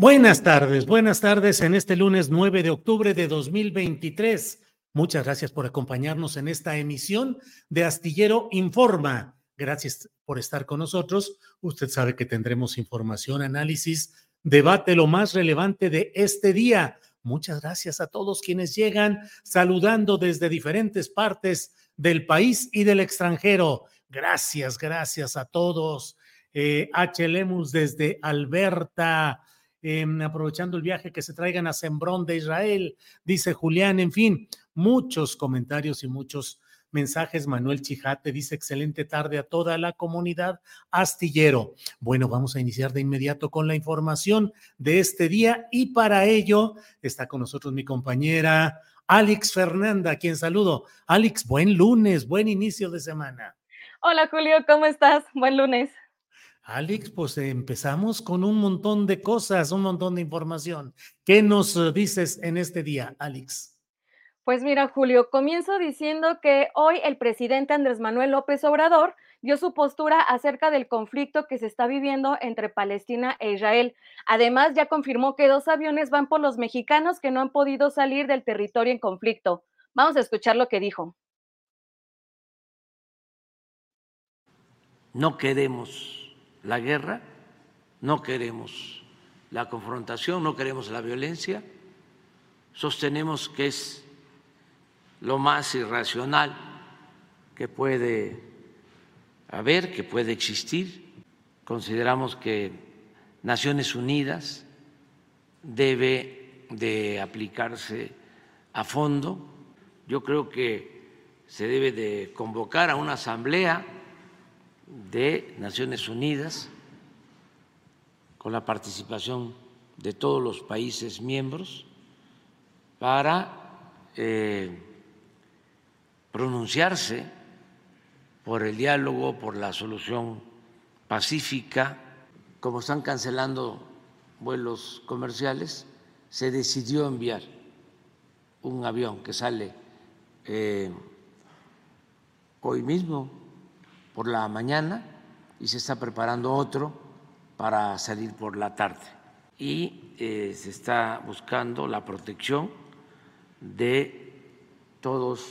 Buenas tardes, buenas tardes en este lunes 9 de octubre de 2023. Muchas gracias por acompañarnos en esta emisión de Astillero Informa. Gracias por estar con nosotros. Usted sabe que tendremos información, análisis, debate, lo más relevante de este día. Muchas gracias a todos quienes llegan saludando desde diferentes partes del país y del extranjero. Gracias, gracias a todos. Eh, H. Lemus desde Alberta, Em, aprovechando el viaje que se traigan a Sembrón de Israel, dice Julián, en fin, muchos comentarios y muchos mensajes. Manuel Chijate dice excelente tarde a toda la comunidad astillero. Bueno, vamos a iniciar de inmediato con la información de este día y para ello está con nosotros mi compañera Alex Fernanda, quien saludo. Alex, buen lunes, buen inicio de semana. Hola Julio, ¿cómo estás? Buen lunes. Alex, pues empezamos con un montón de cosas, un montón de información. ¿Qué nos eh, dices en este día, Alex? Pues mira, Julio, comienzo diciendo que hoy el presidente Andrés Manuel López Obrador dio su postura acerca del conflicto que se está viviendo entre Palestina e Israel. Además, ya confirmó que dos aviones van por los mexicanos que no han podido salir del territorio en conflicto. Vamos a escuchar lo que dijo. No queremos la guerra, no queremos la confrontación, no queremos la violencia, sostenemos que es lo más irracional que puede haber, que puede existir. Consideramos que Naciones Unidas debe de aplicarse a fondo. Yo creo que se debe de convocar a una asamblea de Naciones Unidas, con la participación de todos los países miembros, para eh, pronunciarse por el diálogo, por la solución pacífica. Como están cancelando vuelos comerciales, se decidió enviar un avión que sale eh, hoy mismo por la mañana y se está preparando otro para salir por la tarde. Y eh, se está buscando la protección de todos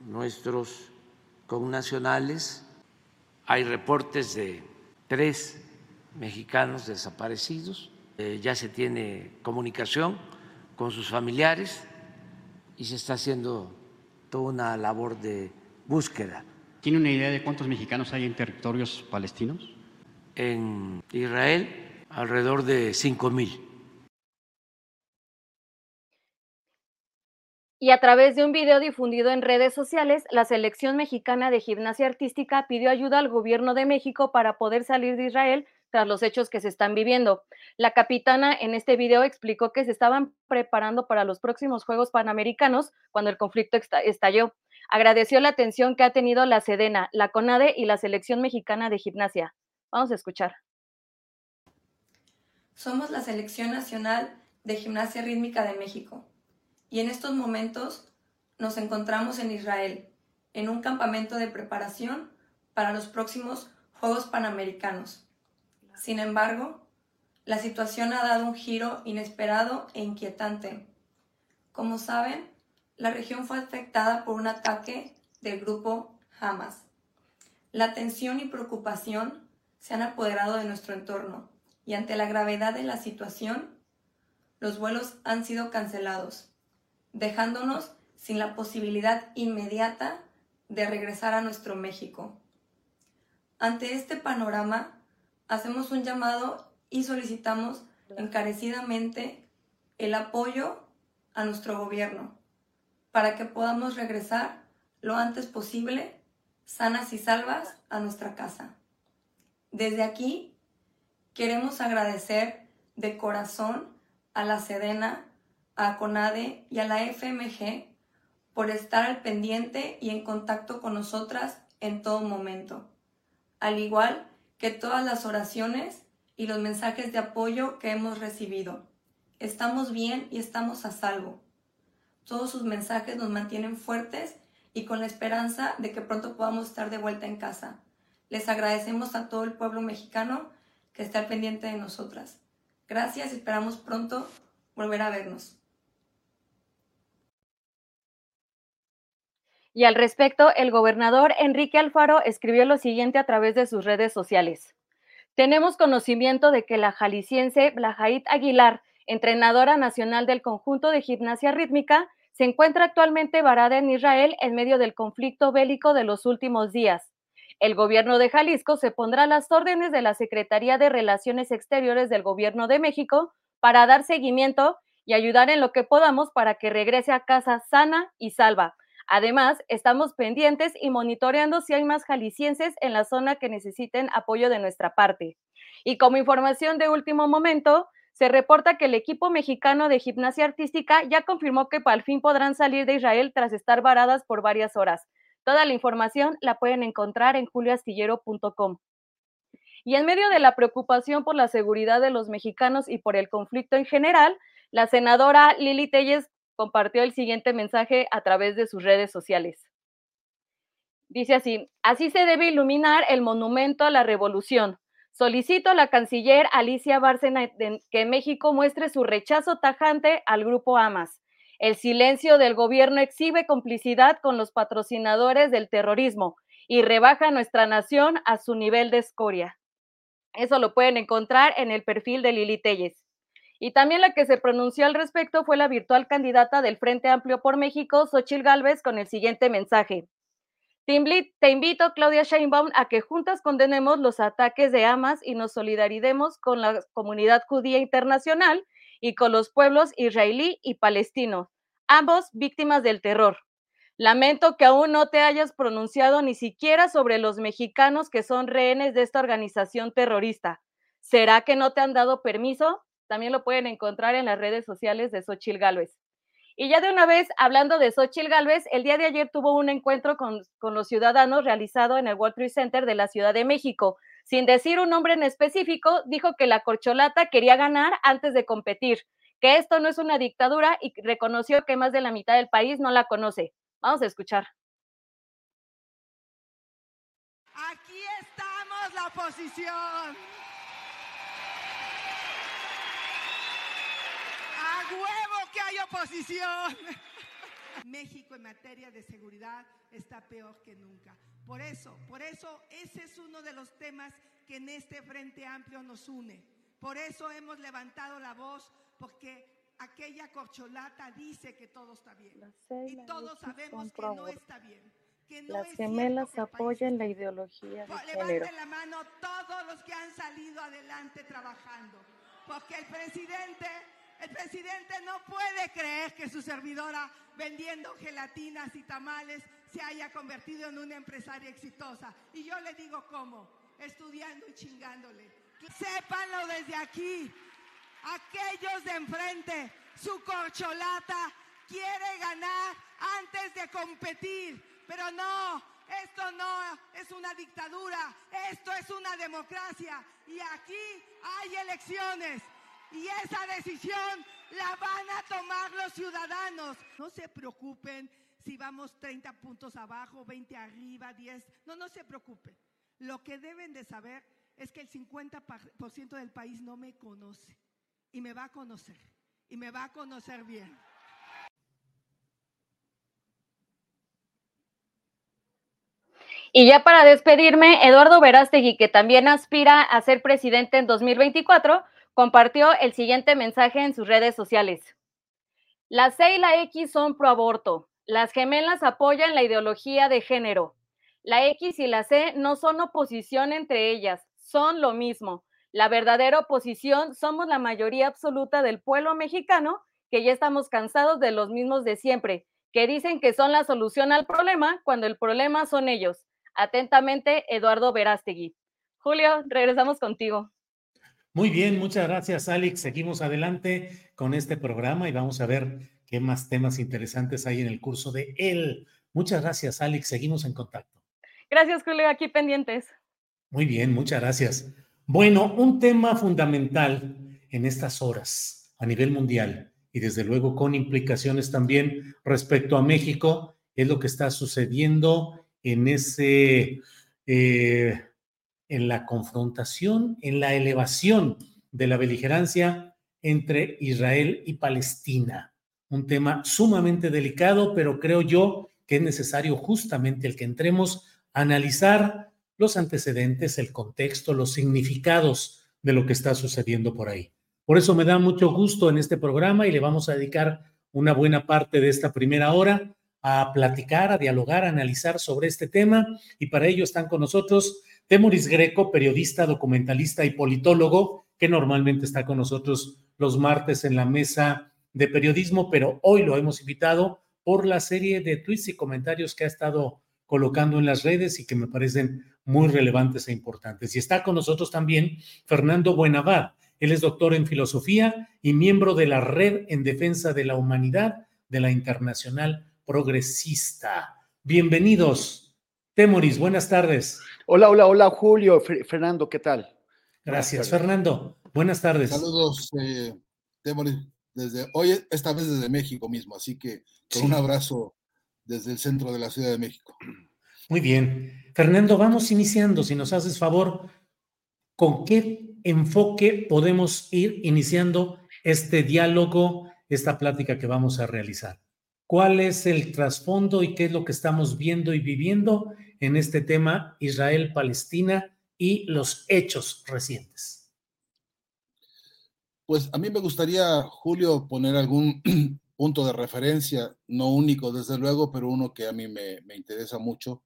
nuestros connacionales. Hay reportes de tres mexicanos desaparecidos. Eh, ya se tiene comunicación con sus familiares y se está haciendo toda una labor de búsqueda. ¿Tiene una idea de cuántos mexicanos hay en territorios palestinos? En Israel, alrededor de 5 mil. Y a través de un video difundido en redes sociales, la selección mexicana de gimnasia artística pidió ayuda al gobierno de México para poder salir de Israel tras los hechos que se están viviendo. La capitana en este video explicó que se estaban preparando para los próximos Juegos Panamericanos cuando el conflicto estalló. Agradeció la atención que ha tenido la Sedena, la CONADE y la Selección Mexicana de Gimnasia. Vamos a escuchar. Somos la Selección Nacional de Gimnasia Rítmica de México y en estos momentos nos encontramos en Israel, en un campamento de preparación para los próximos Juegos Panamericanos. Sin embargo, la situación ha dado un giro inesperado e inquietante. Como saben, la región fue afectada por un ataque del grupo Hamas. La tensión y preocupación se han apoderado de nuestro entorno y ante la gravedad de la situación, los vuelos han sido cancelados, dejándonos sin la posibilidad inmediata de regresar a nuestro México. Ante este panorama, hacemos un llamado y solicitamos encarecidamente el apoyo a nuestro gobierno para que podamos regresar lo antes posible, sanas y salvas, a nuestra casa. Desde aquí queremos agradecer de corazón a la Sedena, a CONADE y a la FMG por estar al pendiente y en contacto con nosotras en todo momento, al igual que todas las oraciones y los mensajes de apoyo que hemos recibido. Estamos bien y estamos a salvo. Todos sus mensajes nos mantienen fuertes y con la esperanza de que pronto podamos estar de vuelta en casa. Les agradecemos a todo el pueblo mexicano que está pendiente de nosotras. Gracias y esperamos pronto volver a vernos. Y al respecto, el gobernador Enrique Alfaro escribió lo siguiente a través de sus redes sociales. Tenemos conocimiento de que la jalisciense Blajait Aguilar, entrenadora nacional del conjunto de gimnasia rítmica, se encuentra actualmente varada en Israel en medio del conflicto bélico de los últimos días. El gobierno de Jalisco se pondrá a las órdenes de la Secretaría de Relaciones Exteriores del Gobierno de México para dar seguimiento y ayudar en lo que podamos para que regrese a casa sana y salva Además, estamos pendientes y monitoreando si hay más jaliscienses en la zona que necesiten apoyo de nuestra parte. Y como información de último momento, se reporta que el equipo mexicano de gimnasia artística ya confirmó que al fin podrán salir de Israel tras estar varadas por varias horas. Toda la información la pueden encontrar en julioastillero.com. Y en medio de la preocupación por la seguridad de los mexicanos y por el conflicto en general, la senadora Lili Telles compartió el siguiente mensaje a través de sus redes sociales. Dice así, así se debe iluminar el monumento a la revolución. Solicito a la canciller Alicia Bárcena que México muestre su rechazo tajante al grupo Hamas. El silencio del gobierno exhibe complicidad con los patrocinadores del terrorismo y rebaja nuestra nación a su nivel de escoria. Eso lo pueden encontrar en el perfil de Lili Telles. Y también la que se pronunció al respecto fue la virtual candidata del Frente Amplio por México, Xochil Gálvez, con el siguiente mensaje. Te invito, Claudia Sheinbaum, a que juntas condenemos los ataques de Hamas y nos solidaridemos con la comunidad judía internacional y con los pueblos israelí y palestino, ambos víctimas del terror. Lamento que aún no te hayas pronunciado ni siquiera sobre los mexicanos que son rehenes de esta organización terrorista. ¿Será que no te han dado permiso? También lo pueden encontrar en las redes sociales de Xochil Gálvez. Y ya de una vez, hablando de Xochil Gálvez, el día de ayer tuvo un encuentro con, los ciudadanos realizado en el World Trade Center de la Ciudad de México. Sin decir un nombre en específico, dijo que la corcholata quería ganar antes de competir, que esto no es una dictadura y reconoció que más de la mitad del país no la conoce. Vamos a escuchar. Aquí estamos la oposición. huevo que hay oposición! México en materia de seguridad está peor que nunca. Por eso, por eso ese es uno de los temas que en este Frente Amplio nos une. Por eso hemos levantado la voz, porque aquella corcholata dice que todo está bien. Y todos sabemos que no está bien. Que no Las gemelas apoyan la ideología de género. Levanten la mano todos los que han salido adelante trabajando. Porque el presidente el presidente no puede creer que su servidora vendiendo gelatinas y tamales se haya convertido en una empresaria exitosa. Y yo le digo cómo, estudiando y chingándole. Sépanlo desde aquí. Aquellos de enfrente, su corcholata quiere ganar antes de competir, pero no, esto no es una dictadura, esto es una democracia y aquí hay elecciones y esa decisión la van a tomar los ciudadanos. No se preocupen si vamos 30 puntos abajo, 20 arriba, 10. No, no se preocupen. Lo que deben de saber es que el 50% del país no me conoce y me va a conocer y me va a conocer bien. Y ya para despedirme, Eduardo Verástegui, que también aspira a ser presidente en 2024, compartió el siguiente mensaje en sus redes sociales. La C y la X son pro aborto. Las gemelas apoyan la ideología de género. La X y la C no son oposición entre ellas, son lo mismo. La verdadera oposición somos la mayoría absoluta del pueblo mexicano, que ya estamos cansados de los mismos de siempre, que dicen que son la solución al problema cuando el problema son ellos. Atentamente, Eduardo Verástegui. Julio, regresamos contigo. Muy bien, muchas gracias, Alex. Seguimos adelante con este programa y vamos a ver qué más temas interesantes hay en el curso de él. Muchas gracias, Alex. Seguimos en contacto. Gracias, Julio. Aquí pendientes. Muy bien, muchas gracias. Bueno, un tema fundamental en estas horas a nivel mundial y desde luego con implicaciones también respecto a México es lo que está sucediendo en ese eh, en la confrontación, en la elevación de la beligerancia entre Israel y Palestina. Un tema sumamente delicado, pero creo yo que es necesario justamente el que entremos a analizar los antecedentes, el contexto, los significados de lo que está sucediendo por ahí. Por eso me da mucho gusto en este programa y le vamos a dedicar una buena parte de esta primera hora a platicar, a dialogar, a analizar sobre este tema y para ello están con nosotros Temoris Greco, periodista, documentalista y politólogo, que normalmente está con nosotros los martes en la mesa de periodismo, pero hoy lo hemos invitado por la serie de tweets y comentarios que ha estado colocando en las redes y que me parecen muy relevantes e importantes. Y está con nosotros también Fernando Buenavad. Él es doctor en filosofía y miembro de la Red en Defensa de la Humanidad de la Internacional Progresista. Bienvenidos. Temoris, buenas tardes. Hola, hola, hola, Julio. Fernando, ¿qué tal? Gracias, Fernando. Buenas tardes. Saludos, eh, desde hoy, esta vez desde México mismo, así que un abrazo desde el centro de la Ciudad de México. Muy bien. Fernando, vamos iniciando, si nos haces favor, ¿con qué enfoque podemos ir iniciando este diálogo, esta plática que vamos a realizar? ¿Cuál es el trasfondo y qué es lo que estamos viendo y viviendo en este tema Israel-Palestina y los hechos recientes? Pues a mí me gustaría, Julio, poner algún punto de referencia, no único desde luego, pero uno que a mí me, interesa mucho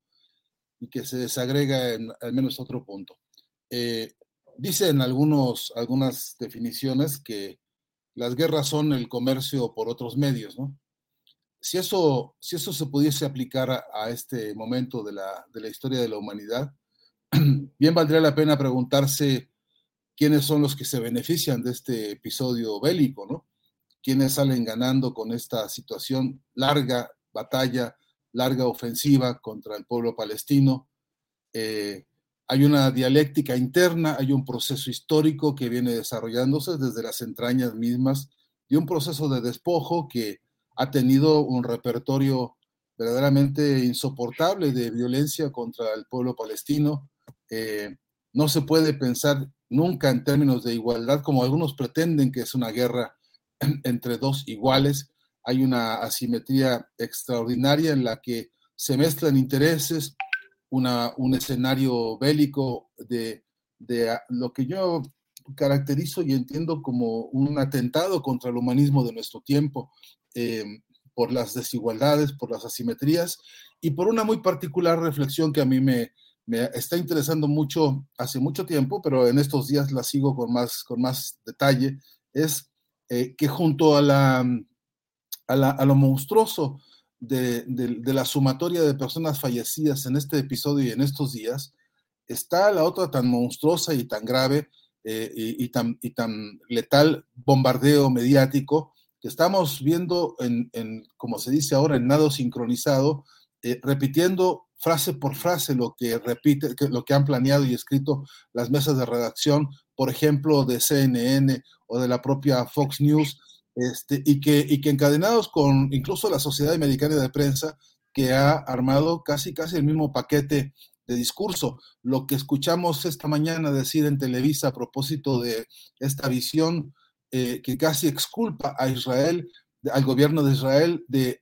y que se desagrega en al menos otro punto. Eh, dice en algunos, algunas definiciones que las guerras son el comercio por otros medios, ¿no? Si eso, si eso se pudiese aplicar a, este momento de la, de la, historia de la humanidad, bien valdría la pena preguntarse quiénes son los que se benefician de este episodio bélico, ¿no? ¿Quiénes salen ganando con esta situación larga, batalla, larga ofensiva contra el pueblo palestino? Eh, hay una dialéctica interna, hay un proceso histórico que viene desarrollándose desde las entrañas mismas y un proceso de despojo que ha tenido un repertorio verdaderamente insoportable de violencia contra el pueblo palestino. Eh, no se puede pensar nunca en términos de igualdad, como algunos pretenden que es una guerra entre dos iguales. Hay una asimetría extraordinaria en la que se mezclan intereses, un escenario bélico de lo que yo caracterizo y entiendo como un atentado contra el humanismo de nuestro tiempo, eh, por las desigualdades, por las asimetrías y por una muy particular reflexión que a mí me, está interesando mucho hace mucho tiempo, pero en estos días la sigo con más, con más detalle, es eh, que junto a, la, a, lo monstruoso de, la sumatoria de personas fallecidas en este episodio y en estos días, está la otra tan monstruosa y tan grave eh, y, tan, y tan letal bombardeo mediático que estamos viendo en, como se dice ahora, en nado sincronizado, eh, repitiendo frase por frase lo que repite, lo que han planeado y escrito las mesas de redacción, por ejemplo, de CNN o de la propia Fox News, este, y, que, y que encadenados con incluso la Sociedad Americana de Prensa, que ha armado casi, casi el mismo paquete de discurso. Lo que escuchamos esta mañana decir en Televisa a propósito de esta visión eh, que casi exculpa a Israel, al gobierno de Israel, de,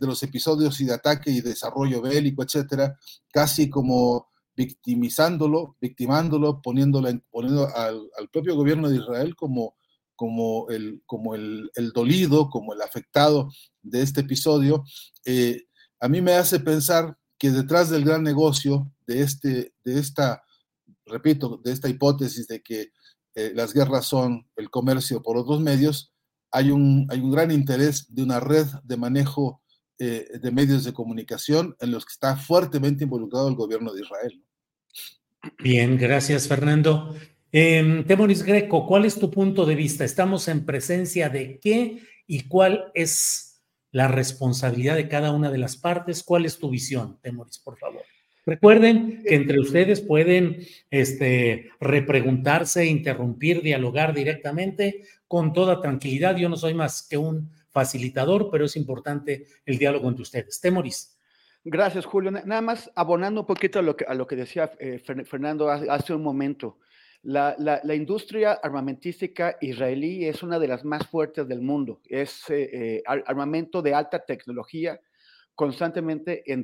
los episodios y de ataque y desarrollo bélico, etcétera, casi como victimizándolo, victimándolo, poniéndolo, poniendo al, propio gobierno de Israel como, como, el, como el, dolido, como el afectado de este episodio, eh, a mí me hace pensar que detrás del gran negocio de, este, de esta, repito, de esta hipótesis de que eh, las guerras son el comercio por otros medios, hay un, hay un gran interés de una red de manejo eh, de medios de comunicación en los que está fuertemente involucrado el gobierno de Israel. Bien, gracias Fernando. Eh, Temoris Greco, ¿cuál es tu punto de vista? ¿Estamos en presencia de qué y cuál es la responsabilidad de cada una de las partes? ¿Cuál es tu visión, Temoris, por favor? Recuerden que entre ustedes pueden este, repreguntarse, interrumpir, dialogar directamente con toda tranquilidad. Yo no soy más que un facilitador, pero es importante el diálogo entre ustedes. Temoris. Gracias, Julio. Nada más abonando un poquito a lo que, a lo que decía eh, Fernando hace un momento. La, industria armamentística israelí es una de las más fuertes del mundo. Es eh, eh, armamento de alta tecnología, constantemente en,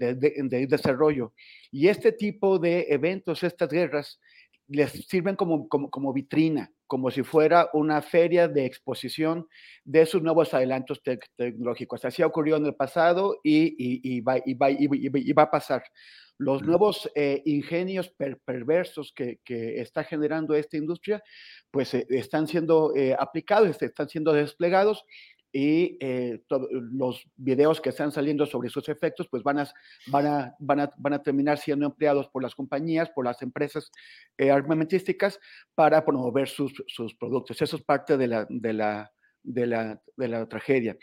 desarrollo. Y este tipo de eventos, estas guerras, les sirven como, como, vitrina, como si fuera una feria de exposición de sus nuevos adelantos tecnológicos. Así ocurrió en el pasado y, y, va, y, va, y va, a pasar. Los nuevos eh, ingenios perversos que, que, está generando esta industria, pues eh, están siendo eh, aplicados, están siendo desplegados y eh, los videos que están saliendo sobre sus efectos, pues van a, van, a, van, a, van a terminar siendo empleados por las compañías, por las empresas eh, armamentísticas para promover sus, sus, productos. Eso es parte de la, de la, de la, de la tragedia.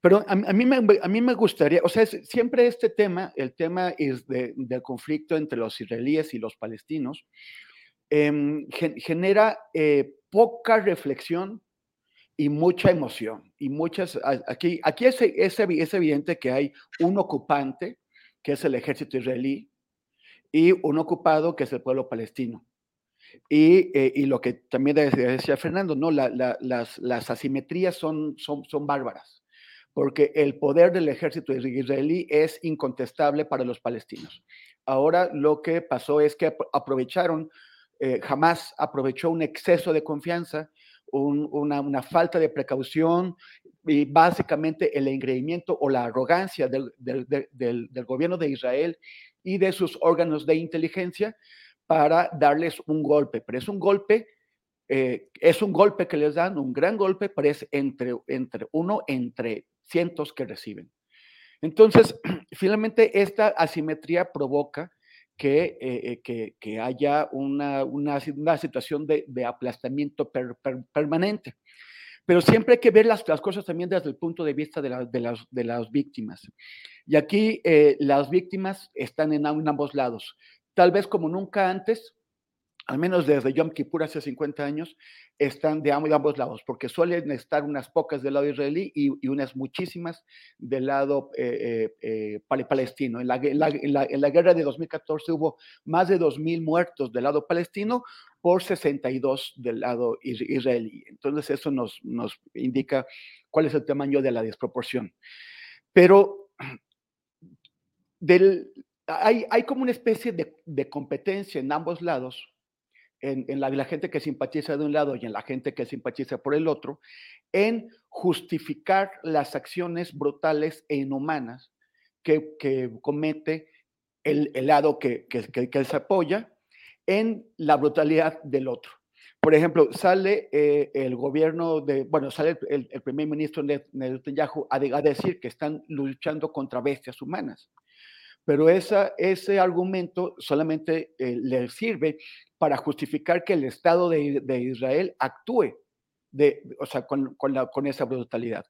Pero a, mí me, a mí me gustaría, o sea, siempre este tema, el tema es de, del conflicto entre los israelíes y los palestinos, em, genera eh, poca reflexión y mucha emoción y muchas aquí aquí es, es, es, evidente que hay un ocupante que es el ejército israelí y un ocupado que es el pueblo palestino. Y, eh, y lo que también decía Fernando no la, las, las, asimetrías son, son son bárbaras porque el poder del ejército israelí es incontestable para los palestinos. Ahora lo que pasó es que aprovecharon eh, jamás aprovechó un exceso de confianza una, falta de precaución y básicamente el engreimiento o la arrogancia del, gobierno de Israel y de sus órganos de inteligencia para darles un golpe. Pero es un golpe, eh, es un golpe que les dan, un gran golpe, pero es entre, entre uno entre cientos que reciben. Entonces, finalmente esta asimetría provoca que, eh, eh, que, haya una, una, una situación de, de aplastamiento permanente. Pero siempre hay que ver las, las, cosas también desde el punto de vista de, de, las, de las, víctimas. Y aquí eh, las víctimas están en, en, ambos lados. Tal vez como nunca antes, al menos desde Yom Kippur hace 50 años, están de ambos lados, porque suelen estar unas pocas del lado israelí y, unas muchísimas del lado eh, eh, eh, palestino. En la, guerra de 2014 hubo más de 2.000 muertos del lado palestino por 62 del lado israelí. Entonces eso nos, indica cuál es el tamaño de la desproporción. Pero del, hay, hay, como una especie de competencia en ambos lados en, la, gente que simpatiza de un lado y en la gente que simpatiza por el otro, en justificar las acciones brutales e inhumanas que, comete el, lado que, que, se apoya en la brutalidad del otro. Por ejemplo, sale eh, el gobierno de, bueno, sale el, primer ministro Netanyahu a, a decir que están luchando contra bestias humanas pero esa, ese argumento solamente eh, le sirve para justificar que el Estado de, Israel actúe de, o sea, con, la, con esa brutalidad.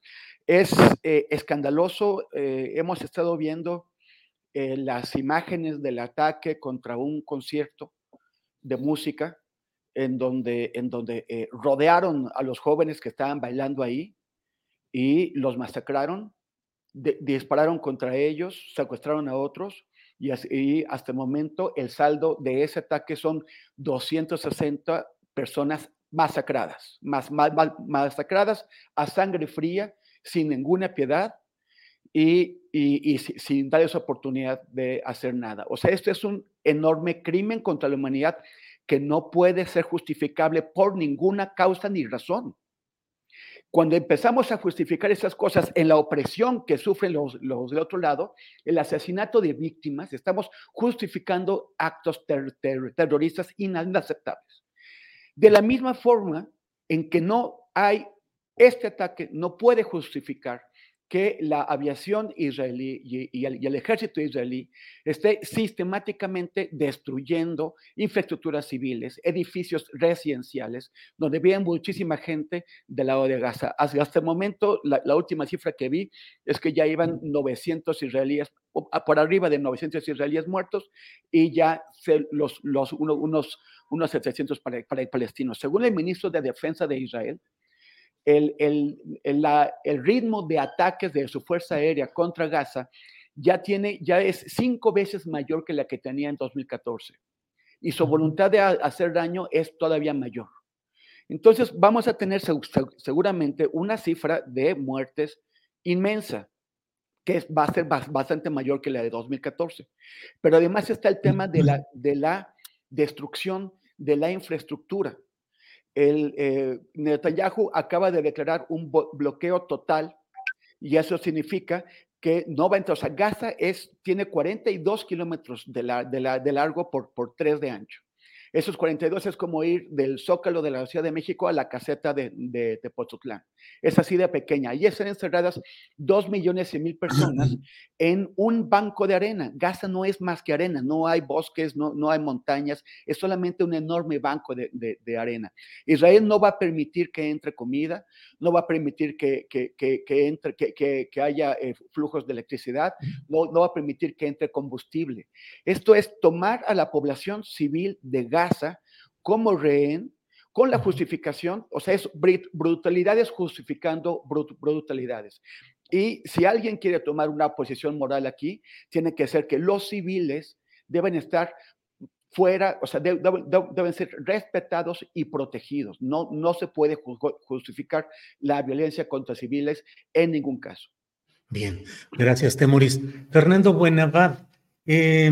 Es eh, escandaloso, eh, hemos estado viendo eh, las imágenes del ataque contra un concierto de música en donde, en donde rodearon a los jóvenes que estaban bailando ahí y los masacraron, dispararon contra ellos, secuestraron a otros y, hasta el momento el saldo de ese ataque son 260 personas masacradas, más, masacradas a sangre fría, sin ninguna piedad y, y, sin darles oportunidad de hacer nada. O sea, esto es un enorme crimen contra la humanidad que no puede ser justificable por ninguna causa ni razón. Cuando empezamos a justificar esas cosas en la opresión que sufren los, los del otro lado, el asesinato de víctimas, estamos justificando actos terroristas inaceptables. De la misma forma en que no hay, este ataque no puede justificar que la aviación israelí y, el, ejército israelí esté sistemáticamente destruyendo infraestructuras civiles, edificios residenciales, donde vive muchísima gente del lado de Gaza. Hasta, el momento, la, última cifra que vi es que ya iban 900 israelíes, por arriba de 900 israelíes muertos, y ya los, los, unos, unos 700 para, para palestinos. Según el ministro de Defensa de Israel, el, el, ritmo de ataques de su fuerza aérea contra Gaza ya, tiene, ya es cinco veces mayor que la que tenía en 2014. Y su voluntad de hacer daño es todavía mayor. Entonces vamos a tener seguramente una cifra de muertes inmensa, que va a ser bastante mayor que la de 2014. Pero además está el tema de la, de la destrucción de la infraestructura el, eh, Netanyahu acaba de declarar un bloqueo total y eso significa que no va a entrar. O sea, Gaza es, tiene 42 kilómetros de, de, largo por, por 3 de ancho. Esos 42 es como ir del Zócalo de la Ciudad de México a la caseta de, de. Es así de pequeña. Y están encerradas dos millones y mil personas en un banco de arena. Gaza no es más que arena, no hay bosques, no, no hay montañas, es solamente un enorme banco de, de, arena. Israel no va a permitir que entre comida, no va a permitir que, que, que, entre, que, haya eh, flujos de electricidad, no, no va a permitir que entre combustible. Esto es tomar a la población civil de Gaza como rehén con la justificación, o sea, es brutalidades justificando brutalidades. Y si alguien quiere tomar una posición moral aquí, tiene que ser que los civiles deben estar fuera, o sea, deben ser respetados y protegidos. No, no se puede justificar la violencia contra civiles en ningún caso. Bien, gracias, Temoris. Fernando Buenavad, eh,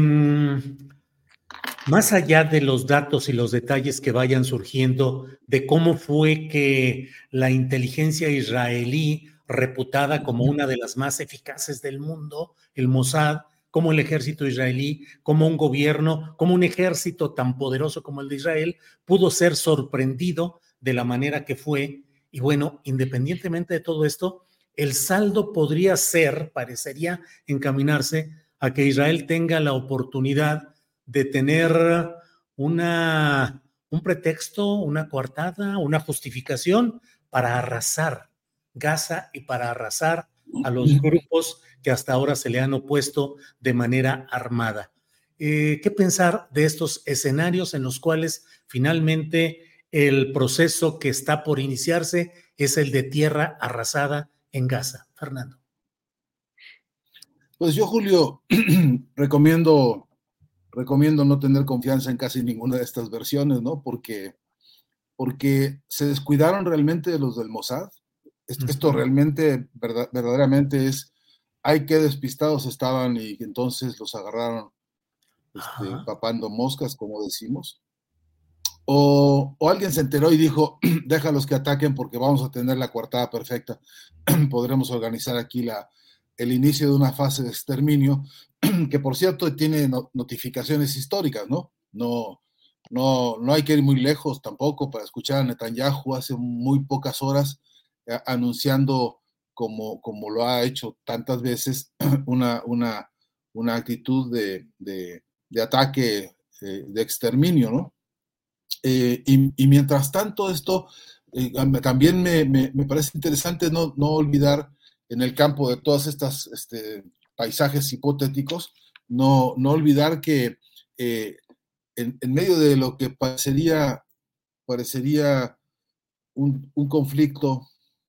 más allá de los datos y los detalles que vayan surgiendo de cómo fue que la inteligencia israelí, reputada como una de las más eficaces del mundo, el Mossad, como el ejército israelí, como un gobierno, como un ejército tan poderoso como el de Israel, pudo ser sorprendido de la manera que fue. Y bueno, independientemente de todo esto, el saldo podría ser, parecería encaminarse a que Israel tenga la oportunidad de tener una, un pretexto, una coartada, una justificación para arrasar Gaza y para arrasar a los grupos que hasta ahora se le han opuesto de manera armada. Eh, ¿Qué pensar de estos escenarios en los cuales finalmente el proceso que está por iniciarse es el de tierra arrasada en Gaza? Fernando. Pues yo, Julio, recomiendo recomiendo no tener confianza en casi ninguna de estas versiones, ¿no? Porque, porque se descuidaron realmente de los del Mossad. Esto, realmente, verdaderamente es, hay que despistados estaban y entonces los agarraron este, papando moscas, como decimos. O, o, alguien se enteró y dijo, déjalos que ataquen porque vamos a tener la coartada perfecta, podremos organizar aquí la, el inicio de una fase de exterminio, que por cierto tiene notificaciones históricas, ¿no? No, no, no hay que ir muy lejos tampoco para escuchar a Netanyahu hace muy pocas horas eh, anunciando, como, como lo ha hecho tantas veces, una, una, una actitud de, de, ataque, eh, de exterminio, ¿no? eh, y, mientras tanto esto, también me, me, parece interesante no, no, olvidar en el campo de todas estas este, paisajes hipotéticos, no, no olvidar que en, en, medio de lo que parecería, parecería un, un conflicto,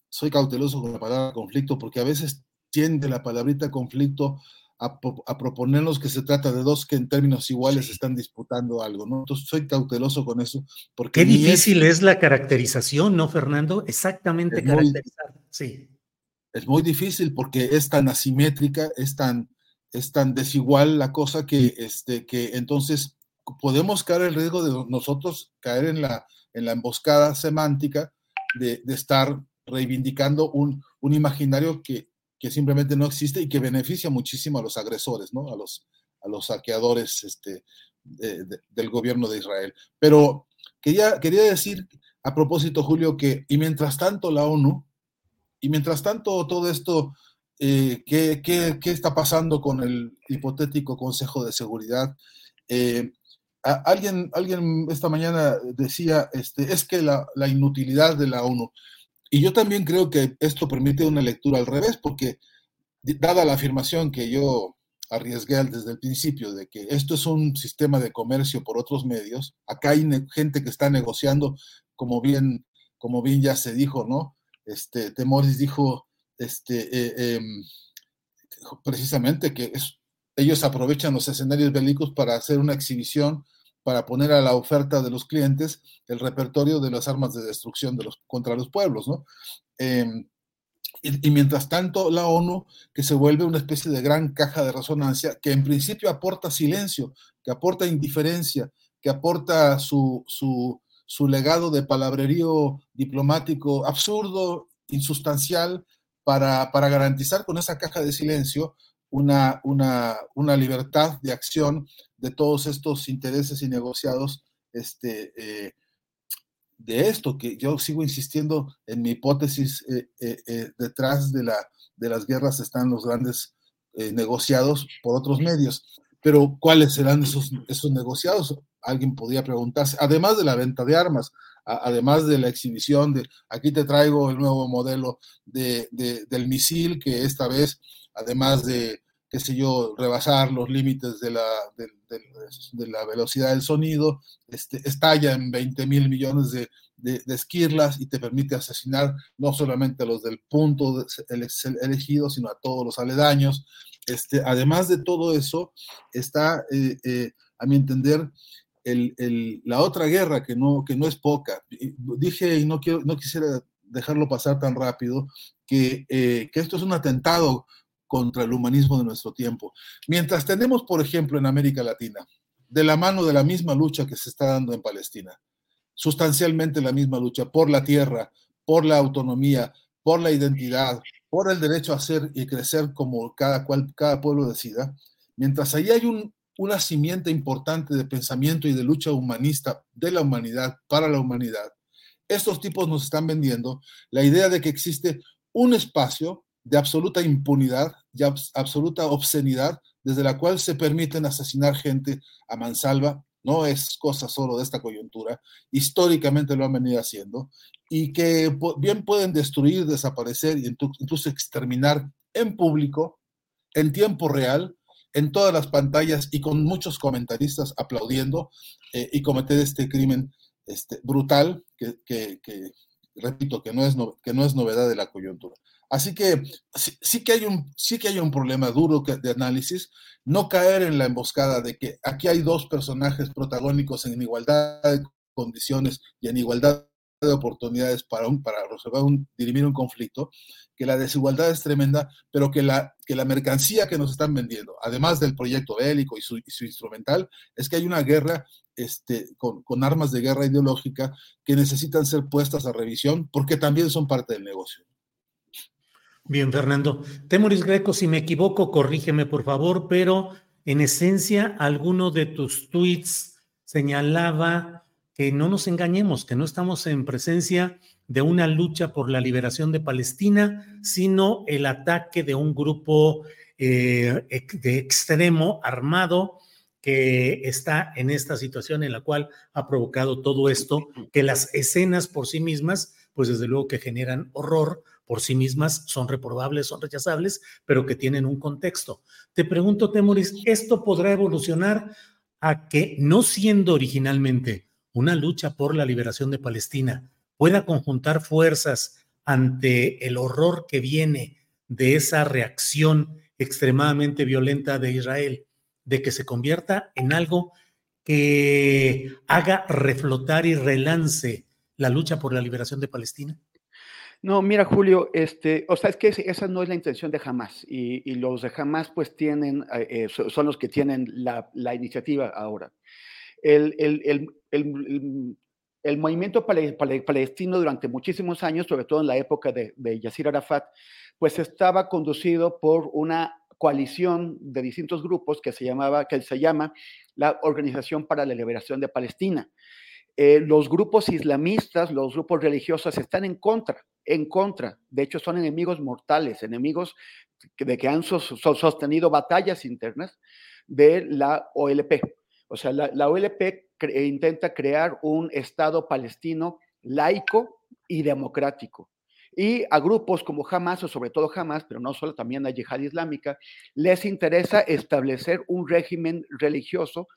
soy cauteloso con la palabra conflicto porque a veces tiende la palabrita conflicto a, proponernos que se trata de dos que en términos iguales están disputando algo, ¿no? Entonces soy cauteloso con eso. Porque Qué difícil es, la caracterización, ¿no, Fernando? Exactamente caracterizar, sí. Es muy difícil porque es tan asimétrica, es tan, es tan desigual la cosa que, este, que entonces podemos caer el riesgo de nosotros caer en la, en la emboscada semántica de, de estar reivindicando un, un imaginario que, que simplemente no existe y que beneficia muchísimo a los agresores, ¿no? A los, a los saqueadores este, del gobierno de Israel. Pero quería, quería decir a propósito, Julio, que y mientras tanto la ONU, y mientras tanto todo esto, eh, ¿qué, qué, qué, está pasando con el hipotético Consejo de Seguridad? Eh, alguien, alguien esta mañana decía, este, es que la, la inutilidad de la ONU. Y yo también creo que esto permite una lectura al revés, porque dada la afirmación que yo arriesgué desde el principio de que esto es un sistema de comercio por otros medios, acá hay gente que está negociando, como bien, como bien ya se dijo, ¿no? Este, Temoris dijo este, eh, em, precisamente que ellos aprovechan los escenarios bélicos para hacer una exhibición para poner a la oferta de los clientes el repertorio de las armas de destrucción de contra los pueblos. Em, y, mientras tanto, la ONU, que se vuelve una especie de gran caja de resonancia, que en principio aporta silencio, que aporta indiferencia, que aporta su, su legado de palabrerío diplomático absurdo, insustancial, para, para garantizar con esa caja de silencio una, una, una libertad de acción de todos estos intereses y negociados este, eh, de esto, que yo sigo insistiendo en mi hipótesis, eh, eh, detrás de, la, de las guerras están los grandes negociados por otros medios. Pero ¿cuáles serán esos, esos negociados? Alguien podría preguntarse, además de la venta de armas, además de la exhibición de, aquí te traigo el nuevo modelo de, del misil, que esta vez además de, qué sé yo, rebasar los límites de la, de, la velocidad del sonido, este, estalla en 20 mil millones de, esquirlas y te permite asesinar no solamente a los del punto elegido, sino a todos los aledaños. Este, además de todo eso, está, eh, eh, a mi entender, el, el, la otra guerra que no, que no es poca. Dije y no, quiero, no quisiera dejarlo pasar tan rápido, que, eh, que esto es un atentado contra el humanismo de nuestro tiempo. Mientras tenemos, por ejemplo, en América Latina, de la mano de la misma lucha que se está dando en Palestina, sustancialmente la misma lucha por la tierra, por la autonomía, por la identidad, por el derecho a ser y crecer como cada, cual, cada pueblo decida, mientras ahí hay un, una simiente importante de pensamiento y de lucha humanista de la humanidad para la humanidad, estos tipos nos están vendiendo la idea de que existe un espacio de absoluta impunidad y absoluta obscenidad, desde la cual se permiten asesinar gente a mansalva, no es cosa solo de esta coyuntura, históricamente lo han venido haciendo, y que bien pueden destruir, desaparecer y incluso exterminar en público, en tiempo real, en todas las pantallas y con muchos comentaristas aplaudiendo eh, y cometer este crimen este, brutal que, repito, que no, es que no es novedad de la coyuntura. Así que sí, que hay un, sí que hay un problema duro de análisis, no caer en la emboscada de que aquí hay dos personajes protagónicos en igualdad de condiciones y en igualdad de oportunidades para, un, para resolver un, dirimir un conflicto, que la desigualdad es tremenda, pero que la, que la mercancía que nos están vendiendo, además del proyecto bélico y su, y su instrumental, es que hay una guerra este, con, con, armas de guerra ideológica que necesitan ser puestas a revisión porque también son parte del negocio. Bien, Fernando. Temoris Greco, si me equivoco, corrígeme por favor, pero en esencia, alguno de tus tweets señalaba que no nos engañemos, que no estamos en presencia de una lucha por la liberación de Palestina, sino el ataque de un grupo eh, de extremo armado que está en esta situación en la cual ha provocado todo esto, que las escenas por sí mismas, pues desde luego que generan horror, por sí mismas son reprobables, son rechazables, pero que tienen un contexto. Te pregunto, Temoris, ¿esto podrá evolucionar a que, no siendo originalmente una lucha por la liberación de Palestina, pueda conjuntar fuerzas ante el horror que viene de esa reacción extremadamente violenta de Israel, de que se convierta en algo que haga reflotar y relance la lucha por la liberación de Palestina? No, mira, Julio, este, o sea, es que esa no es la intención de Hamas y, los de Hamas pues tienen, eh, eh, son los que tienen la, iniciativa ahora. El, el, movimiento palestino durante muchísimos años, sobre todo en la época de, de Yasser Arafat, pues estaba conducido por una coalición de distintos grupos que se llamaba, que se llama la Organización para la Liberación de Palestina. Eh, los grupos islamistas, los grupos religiosos están en contra, en contra. De hecho, son enemigos mortales, enemigos de que han sostenido batallas internas de la OLP. O sea, la, OLP intenta crear un Estado palestino laico y democrático. Y a grupos como Hamas, o sobre todo Hamas, pero no solo, también a Yihad Islámica, les interesa establecer un régimen religioso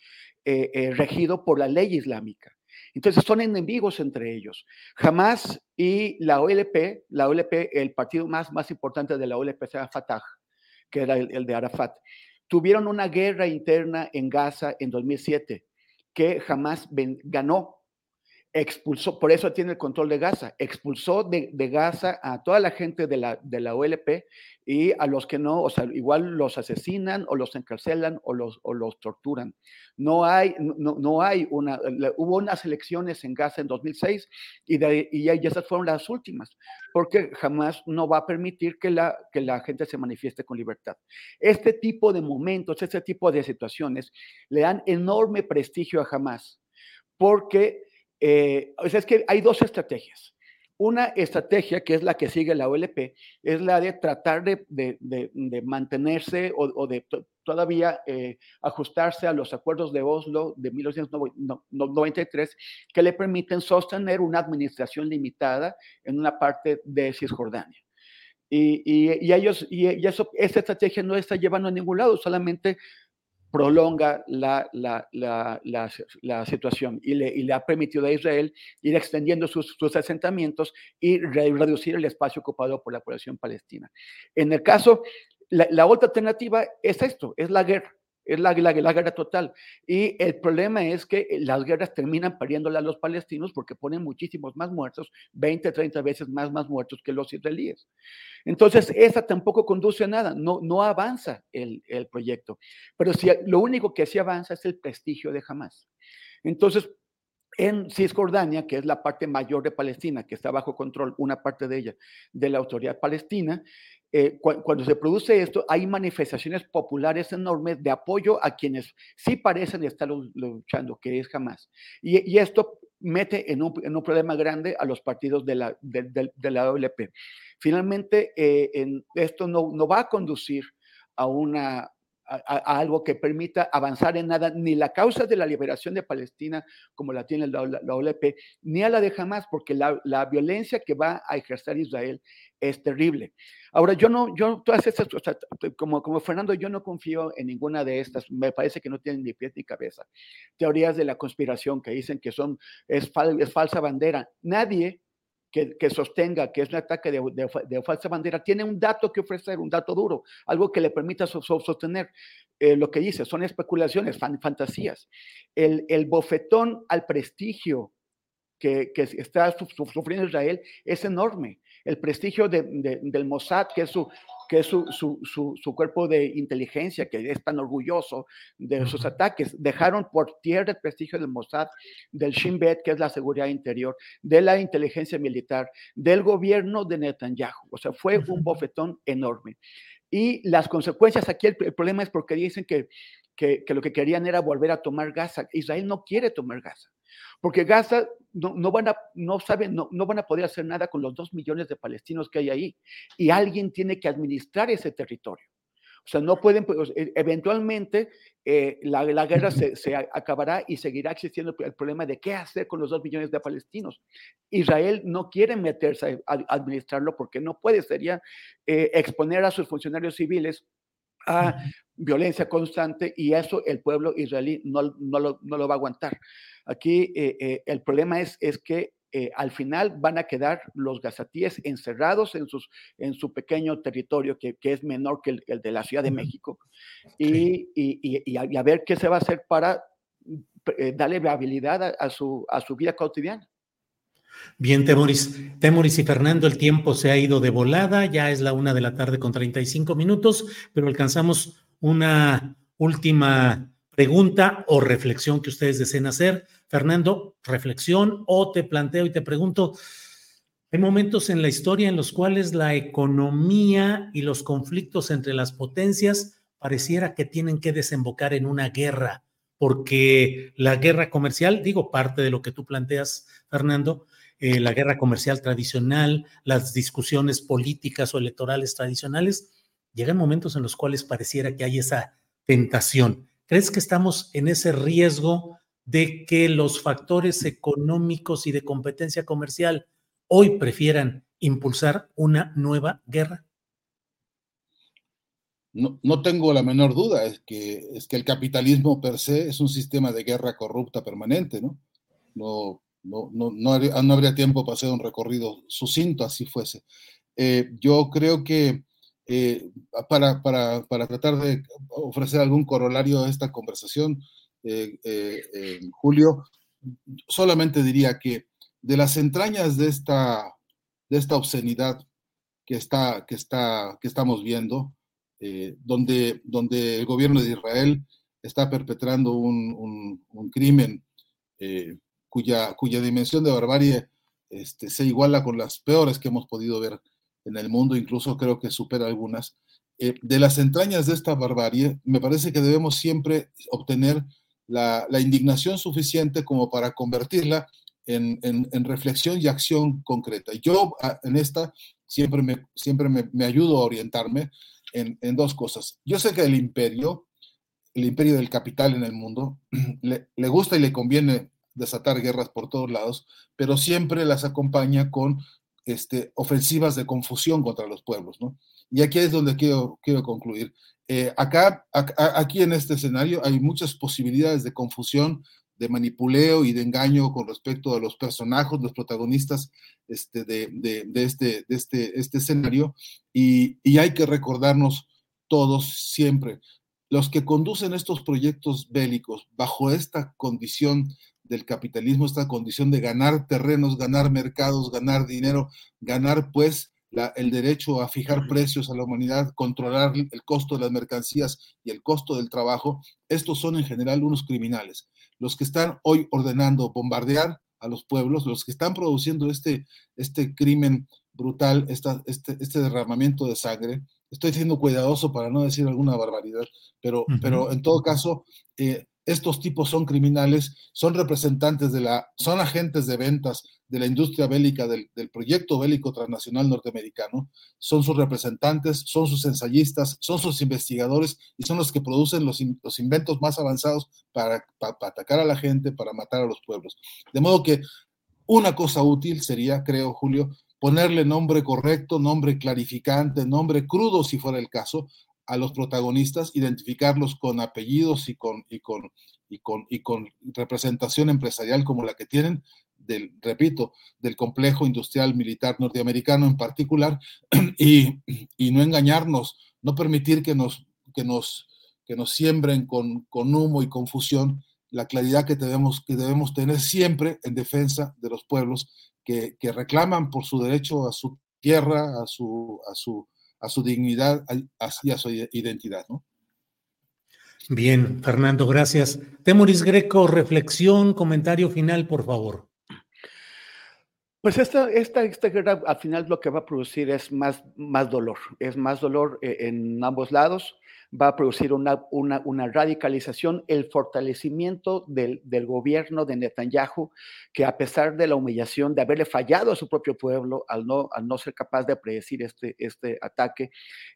eh, eh, regido por la ley islámica. Entonces son enemigos entre ellos. Jamás y la OLP, la OLP, el partido más, más importante de la OLP se Fatah, que era el, de Arafat, tuvieron una guerra interna en Gaza en 2007 que jamás ganó expulsó, por eso tiene el control de Gaza, expulsó de, Gaza a toda la gente de la, de la OLP y a los que no, o sea, igual los asesinan o los encarcelan o los, o los torturan. No hay, no, no hay una, hubo unas elecciones en Gaza en 2006 y, de, y esas fueron las últimas, porque jamás no va a permitir que la, que la gente se manifieste con libertad. Este tipo de momentos, este tipo de situaciones le dan enorme prestigio a jamás, porque eh, o sea, es que hay dos estrategias. Una estrategia, que es la que sigue la OLP, es la de tratar de, mantenerse o, de todavía eh, ajustarse a los acuerdos de Oslo de 1993, que le permiten sostener una administración limitada en una parte de Cisjordania. Y, ellos, y, eso, esta estrategia no está llevando a ningún lado, solamente prolonga la, la, la, la situación y le, y le, ha permitido a Israel ir extendiendo sus, sus asentamientos y reducir el espacio ocupado por la población palestina. En el caso, la, otra alternativa es esto, es la guerra. Es la, la, guerra total. Y el problema es que las guerras terminan pariéndole a los palestinos porque ponen muchísimos más muertos, 20, 30 veces más, más muertos que los israelíes. Entonces, esa tampoco conduce a nada, no, no avanza el, el proyecto. Pero si, lo único que sí avanza es el prestigio de Hamas. Entonces, en Cisjordania, que es la parte mayor de Palestina, que está bajo control, una parte de ella, de la autoridad palestina, eh, cuando se produce esto, hay manifestaciones populares enormes de apoyo a quienes sí parecen estar luchando, que es Hamas. Y, esto mete en un, en un, problema grande a los partidos de la, de, la OLP. Finalmente, eh, en, esto no, no va a conducir a una, a, algo que permita avanzar en nada, ni la causa de la liberación de Palestina, como la tiene la, OLP, ni a la de Hamas, porque la, la, violencia que va a ejercer Israel es terrible. Ahora, yo no, yo, todas estas, como, como Fernando, yo no confío en ninguna de estas, me parece que no tienen ni pies ni cabeza. Teorías de la conspiración que dicen que son, es, es falsa bandera. Nadie que, sostenga que es un ataque de, falsa bandera, tiene un dato que ofrecer, un dato duro, algo que le permita sostener eh, lo que dice, son especulaciones, fantasías. El, el, bofetón al prestigio que, que, está sufriendo Israel es enorme. El prestigio del Mossad, que es su, que es su, su, su, cuerpo de inteligencia, que es tan orgulloso de sus ataques. Dejaron por tierra el prestigio del Mossad, del Shin Bet, que es la seguridad interior, de la inteligencia militar, del gobierno de Netanyahu. O sea, fue un bofetón enorme. Y las consecuencias aquí, el, problema es porque dicen que, que, que, lo que querían era volver a tomar Gaza. Israel no quiere tomar Gaza. Porque Gaza no, van a, no saben, no, van a poder hacer nada con los dos millones de palestinos que hay ahí. Y alguien tiene que administrar ese territorio. O sea, no pueden, pues, e, eventualmente eh, la, la, guerra se, se, acabará y seguirá existiendo el problema de qué hacer con los dos millones de palestinos. Israel no quiere meterse a, a administrarlo porque no puede, sería eh, exponer a sus funcionarios civiles a violencia constante y eso el pueblo israelí no, no, lo, no lo va a aguantar. Aquí eh, eh, el problema es, es que eh, al final van a quedar los gazatíes encerrados en, sus, en su pequeño territorio, que, que es menor que el, el, de la Ciudad de México, y, y, y, a, y, a, ver qué se va a hacer para darle viabilidad a, a, su, a su vida cotidiana. Bien, Temoris. Temoris y Fernando, el tiempo se ha ido de volada, ya es la una de la tarde con 35 minutos, pero alcanzamos una última pregunta o reflexión que ustedes deseen hacer. Fernando, reflexión o te planteo y te pregunto, hay momentos en la historia en los cuales la economía y los conflictos entre las potencias pareciera que tienen que desembocar en una guerra, porque la guerra comercial, digo parte de lo que tú planteas, Fernando, eh, la guerra comercial tradicional, las discusiones políticas o electorales tradicionales, llegan momentos en los cuales pareciera que hay esa tentación. ¿Crees que estamos en ese riesgo de que los factores económicos y de competencia comercial hoy prefieran impulsar una nueva guerra? No, no, tengo la menor duda, es que, es que el capitalismo per se es un sistema de guerra corrupta permanente, ¿no? No, no, no, no, habría, no habría tiempo para hacer un recorrido sucinto, así fuese. Eh, yo creo que eh, para, para, para, tratar de ofrecer algún corolario a esta conversación, eh, eh, Julio, solamente diría que de las entrañas de esta, de esta obscenidad que, está, que, está, que estamos viendo, donde, donde el gobierno de Israel está perpetrando un, un, crimen cuya, dimensión de barbarie este, se iguala con las peores que hemos podido ver en el mundo, incluso creo que supera algunas. Eh, de las entrañas de esta barbarie, me parece que debemos siempre obtener la, indignación suficiente como para convertirla en, reflexión y acción concreta. Yo en esta siempre me, siempre me, ayudo a orientarme en, dos cosas. Yo sé que el imperio, el imperio del capital en el mundo, le gusta y le conviene desatar guerras por todos lados, pero siempre las acompaña con este, ofensivas de confusión contra los pueblos, ¿no? Y aquí es donde quiero, quiero concluir. Eh, acá, a, aquí en este escenario hay muchas posibilidades de confusión, de manipuleo y de engaño con respecto a los personajes, los protagonistas este, de, de, de, este, de este, este escenario, y, y hay que recordarnos todos siempre, los que conducen estos proyectos bélicos bajo esta condición del capitalismo, esta condición de ganar terrenos, ganar mercados, ganar dinero, ganar pues la, el derecho a fijar precios a la humanidad, controlar el costo de las mercancías y el costo del trabajo, estos son en general unos criminales. Los que están hoy ordenando bombardear a los pueblos, los que están produciendo este, este crimen brutal, esta, este, este derramamiento de sangre, estoy siendo cuidadoso para no decir alguna barbaridad, pero, uh -huh. pero en todo caso, eh, estos tipos son criminales, son representantes de la, son agentes de ventas de la industria bélica del, proyecto bélico transnacional norteamericano, son sus representantes, son sus ensayistas, son sus investigadores y son los que producen los, inventos más avanzados para, para, atacar a la gente, para matar a los pueblos. De modo que una cosa útil sería, creo, Julio, ponerle nombre correcto, nombre clarificante, nombre crudo si fuera el caso, a los protagonistas, identificarlos con apellidos y con, y con, y con, y con representación empresarial como la que tienen, del, repito, del complejo industrial militar norteamericano en particular, y, y no engañarnos, no permitir que nos, que nos, que nos siembren con, con humo y confusión la claridad que debemos, que debemos tener siempre en defensa de los pueblos que, que reclaman por su derecho a su tierra, a su, a su, a su dignidad y a su identidad, ¿no? Bien, Fernando, gracias. Temoris Greco, reflexión, comentario final, por favor. Pues esta, esta, esta guerra al final lo que va a producir es más, más dolor, es más dolor en ambos lados, va a producir una, una, radicalización, el fortalecimiento del, del, gobierno de Netanyahu, que a pesar de la humillación, de haberle fallado a su propio pueblo al no, al no ser capaz de predecir este, este ataque,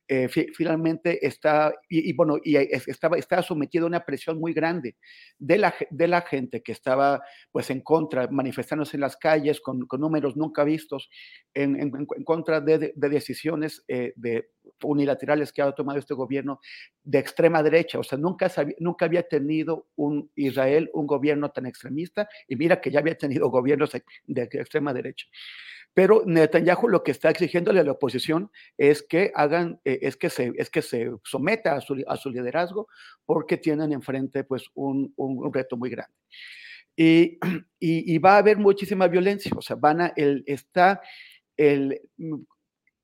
eh, finalmente está, y, bueno, y estaba, estaba sometido a una presión muy grande de la, de la gente que estaba pues en contra, manifestándose en las calles con, con números nunca vistos, en, en, contra de, de, de decisiones eh, de unilaterales que ha tomado este gobierno de extrema derecha. O sea, nunca, nunca había tenido un Israel un gobierno tan extremista y mira que ya había tenido gobiernos de, extrema derecha. Pero Netanyahu lo que está exigiéndole a la oposición es que hagan, eh, es, que se, es que se someta a su, a su liderazgo porque tienen enfrente pues un, un, reto muy grande. Y, y, y, va a haber muchísima violencia, o sea, van a, el, está el,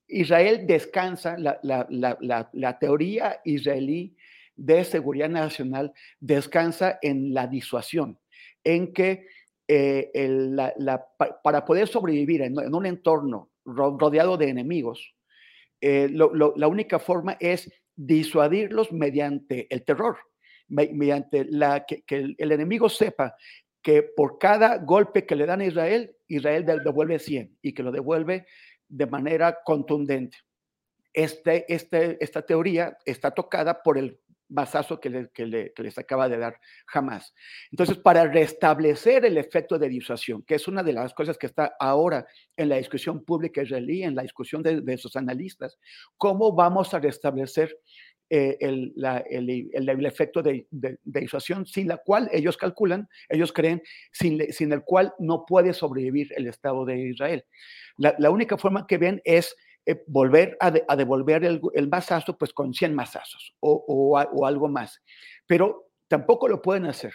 Israel descansa, la, la, la, la, teoría israelí de seguridad nacional descansa en la disuasión, en que eh, para poder sobrevivir en, un entorno rodeado de enemigos, eh, la única forma es disuadirlos mediante el terror, mediante la, que, que el, el, enemigo sepa que por cada golpe que le dan a Israel, Israel devuelve 100 y que lo devuelve de manera contundente. Este, este, esta teoría está tocada por el masazo que, le, que, le, que, les acaba de dar jamás. Entonces, para restablecer el efecto de disuasión, que es una de las cosas que está ahora en la discusión pública israelí, en la discusión de, de sus analistas, ¿cómo vamos a restablecer eh, el, el, el, el, efecto de, de, de, disuasión, sin la cual ellos calculan, ellos creen, sin, sin el cual no puede sobrevivir el Estado de Israel? La, la única forma que ven es eh, volver a, devolver el, el masazo pues con 100 masazos o, o, o, algo más. Pero tampoco lo pueden hacer,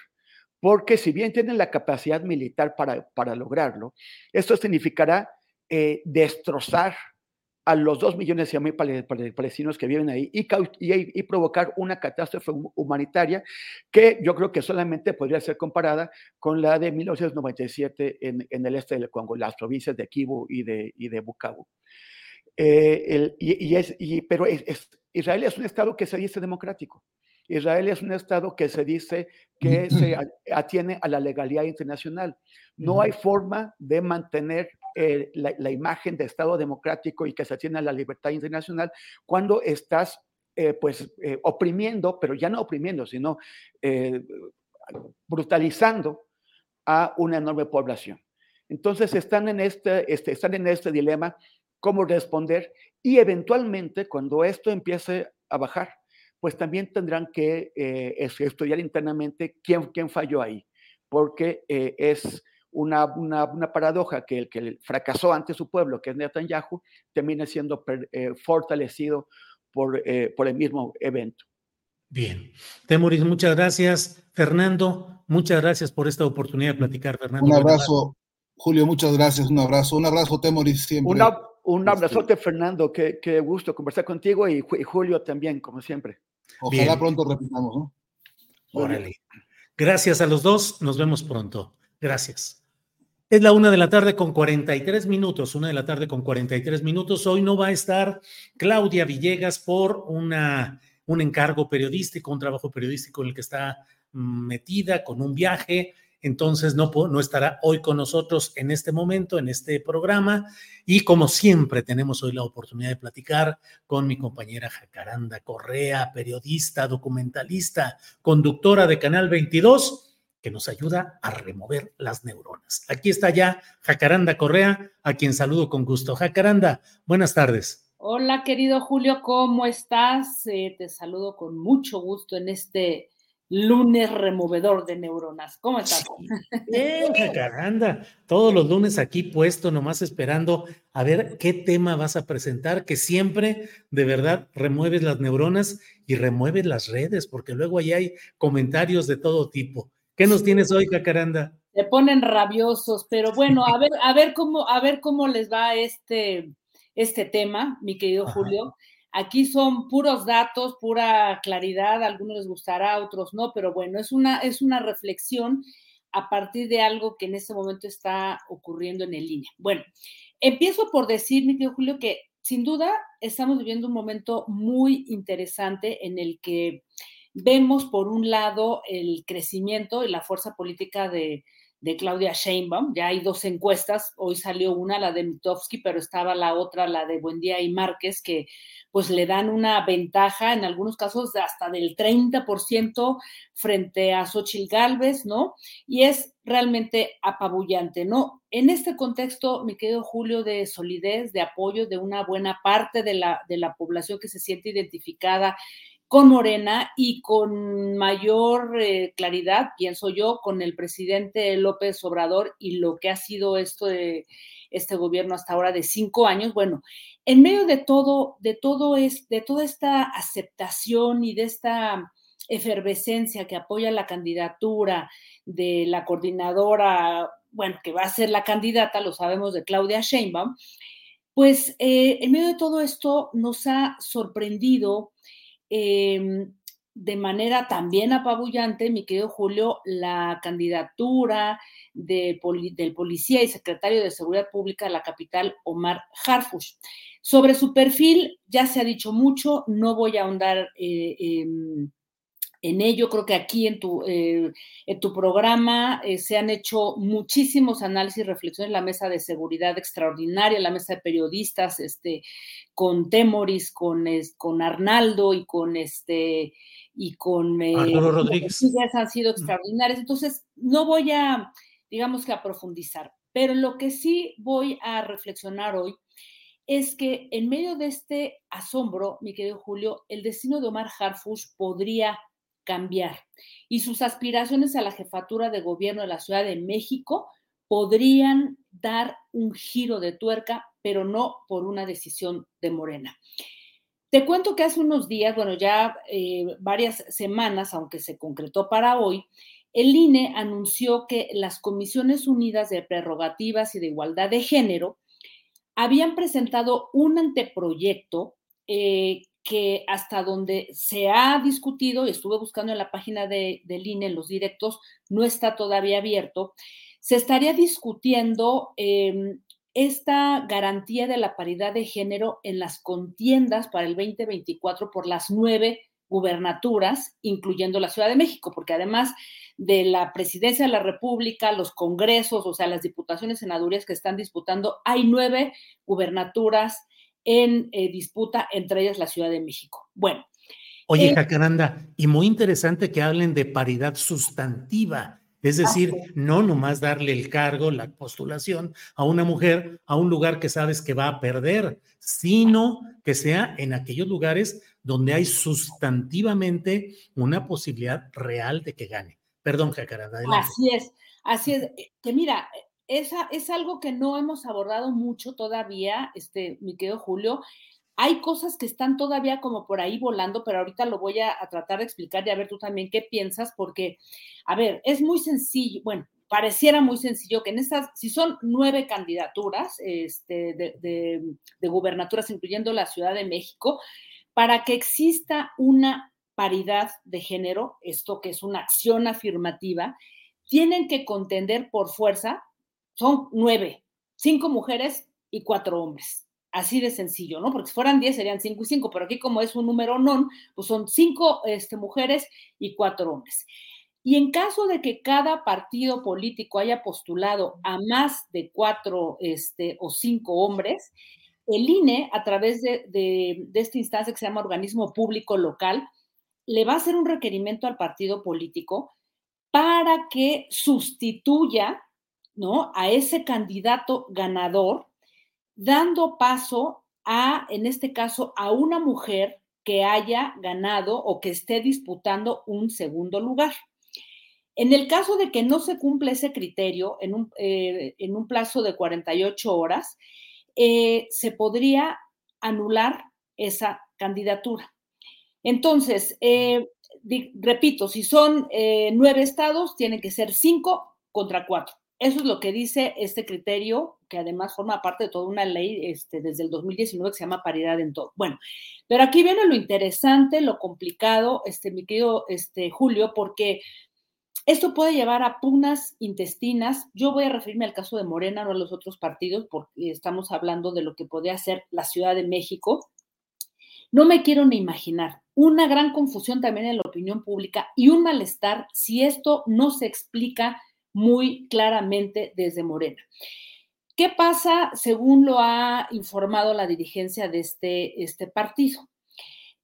porque si bien tienen la capacidad militar para, para lograrlo, esto significará eh, destrozar a los dos millones medio palestinos que viven ahí y, y, y, provocar una catástrofe humanitaria que yo creo que solamente podría ser comparada con la de 1997 en, en el este del Congo, las provincias de Kivu y de, y de Bukavu. Eh, el, y, y, es, y, pero es, es, Israel es un Estado que se dice democrático. Israel es un Estado que se dice que se atiene a la legalidad internacional. No hay forma de mantener eh, la, la, imagen de Estado democrático y que se atiene a la libertad internacional cuando estás eh, pues eh, oprimiendo, pero ya no oprimiendo, sino brutalizando a una enorme población. Entonces están en este, este, están en este dilema cómo responder y eventualmente cuando esto empiece a bajar, pues también tendrán que eh, estudiar internamente quién, quién, falló ahí, porque eh, es una, una, una, paradoja que el que fracasó ante su pueblo, que es Netanyahu, termina siendo per, eh, fortalecido por, eh, por el mismo evento. Bien. Temoris, muchas gracias. Fernando, muchas gracias por esta oportunidad de platicar, Fernando. Un abrazo, Julio, muchas gracias. Un abrazo. Un abrazo, Temoris, siempre. Una, un este abrazote. Fernando. Qué, qué, gusto conversar contigo y, y, Julio también, como siempre. Ojalá Bien. pronto repitamos, ¿no? Órale. Gracias a los dos. Nos vemos pronto. Gracias. Es la una de la tarde con 43 minutos, una de la tarde con 43 minutos. Hoy no va a estar Claudia Villegas por una, un encargo periodístico, un trabajo periodístico en el que está metida con un viaje. Entonces no, estará hoy con nosotros en este momento, en este programa. Y como siempre, tenemos hoy la oportunidad de platicar con mi compañera Jacaranda Correa, periodista, documentalista, conductora de Canal 22 que nos ayuda a remover las neuronas. Aquí está ya Jacaranda Correa, a quien saludo con gusto. Jacaranda, buenas tardes. Hola, querido Julio, ¿cómo estás? Eh, te saludo con mucho gusto en este lunes removedor de neuronas. ¿Cómo estás? Bien, Jacaranda. Todos los lunes aquí puesto, nomás esperando a ver qué tema vas a presentar, que siempre de verdad remueves las neuronas y remueves las redes, porque luego ahí hay comentarios de todo tipo. ¿Qué nos tienes hoy, Cacaranda? Se ponen rabiosos, pero bueno, a ver, a ver cómo, a ver cómo les va este, este tema, mi querido Ajá. Julio. Aquí son puros datos, pura claridad, a algunos les gustará, a otros no, pero bueno, es una, es una reflexión a partir de algo que en este momento está ocurriendo en el línea. Bueno, empiezo por decir, mi querido Julio, que sin duda estamos viviendo un momento muy interesante en el que vemos, por un lado, el crecimiento y la fuerza política de, de Claudia Sheinbaum. Ya hay dos encuestas, hoy salió una, la de Mitofsky, pero estaba la otra, la de Buendía y Márquez, que pues le dan una ventaja en algunos casos hasta del 30% frente a Xochitl Galvez, ¿no? Y es realmente apabullante, ¿no? En este contexto, mi querido Julio, de solidez, de apoyo de una buena parte de la, de la población que se siente identificada con Morena y con mayor eh, claridad, pienso yo, con el presidente López Obrador y lo que ha sido esto de este gobierno hasta ahora de cinco años. Bueno, en medio de todo, de todo es, de toda esta aceptación y de esta efervescencia que apoya la candidatura de la coordinadora, bueno, que va a ser la candidata, lo sabemos, de Claudia Sheinbaum, pues eh, en medio de todo esto nos ha sorprendido Em, de manera también apabullante, mi querido Julio, la candidatura de del policía y secretario de Seguridad Pública de la capital, Omar Harfush. Sobre su perfil ya se ha dicho mucho, no voy a ahondar eh, en ello. Creo que aquí en tu, eh, en tu programa eh, se han hecho muchísimos análisis y reflexiones, la mesa de seguridad extraordinaria, la mesa de periodistas, este, con Temoris, con, con Arnaldo y con este y con eh, Arturo Rodríguez. han sido extraordinarias. Entonces, no voy a, digamos que a profundizar, pero lo que sí voy a reflexionar hoy es que en medio de este asombro, mi querido Julio, el destino de Omar Harfush podría cambiar y sus aspiraciones a la jefatura de gobierno de la Ciudad de México podrían dar un giro de tuerca, pero no por una decisión de Morena. Te cuento que hace unos días, bueno, ya eh, varias semanas, aunque se concretó para hoy, el INE anunció que las Comisiones Unidas de Prerrogativas y de Igualdad de Género habían presentado un anteproyecto eh, que hasta donde se ha discutido, y estuve buscando en la página de, del INE, en los directos, no está todavía abierto, se estaría discutiendo em, esta garantía de la paridad de género en las contiendas para el 2024 por las nueve gubernaturas, incluyendo la Ciudad de México, porque además de la presidencia de la República, los congresos, o sea, las diputaciones senadurías que están disputando, hay nueve gubernaturas en eh, disputa, entre ellas la Ciudad de México. Bueno. Oye, eh, Jacaranda, y muy interesante que hablen de paridad sustantiva, es decir, no nomás darle el cargo, la postulación a una mujer a un lugar que sabes que va a perder, sino que sea en aquellos lugares donde hay sustantivamente una posibilidad real de que gane. Perdón, Jacaranda. Así es, así es. Que mira, es algo que no hemos abordado mucho todavía, este, mi querido Julio. Hay cosas que están todavía como por ahí volando, pero ahorita lo voy a, tratar de explicar y a ver tú también qué piensas, porque, a ver, es muy sencillo, bueno, pareciera muy sencillo que en estas, si son nueve candidaturas este, de, de gubernaturas, incluyendo la Ciudad de México, para que exista una paridad de género, esto que es una acción afirmativa, tienen que contender por fuerza son nueve, cinco mujeres y cuatro hombres. Así de sencillo, ¿no? Porque si fueran diez serían cinco y cinco, pero aquí como es un número non, pues son cinco este, mujeres y cuatro hombres. Y en caso de que cada partido político haya postulado a más de cuatro este, o cinco hombres, el INE, a través de, de, esta instancia que se llama organismo público local, le va a hacer un requerimiento al partido político para que sustituya ¿no? A ese candidato ganador, dando paso a, en este caso, a una mujer que haya ganado o que esté disputando un segundo lugar. En el caso de que no se cumple ese criterio en un, eh, en un plazo de 48 horas, eh, se podría anular esa candidatura. Entonces, eh, repito, si son nueve estados, tienen que ser cinco contra cuatro. Eso es lo que dice este criterio, que además forma parte de toda una ley este, desde el 2019 que se llama paridad en todo. Bueno, pero aquí viene lo interesante, lo complicado, este, mi querido este, Julio, porque Esto puede llevar a pugnas intestinas. Yo voy a referirme al caso de Morena, no a los otros partidos, porque estamos hablando de lo que podría ser la Ciudad de México. No me quiero ni imaginar una gran confusión también en la opinión pública y un malestar si esto no se explica muy claramente desde Morena. ¿Qué pasa según lo ha informado la dirigencia de este, este partido?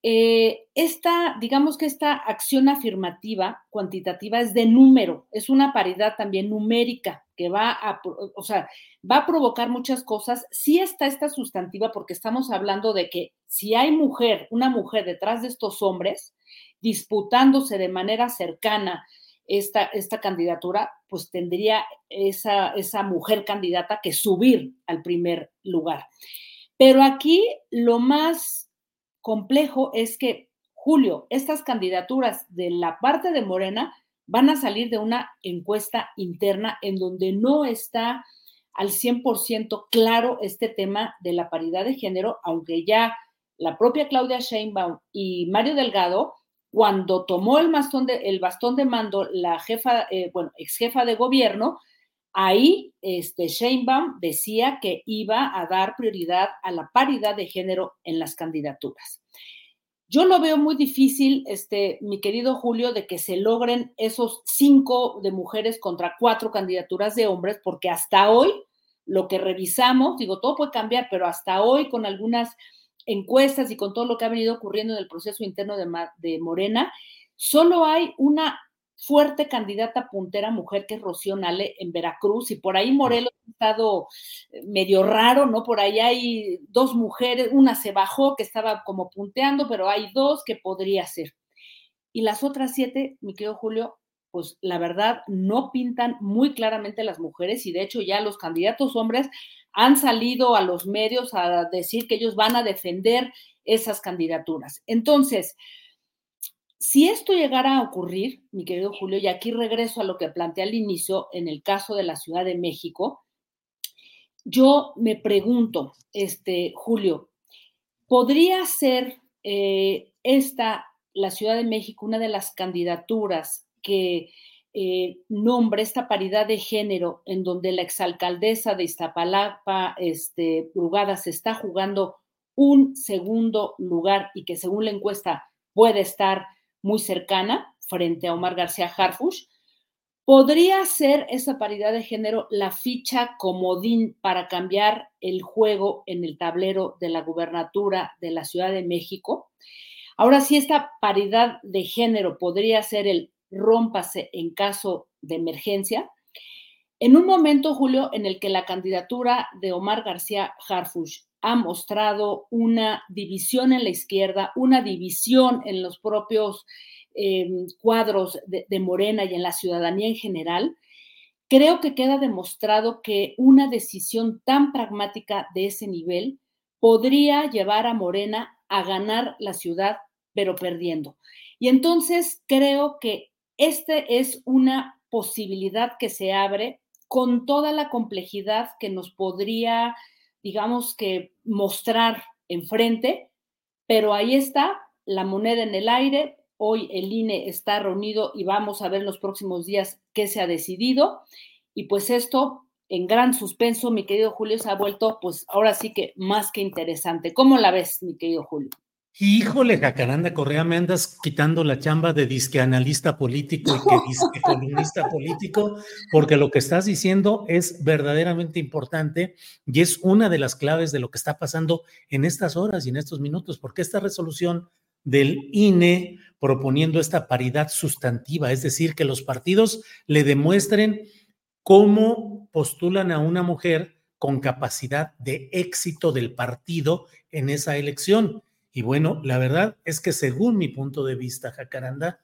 Eh, esta, digamos que esta acción afirmativa cuantitativa es de número, es una paridad también numérica que va a, o sea, va a provocar muchas cosas. Sí está esta sustantiva porque estamos hablando de que si hay mujer, una mujer detrás de estos hombres, disputándose de manera cercana esta, esta candidatura, pues tendría esa, esa mujer candidata que subir al primer lugar. Pero aquí lo más complejo es que, Julio, estas candidaturas de la parte de Morena van a salir de una encuesta interna en donde no está al 100% claro este tema de la paridad de género, aunque ya la propia Claudia Sheinbaum y Mario Delgado, cuando tomó el bastón de, el bastón de mando la jefa, eh, bueno, ex jefa de gobierno, ahí este, Sheinbaum decía que iba a dar prioridad a la paridad de género en las candidaturas. Yo lo veo muy difícil, este, mi querido Julio, de que se logren esos cinco de mujeres contra cuatro candidaturas de hombres, porque hasta hoy lo que revisamos, digo, todo puede cambiar, pero hasta hoy con algunas encuestas y con todo lo que ha venido ocurriendo en el proceso interno de, Morena, solo hay una fuerte candidata puntera mujer que es Rocío Nale en Veracruz y por ahí Morelos ha estado eh, medio raro, ¿no? Por ahí hay dos mujeres, una se bajó que estaba como punteando, pero hay dos que podría ser. Y las otras siete, mi querido Julio, pues la verdad no pintan muy claramente las mujeres y de hecho ya los candidatos hombres han salido a los medios a decir que ellos van a defender esas candidaturas. Entonces, si esto llegara a ocurrir, mi querido Julio, y aquí regreso a lo que planteé al inicio en el caso de la Ciudad de México, yo me pregunto, este, Julio, ¿podría ser eh, esta, la Ciudad de México, una de las candidaturas que eh, nombre esta paridad de género en donde la exalcaldesa de Iztapalapa, este, Brugada, se está jugando un segundo lugar y que según la encuesta puede estar muy cercana frente a Omar García Harfush, podría ser esa paridad de género la ficha comodín para cambiar el juego en el tablero de la gubernatura de la Ciudad de México. Ahora sí, esta paridad de género podría ser el rómpase en caso de emergencia. En un momento, Julio, en el que la candidatura de Omar García Harfush ha mostrado una división en la izquierda, una división en los propios em, cuadros de, de Morena y en la ciudadanía en general, creo que queda demostrado que una decisión tan pragmática de ese nivel podría llevar a Morena a ganar la ciudad, pero perdiendo. Y entonces creo que este es una posibilidad que se abre con toda la complejidad que nos podría digamos que mostrar enfrente, pero ahí está la moneda en el aire. Hoy el INE está reunido y vamos a ver en los próximos días qué se ha decidido. Y pues esto en gran suspenso, mi querido Julio, se ha vuelto pues ahora sí que más que interesante. ¿Cómo la ves, mi querido Julio? Híjole, Jacaranda Correa, me andas quitando la chamba de disque analista político y que disque columnista político, porque lo que estás diciendo es verdaderamente importante y es una de las claves de lo que está pasando en estas horas y en estos minutos, porque esta resolución del INE proponiendo esta paridad sustantiva, es decir, que los partidos le demuestren cómo postulan a una mujer con capacidad de éxito del partido en esa elección y bueno, la verdad es que según mi punto de vista, Jacaranda,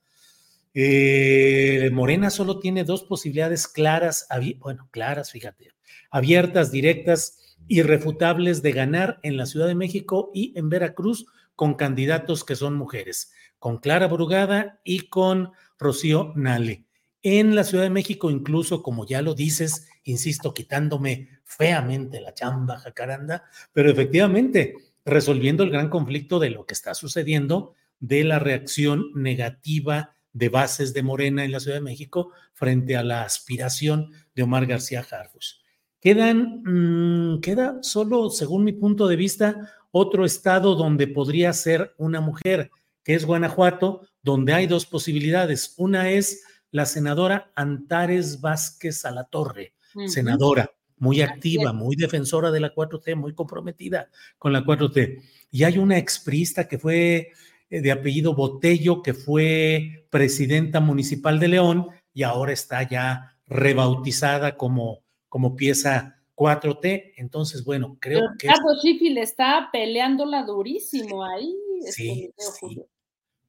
eh, Morena solo tiene dos posibilidades claras, bueno, claras, fíjate, abiertas, directas, irrefutables de ganar en la Ciudad de México y en Veracruz con candidatos que son mujeres, con Clara Brugada y con Rocío Nale. En la Ciudad de México, incluso, como ya lo dices, insisto, quitándome feamente la chamba, Jacaranda, pero efectivamente, resolviendo el gran conflicto de lo que está sucediendo, de la reacción negativa de bases de Morena en la Ciudad de México frente a la aspiración de Omar García Harfuch. Quedan, mm, queda solo, según mi punto de vista, otro estado donde podría ser una mujer, que es Guanajuato, donde hay dos posibilidades. Una es la senadora Antares Vázquez Alatorre, Torre, senadora muy activa, muy defensora de la 4T, muy comprometida con la 4T. Y hay una exprista que fue eh, de apellido Botello, que fue presidenta municipal de León y ahora está ya rebautizada como, como pieza 4T. Entonces, bueno, creo que. Carlos le está peleándola durísimo ahí. Sí, sí.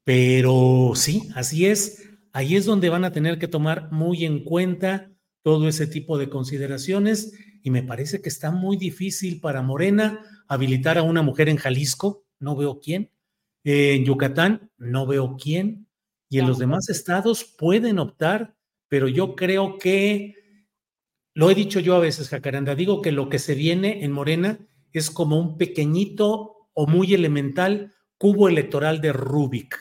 Pero sí, así es. Ahí es donde van a tener que tomar muy en cuenta todo ese tipo de consideraciones y me parece que está muy difícil para Morena habilitar a una mujer en Jalisco, no veo quién, en Yucatán, no veo quién, y en los demás estados pueden optar, pero yo creo que, lo he dicho yo a veces, Jacaranda, digo que lo que se viene en Morena es como un pequeñito o muy elemental cubo electoral de Rubik.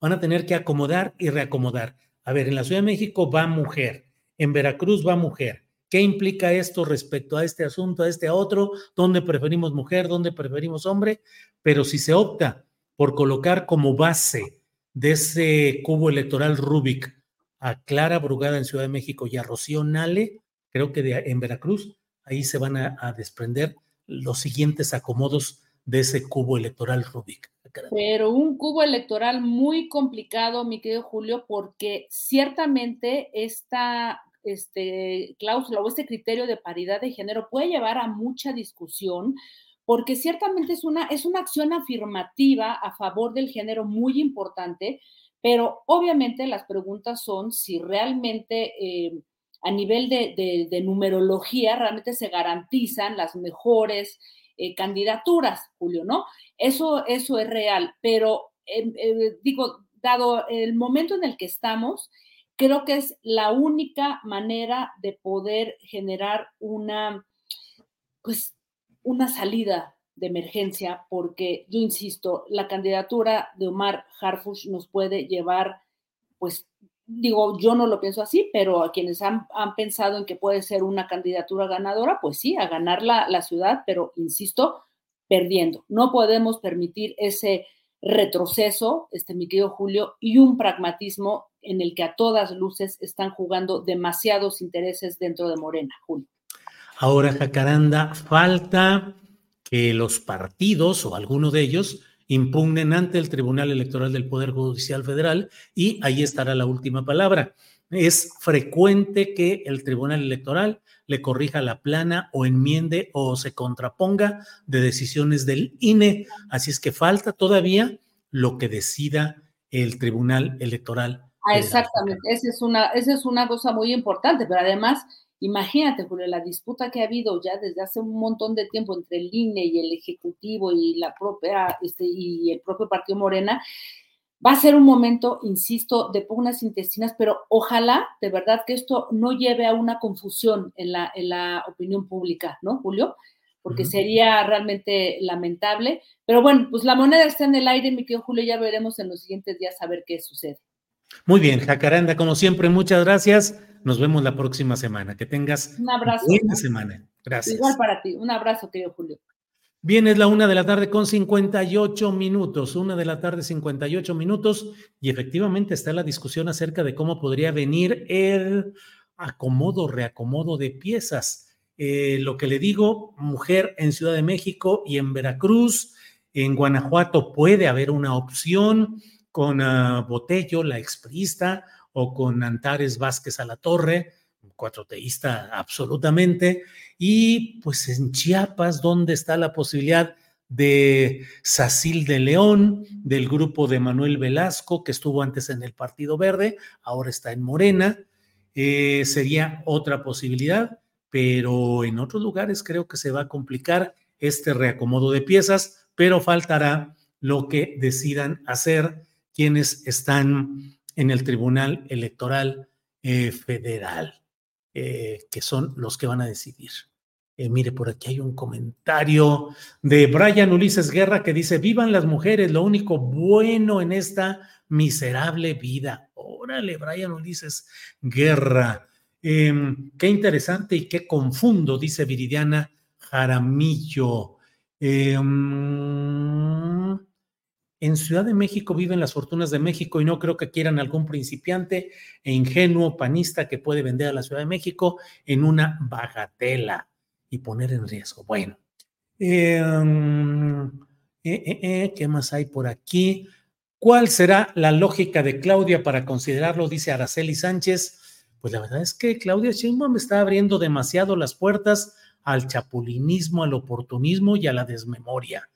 Van a tener que acomodar y reacomodar. A ver, en la Ciudad de México va mujer, en Veracruz va mujer. ¿Qué implica esto respecto a este asunto, a este otro? ¿Dónde preferimos mujer? ¿Dónde preferimos hombre? Pero si se opta por colocar como base de ese cubo electoral Rubik a Clara Brugada en Ciudad de México y a Rocío Nale, creo que en Veracruz, ahí se van a, a desprender los siguientes acomodos de ese cubo electoral Rubik. Pero un cubo electoral muy complicado, mi querido Julio, porque ciertamente esta este, cláusula o este criterio de paridad de género puede llevar a mucha discusión porque ciertamente es una, es una acción afirmativa a favor del género muy importante, pero obviamente las preguntas son si realmente eh, a nivel de, numerología realmente se garantizan las mejores eh, candidaturas, Julio, ¿no? Eso, eso es real, pero eh, digo, dado el momento en el que estamos, creo que es la única manera de poder generar una, pues, una salida de emergencia, porque yo insisto, la candidatura de Omar Harfush nos puede llevar, pues, digo, yo no lo pienso así, pero a quienes han, pensado en que puede ser una candidatura ganadora, pues sí, a ganar la, la ciudad, pero insisto, perdiendo. No podemos permitir ese retroceso, este mi querido Julio, y un pragmatismo en el que a todas luces están jugando demasiados intereses dentro de Morena, Julio. Ahora, Jacaranda, falta que los partidos o alguno de ellos impugnen ante el Tribunal Electoral del Poder Judicial Federal y ahí estará la última palabra. Es frecuente que el Tribunal Electoral le corrija la plana o enmiende o se contraponga de decisiones del INE. Así es que falta todavía lo que decida el Tribunal Electoral. Ah, exactamente, esa es, una, esa es una cosa muy importante, pero además, imagínate, Julio, la disputa que ha habido ya desde hace un montón de tiempo entre el INE y el Ejecutivo y la propia, este, y el propio Partido Morena, Va a ser un momento, insisto, de pugnas intestinas, pero ojalá de verdad que esto no lleve a una confusión en la, en la opinión pública, ¿no, Julio? Porque sería realmente lamentable. Pero bueno, pues la moneda está en el aire, mi querido Julio, ya veremos en los siguientes días a ver qué sucede. Muy bien, Jacaranda, como siempre, muchas gracias. Nos vemos la próxima semana. Que tengas un abrazo. Buena semana. Gracias. Igual para ti. Un abrazo, querido Julio. Bien, es la una de la tarde con 58 minutos, una de la tarde 58 minutos, y efectivamente está la discusión acerca de cómo podría venir el acomodo, reacomodo de piezas. Eh, lo que le digo, mujer en Ciudad de México y en Veracruz, en Guanajuato puede haber una opción con uh, Botello, la exprista, o con Antares Vázquez a la Torre, cuatroteísta absolutamente, y pues en Chiapas, donde está la posibilidad de Sacil de León, del grupo de Manuel Velasco, que estuvo antes en el Partido Verde, ahora está en Morena, eh, sería otra posibilidad, pero en otros lugares creo que se va a complicar este reacomodo de piezas, pero faltará lo que decidan hacer quienes están en el Tribunal Electoral eh, Federal. Eh, que son los que van a decidir. Eh, mire, por aquí hay un comentario de Brian Ulises Guerra que dice, vivan las mujeres, lo único bueno en esta miserable vida. Órale, Brian Ulises Guerra. Em, qué interesante y qué confundo, dice Viridiana Jaramillo. Em, en Ciudad de México viven las fortunas de México y no creo que quieran algún principiante e ingenuo panista que puede vender a la Ciudad de México en una bagatela y poner en riesgo. Bueno, em, eh, eh, eh, ¿qué más hay por aquí? ¿Cuál será la lógica de Claudia para considerarlo? Dice Araceli Sánchez. Pues la verdad es que Claudia Sheinbaum está abriendo demasiado las puertas al chapulinismo, al oportunismo y a la desmemoria.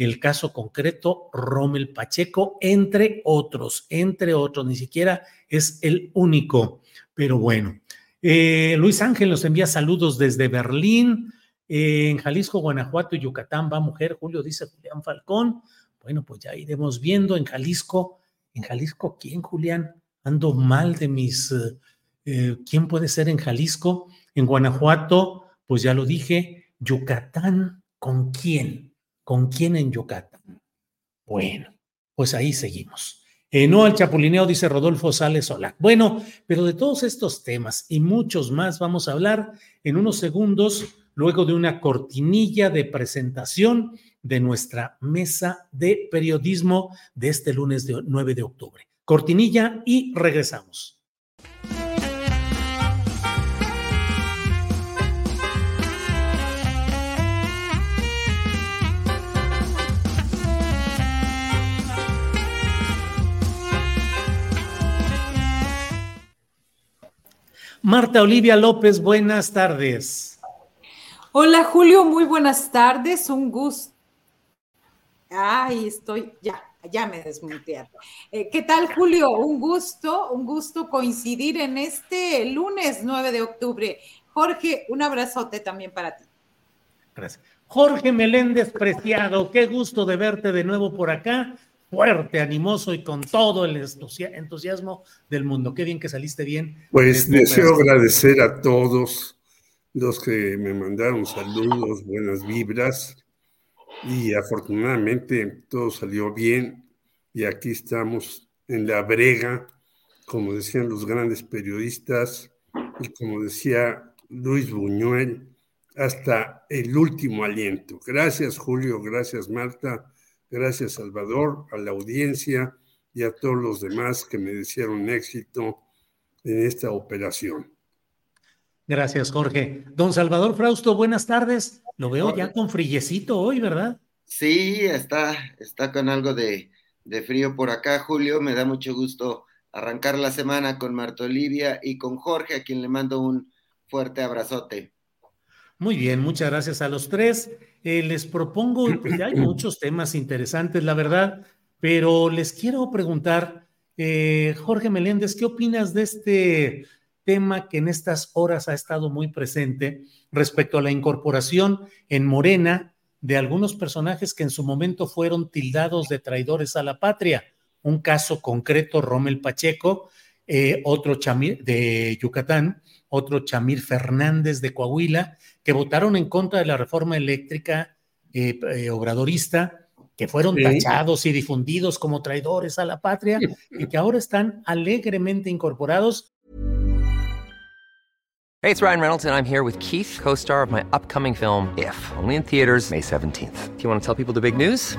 El caso concreto, Rommel Pacheco, entre otros, entre otros, ni siquiera es el único, pero bueno. Eh, Luis Ángel nos envía saludos desde Berlín, en Jalisco, Guanajuato y Yucatán va mujer, Julio dice Julián Falcón. Bueno, pues ya iremos viendo en Jalisco. ¿En Jalisco quién, Julián? Ando mal de mis... Eh, eh, ¿Quién puede ser en Jalisco? En Guanajuato, pues ya lo dije, Yucatán, ¿con quién? ¿Con quién en Yucatán? Bueno, pues ahí seguimos. Eh, no al chapulineo, dice Rodolfo Sales Solá. Bueno, pero de todos estos temas y muchos más vamos a hablar en unos segundos, luego de una cortinilla de presentación de nuestra mesa de periodismo de este lunes de 9 de octubre. Cortinilla y regresamos. Marta Olivia López, buenas tardes. Hola Julio, muy buenas tardes, un gusto. Ay, estoy, ya, ya me desmonté. Eh, ¿Qué tal Julio? Un gusto, un gusto coincidir en este lunes 9 de octubre. Jorge, un abrazote también para ti. Gracias. Jorge Meléndez Preciado, qué gusto de verte de nuevo por acá fuerte, animoso y con todo el entusiasmo del mundo. Qué bien que saliste bien. Pues deseo agradecer a todos los que me mandaron saludos, buenas vibras y afortunadamente todo salió bien y aquí estamos en la brega, como decían los grandes periodistas y como decía Luis Buñuel, hasta el último aliento. Gracias Julio, gracias Marta Gracias, Salvador, a la audiencia y a todos los demás que me desearon éxito en esta operación. Gracias, Jorge. Don Salvador Frausto, buenas tardes. Lo veo ya con frillecito hoy, ¿verdad? Sí, está, está con algo de, de frío por acá, Julio. Me da mucho gusto arrancar la semana con Marta Olivia y con Jorge, a quien le mando un fuerte abrazote. Muy bien, muchas gracias a los tres. Eh, les propongo, pues ya hay muchos temas interesantes, la verdad, pero les quiero preguntar, eh, Jorge Meléndez, ¿qué opinas de este tema que en estas horas ha estado muy presente respecto a la incorporación en Morena de algunos personajes que en su momento fueron tildados de traidores a la patria? Un caso concreto, Rommel Pacheco, eh, otro Chamir de Yucatán, otro Chamir Fernández de Coahuila, que votaron en contra de la reforma eléctrica eh, eh, obradorista, que fueron tachados y difundidos como traidores a la patria y que ahora están alegremente incorporados. Hey, it's Ryan Reynolds and I'm here with Keith, co-star of my upcoming film If, only in theaters May 17th. Do you want to tell people the big news?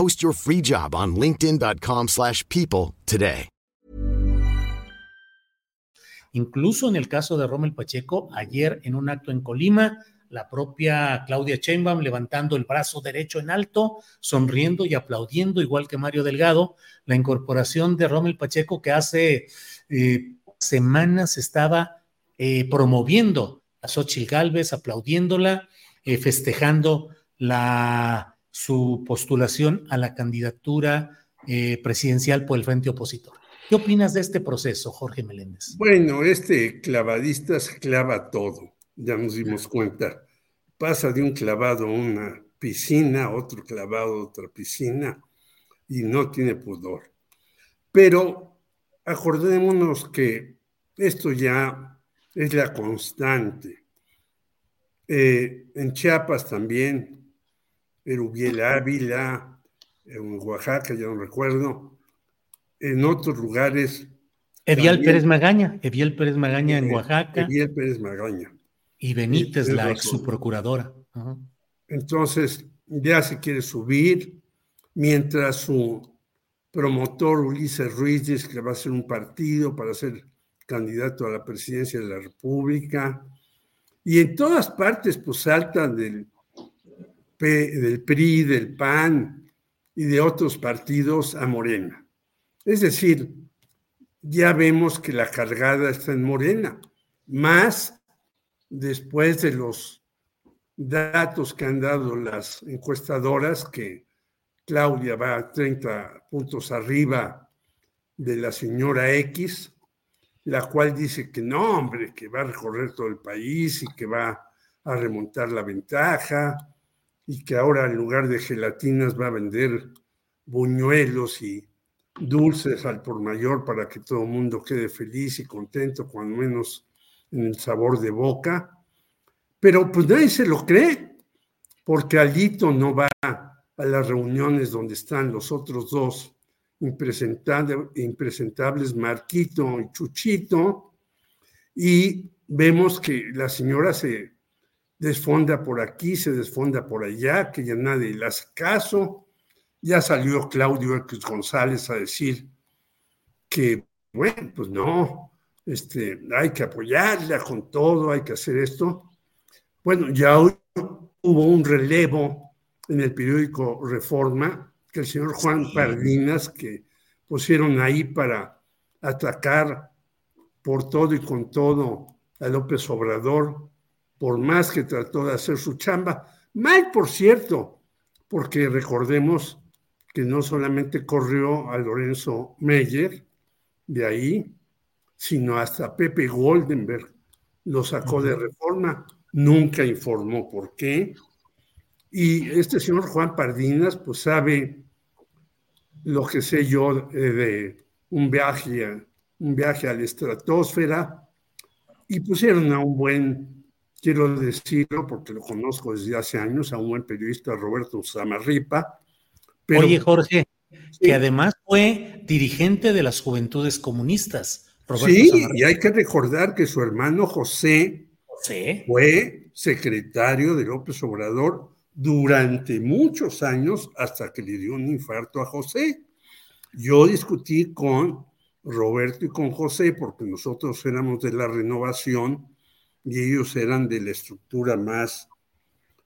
Post your free job on linkedin.com/people today. Incluso en el caso de Rommel Pacheco, ayer en un acto en Colima, la propia Claudia Sheinbaum levantando el brazo derecho en alto, sonriendo y aplaudiendo, igual que Mario Delgado, la incorporación de Rommel Pacheco que hace eh, semanas estaba eh, promoviendo a Xochitl Gálvez, aplaudiéndola, eh, festejando la, su postulación a la candidatura presidencial por el frente opositor. ¿Qué opinas de este proceso, Jorge Meléndez? Bueno, este clavadista se clava todo ya nos dimos cuenta, pasa de un clavado a una piscina, otro clavado a otra piscina, y no tiene pudor. Pero acordémonos que esto ya es la constante. Eh, en Chiapas también, en Ubiel Ávila, en Oaxaca, ya no recuerdo, en otros lugares. Eviel Pérez Magaña, Eviel Pérez Magaña en Oaxaca. Eviel Pérez Magaña. Y Benítez, la ex subprocuradora. Entonces, ya se quiere subir, mientras su promotor Ulises Ruiz dice que va a ser un partido para ser candidato a la presidencia de la República. Y en todas partes, pues saltan del, del PRI, del PAN y de otros partidos a Morena. Es decir, ya vemos que la cargada está en Morena, más después de los datos que han dado las encuestadoras, que Claudia va 30 puntos arriba de la señora X, la cual dice que no, hombre, que va a recorrer todo el país y que va a remontar la ventaja y que ahora en lugar de gelatinas va a vender buñuelos y dulces al por mayor para que todo el mundo quede feliz y contento, cuando menos en el sabor de boca, pero pues nadie se lo cree, porque Alito no va a las reuniones donde están los otros dos impresentables, Marquito y Chuchito, y vemos que la señora se desfonda por aquí, se desfonda por allá, que ya nadie le hace caso. Ya salió Claudio X González a decir que, bueno, pues no, este, hay que apoyarla con todo, hay que hacer esto. Bueno, ya hoy hubo un relevo en el periódico Reforma, que el señor Juan Pardinas, que pusieron ahí para atacar por todo y con todo a López Obrador, por más que trató de hacer su chamba. Mal, por cierto, porque recordemos que no solamente corrió a Lorenzo Meyer de ahí, sino hasta Pepe Goldenberg lo sacó de reforma, nunca informó por qué. Y este señor Juan Pardinas, pues sabe lo que sé yo eh, de un viaje, un viaje a la estratosfera, y pusieron a un buen, quiero decirlo porque lo conozco desde hace años, a un buen periodista, Roberto Samarripa. Oye, Jorge, que además fue dirigente de las Juventudes Comunistas sí, y hay que recordar que su hermano José, fue secretario de López Obrador durante muchos años hasta que le dio un infarto a José. Yo discutí con Roberto y con José porque nosotros éramos de la renovación y ellos eran de la estructura más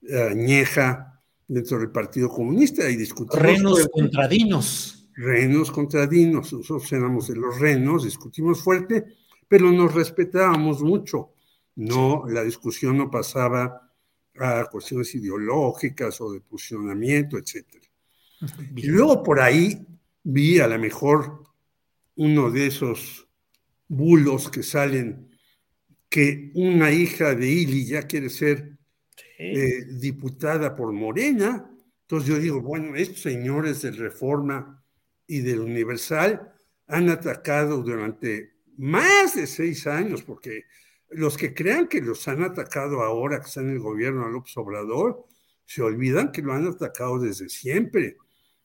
eh, añeja dentro del Partido Comunista y discutimos. Renos contradinos renos contra dinos, nosotros éramos de los renos, discutimos fuerte, pero nos respetábamos mucho. No, la discusión no pasaba a cuestiones ideológicas o de posicionamiento, etc. Y luego por ahí vi a lo mejor uno de esos bulos que salen que una hija de Ili ya quiere ser eh, diputada por Morena. Entonces yo digo, bueno, estos señores de reforma y del Universal han atacado durante más de seis años, porque los que crean que los han atacado ahora que están en el gobierno a López Obrador, se olvidan que lo han atacado desde siempre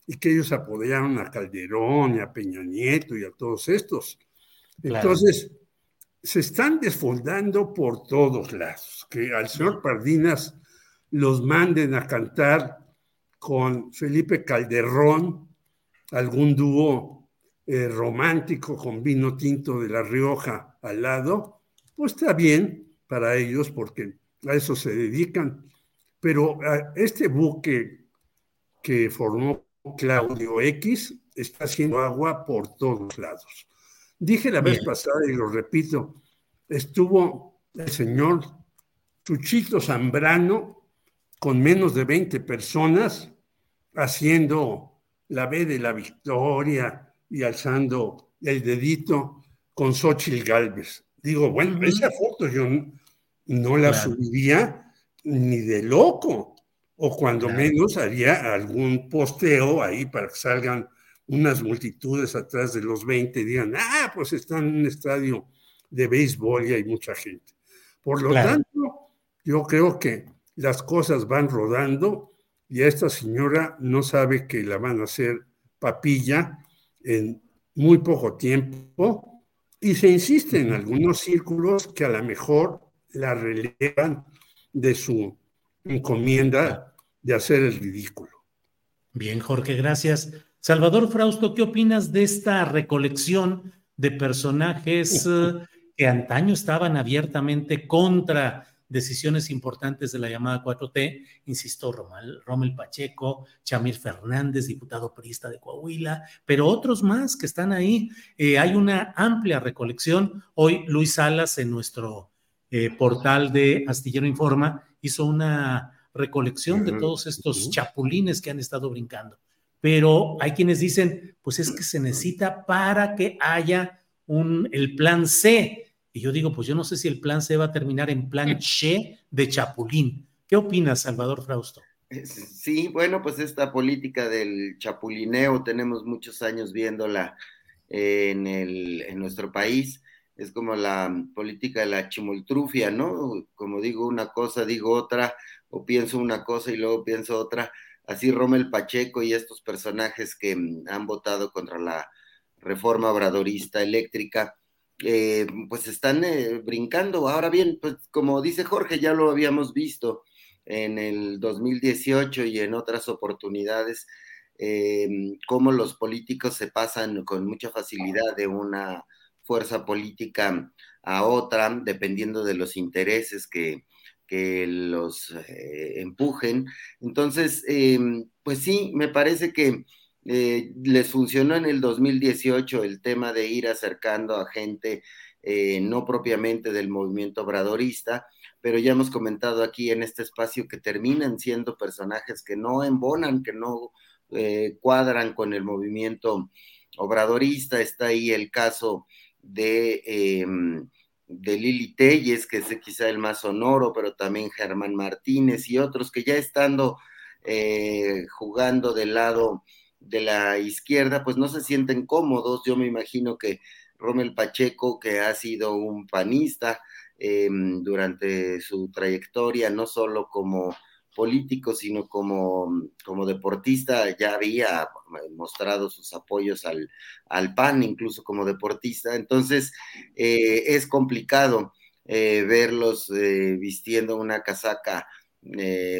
y que ellos apoyaron a Calderón y a Peña Nieto y a todos estos. Entonces, se están desfoldando por todos lados. Que al señor Pardinas los manden a cantar con Felipe Calderón, algún dúo eh, romántico con vino tinto de La Rioja al lado, pues está bien para ellos porque a eso se dedican. Pero este buque que formó Claudio X está haciendo agua por todos lados. Dije la vez pasada y lo repito, estuvo el señor Chuchito Zambrano con menos de 20 personas haciendo la B de la victoria y alzando el dedito con Xochitl Galvez. Digo, bueno, esa foto yo no la subiría ni de loco, o cuando menos haría algún posteo ahí para que salgan unas multitudes atrás de los 20 y digan, ah, pues están en un estadio de béisbol y hay mucha gente. Por lo tanto, yo creo que las cosas van rodando y esta señora no sabe que la van a hacer papilla en muy poco tiempo y se insiste en algunos círculos que a lo mejor la relevan de su encomienda de hacer el ridículo. Bien, Jorge, gracias. Salvador Frausto, ¿qué opinas de esta recolección de personajes eh, que antaño estaban abiertamente contra decisiones importantes de la llamada 4T, insisto, Rommel Pacheco, Chamir Fernández, diputado priista de Coahuila, pero otros más que están ahí. Eh, hay una amplia recolección. Hoy Luis Salas en nuestro eh, portal de Astillero Informa hizo una recolección de todos estos chapulines que han estado brincando pero hay quienes dicen, pues es que se necesita para que haya un, el plan C. Y yo digo, pues yo no sé si el plan C va a terminar en plan Che de Chapulín. ¿Qué opinas, Salvador Frausto? Sí, bueno, pues esta política del chapulineo tenemos muchos años viéndola en, el, en nuestro país. Es como la política de la chimoltrufia, ¿no? Como digo una cosa, digo otra, o pienso una cosa y luego pienso otra así Rommel Pacheco y estos personajes que mm, han votado contra la reforma obradorista eléctrica, eh, pues están eh, brincando. Ahora bien, pues como dice Jorge, ya lo habíamos visto en el 2018 y en otras oportunidades, eh, cómo los políticos se pasan con mucha facilidad de una fuerza política a otra, dependiendo de los intereses que, que los eh, empujen. Entonces, em, pues sí, me parece que eh, les funcionó en el 2018 el tema de ir acercando a gente eh, no propiamente del movimiento obradorista, pero ya hemos comentado aquí en este espacio que terminan siendo personajes que no embonan, que no cuadran con el movimiento obradorista. Está ahí el caso de em, de Lili Telles, que es quizá el más sonoro, pero también Germán Martínez y otros que ya estando eh, jugando del lado de la izquierda, pues no se sienten cómodos. Yo me imagino que Rommel Pacheco, que ha sido un panista em, durante su trayectoria, no solo como político, sino como, como deportista, ya había mostrado sus apoyos al, al PAN, incluso como deportista. Entonces, eh, es complicado eh, verlos eh, vistiendo una casaca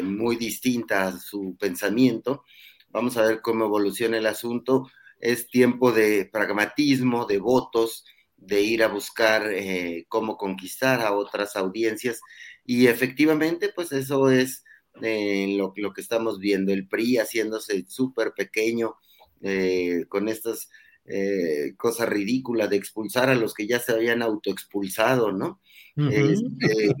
muy distinta a su pensamiento. Vamos a ver cómo evoluciona el asunto. Es tiempo de pragmatismo, de votos, de ir a buscar cómo conquistar a otras audiencias. Y efectivamente, pues eso es en lo, lo, que estamos viendo, el PRI haciéndose súper pequeño eh, con estas eh, cosas ridículas de expulsar a los que ya se habían autoexpulsado, ¿no? Este,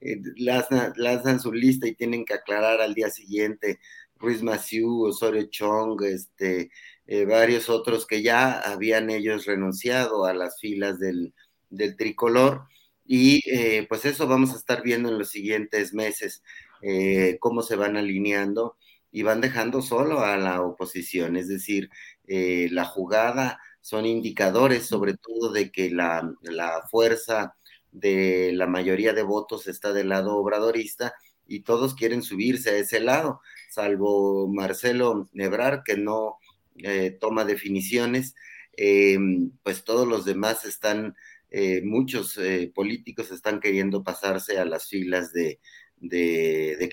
lanzan, su lista y tienen que aclarar al día siguiente Ruiz Maciú, Osorio Chong, este, eh, varios otros que ya habían ellos renunciado a las filas del, del tricolor y eh, pues eso vamos a estar viendo en los siguientes meses, eh, cómo se van alineando y van dejando solo a la oposición. Es decir, eh, la jugada son indicadores sobre todo de que la, la fuerza de la mayoría de votos está del lado obradorista y todos quieren subirse a ese lado, salvo Marcelo Nebrar, que no toma definiciones, pues todos los demás están eh, muchos eh, políticos están queriendo pasarse a las filas de,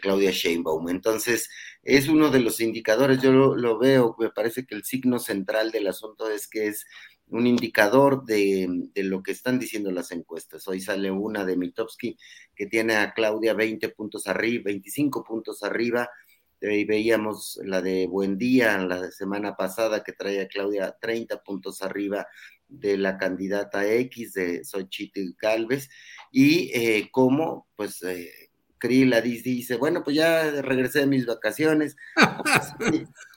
Claudia Sheinbaum. Entonces, es uno de los indicadores, yo lo, veo, me parece que el signo central del asunto es que es un indicador de, lo que están diciendo las encuestas. Hoy sale una de Mitowski que tiene a Claudia 20 puntos arriba, 25 puntos arriba. Y veíamos la de Buendía la semana pasada que traía a Claudia 30 puntos arriba de la candidata X de Xochitl Galvez y eh, cómo pues eh, dice, bueno, pues ya regresé de mis vacaciones,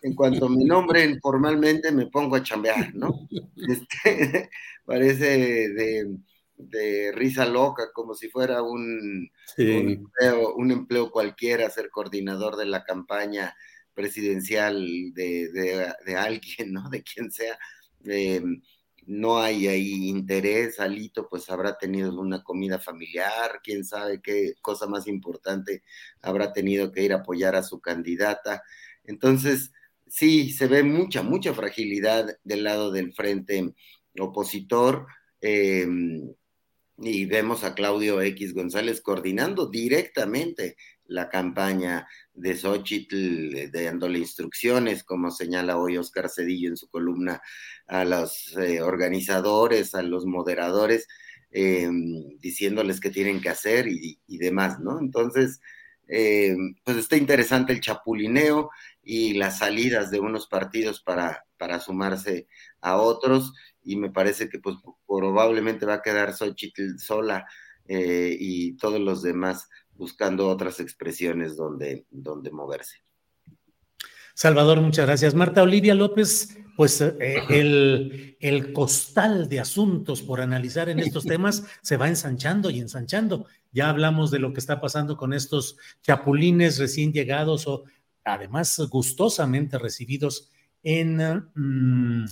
en cuanto me nombren formalmente me pongo a chambear, ¿no? Este, parece de, risa loca, como si fuera un, un, empleo, cualquiera, ser coordinador de la campaña presidencial de, de alguien, ¿no? De quien sea. Eh, no hay ahí interés, Alito pues habrá tenido una comida familiar, quién sabe qué cosa más importante habrá tenido que ir a apoyar a su candidata. Entonces, sí, se ve mucha, mucha fragilidad del lado del frente opositor. Em, y vemos a Claudio X González coordinando directamente la campaña de Xochitl, dándole instrucciones, como señala hoy Oscar Cedillo en su columna, a los eh, organizadores, a los moderadores, em, diciéndoles qué tienen que hacer y, demás, ¿no? Entonces, em, pues está interesante el chapulineo y las salidas de unos partidos para, para sumarse a otros, y me parece que pues probablemente va a quedar Xochitl sola eh, y todos los demás buscando otras expresiones donde, donde moverse. Salvador, muchas gracias. Marta Olivia López, pues eh, el, el, costal de asuntos por analizar en estos temas se va ensanchando y ensanchando. Ya hablamos de lo que está pasando con estos chapulines recién llegados o además gustosamente recibidos en, mm,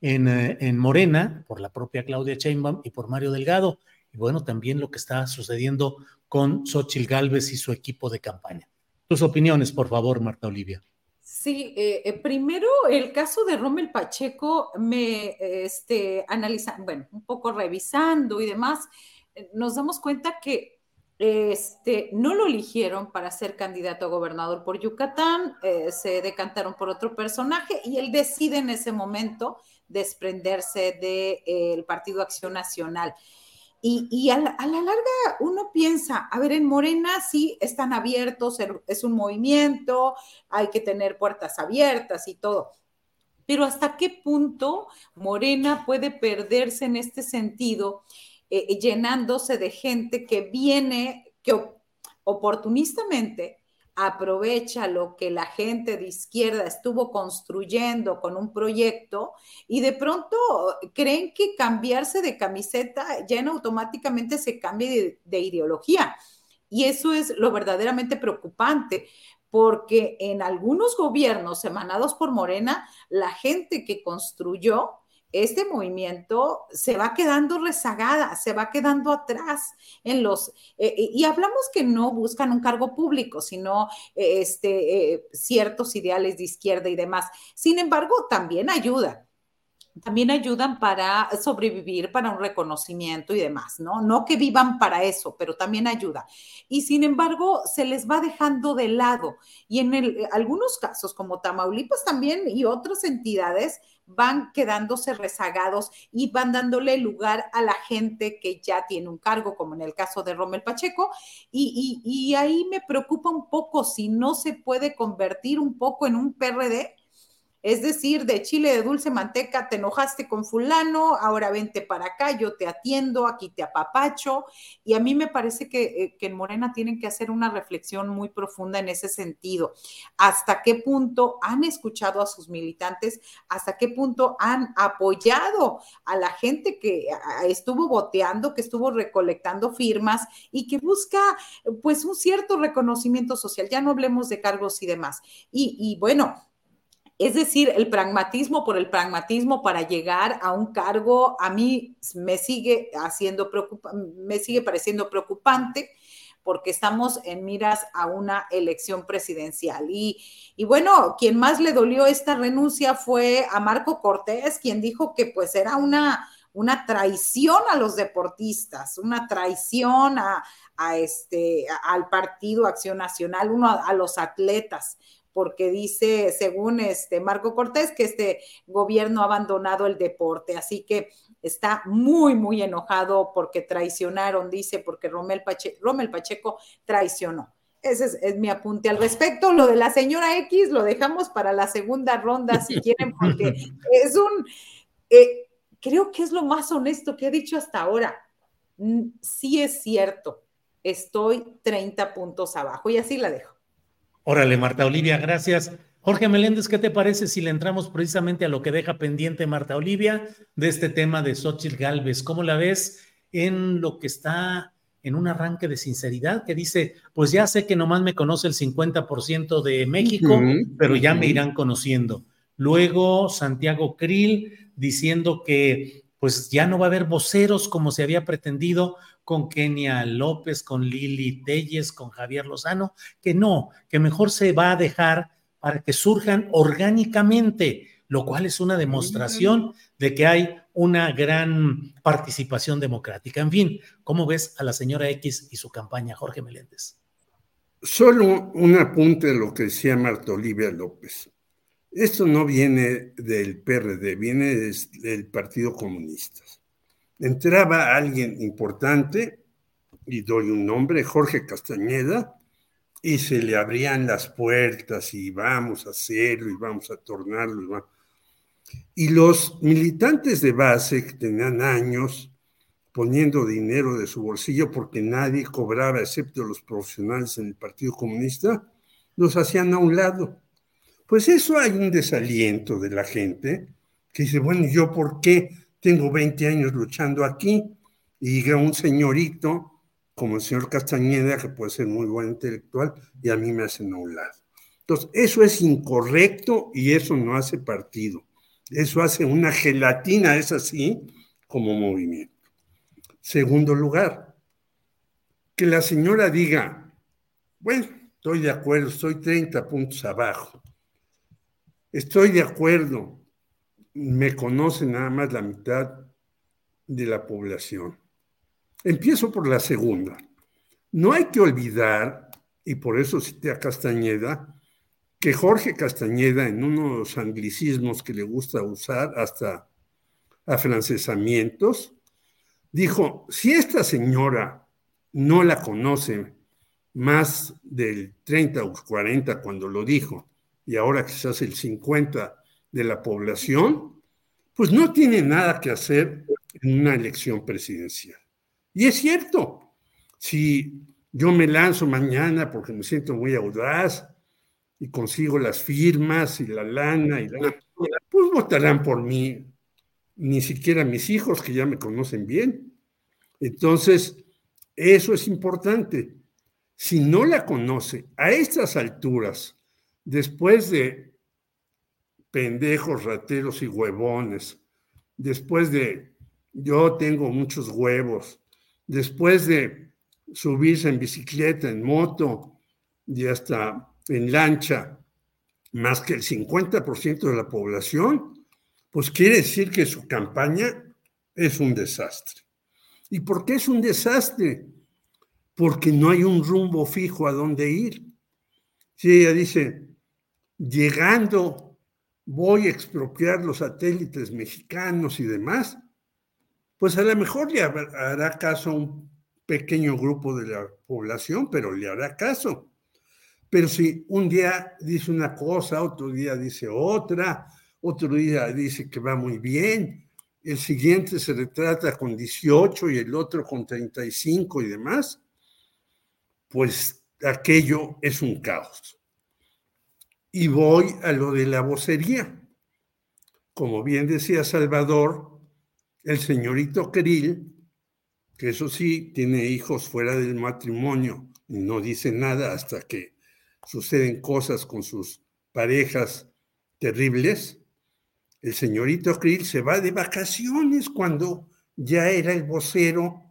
en, eh, en Morena por la propia Claudia Sheinbaum y por Mario Delgado. Y bueno, también lo que está sucediendo con Xochil Gálvez y su equipo de campaña. Tus opiniones, por favor, Marta Olivia. Sí, eh, eh, primero el caso de Rommel Pacheco, me este, analiza, bueno, un poco revisando y demás, eh, nos damos cuenta que este, no lo eligieron para ser candidato a gobernador por Yucatán, se decantaron por otro personaje y él decide en ese momento desprenderse del Partido Acción Nacional. Y, a, la, larga uno piensa, a ver, en Morena sí están abiertos, es un movimiento, hay que tener puertas abiertas y todo. Pero hasta qué punto Morena puede perderse en este sentido, eh, llenándose de gente que viene, que oportunistamente aprovecha lo que la gente de izquierda estuvo construyendo con un proyecto y de pronto creen que cambiarse de camiseta ya en automáticamente se cambie de, ideología. Y eso es lo verdaderamente preocupante, porque en algunos gobiernos emanados por Morena, la gente que construyó este movimiento se va quedando rezagada, se va quedando atrás en los, eh, eh, y hablamos que no buscan un cargo público, sino eh, este, ciertos ideales de izquierda y demás. Sin embargo, también ayuda también ayudan para sobrevivir, para un reconocimiento y demás, ¿no? No que vivan para eso, pero también ayuda. Y sin embargo, se les va dejando de lado. Y en algunos casos, como Tamaulipas también y otras entidades, van quedándose rezagados y van dándole lugar a la gente que ya tiene un cargo, como en el caso de Rommel Pacheco, y, y ahí me preocupa un poco si no se puede convertir un poco en un PRD es decir, de chile de dulce manteca, te enojaste con fulano, ahora vente para acá, yo te atiendo, aquí te apapacho. Y a mí me parece que, eh, que en Morena tienen que hacer una reflexión muy profunda en ese sentido. ¿Hasta qué punto han escuchado a sus militantes? ¿Hasta qué punto han apoyado a la gente que estuvo boteando, que estuvo recolectando firmas y que busca pues un cierto reconocimiento social? Ya no hablemos de cargos y demás. Y, y bueno, es decir, el pragmatismo por el pragmatismo para llegar a un cargo a mí me sigue haciendo me sigue pareciendo preocupante porque estamos en miras a una elección presidencial. Y, y, bueno, quien más le dolió esta renuncia fue a Marco Cortés, quien dijo que pues era una, una traición a los deportistas, una traición a, este, al Partido Acción Nacional, uno a los atletas porque dice, según este Marco Cortés, que este gobierno ha abandonado el deporte. Así que está muy, muy enojado porque traicionaron, dice, porque Romel, Pacheco traicionó. Ese es, mi apunte al respecto. Lo de la señora X lo dejamos para la segunda ronda, si quieren, porque es un, eh, creo que es lo más honesto que he dicho hasta ahora. Mm, sí es cierto, estoy 30 puntos abajo y así la dejo. Órale, Marta Olivia, gracias. Jorge Meléndez, ¿qué te parece si le entramos precisamente a lo que deja pendiente Marta Olivia de este tema de Xochitl Galvez? ¿Cómo la ves en lo que está en un arranque de sinceridad que dice, pues ya sé que nomás me conoce el 50% de México, pero ya me irán conociendo. Luego Santiago Krill diciendo que pues ya no va a haber voceros como se había pretendido con Kenia López, con Lili Telles, con Javier Lozano, que no, que mejor se va a dejar para que surjan orgánicamente, lo cual es una demostración de que hay una gran participación democrática. En fin, ¿cómo ves a la señora X y su campaña, Jorge Meléndez? Solo un apunte de lo que decía Marta Olivia López. Esto no viene del PRD, viene del Partido Comunista. Entraba alguien importante, y doy un nombre, Jorge Castañeda, y se le abrían las puertas y vamos a hacerlo y vamos a tornarlo. Y, los militantes de base que tenían años poniendo dinero de su bolsillo porque nadie cobraba excepto los profesionales en el Partido Comunista, los hacían a un lado. Pues eso hay un desaliento de la gente que dice, bueno, ¿yo por qué tengo 20 años luchando aquí? Y llega un señorito como el señor Castañeda, que puede ser muy buen intelectual, y a mí me hacen a un lado. Entonces, eso es incorrecto y eso no hace partido. Eso hace una gelatina, es así, como movimiento. Segundo lugar, que la señora diga, bueno, estoy de acuerdo, estoy 30 puntos abajo. Estoy de acuerdo, me conoce nada más la mitad de la población. Empiezo por la segunda. No hay que olvidar, y por eso cité a Castañeda, que Jorge Castañeda, en unos anglicismos que le gusta usar, hasta afrancesamientos, dijo, si esta señora no la conoce más del 30 o 40 cuando lo dijo, y ahora quizás el 50 de la población, pues no tiene nada que hacer en una elección presidencial. Y es cierto, si yo me lanzo mañana porque me siento muy audaz y consigo las firmas y la lana y la, pues votarán por mí, ni siquiera mis hijos que ya me conocen bien. Entonces, eso es importante. Si no la conoce a estas alturas, después de pendejos, rateros y huevones, después de yo tengo muchos huevos, después de subirse en bicicleta, en moto y hasta en lancha, más que el 50% de la población, pues quiere decir que su campaña es un desastre. ¿Y por qué es un desastre? Porque no hay un rumbo fijo a dónde ir. Si ella dice, llegando, voy a expropiar los satélites mexicanos y demás, pues a lo mejor le hará caso a un pequeño grupo de la población, pero le hará caso. Pero si un día dice una cosa, otro día dice otra, otro día dice que va muy bien, el siguiente se retrata con 18 y el otro con 35 y demás, pues aquello es un caos. Y voy a lo de la vocería. Como bien decía Salvador, el señorito Krill, que eso sí, tiene hijos fuera del matrimonio y no dice nada hasta que suceden cosas con sus parejas terribles, el señorito Krill se va de vacaciones cuando ya era el vocero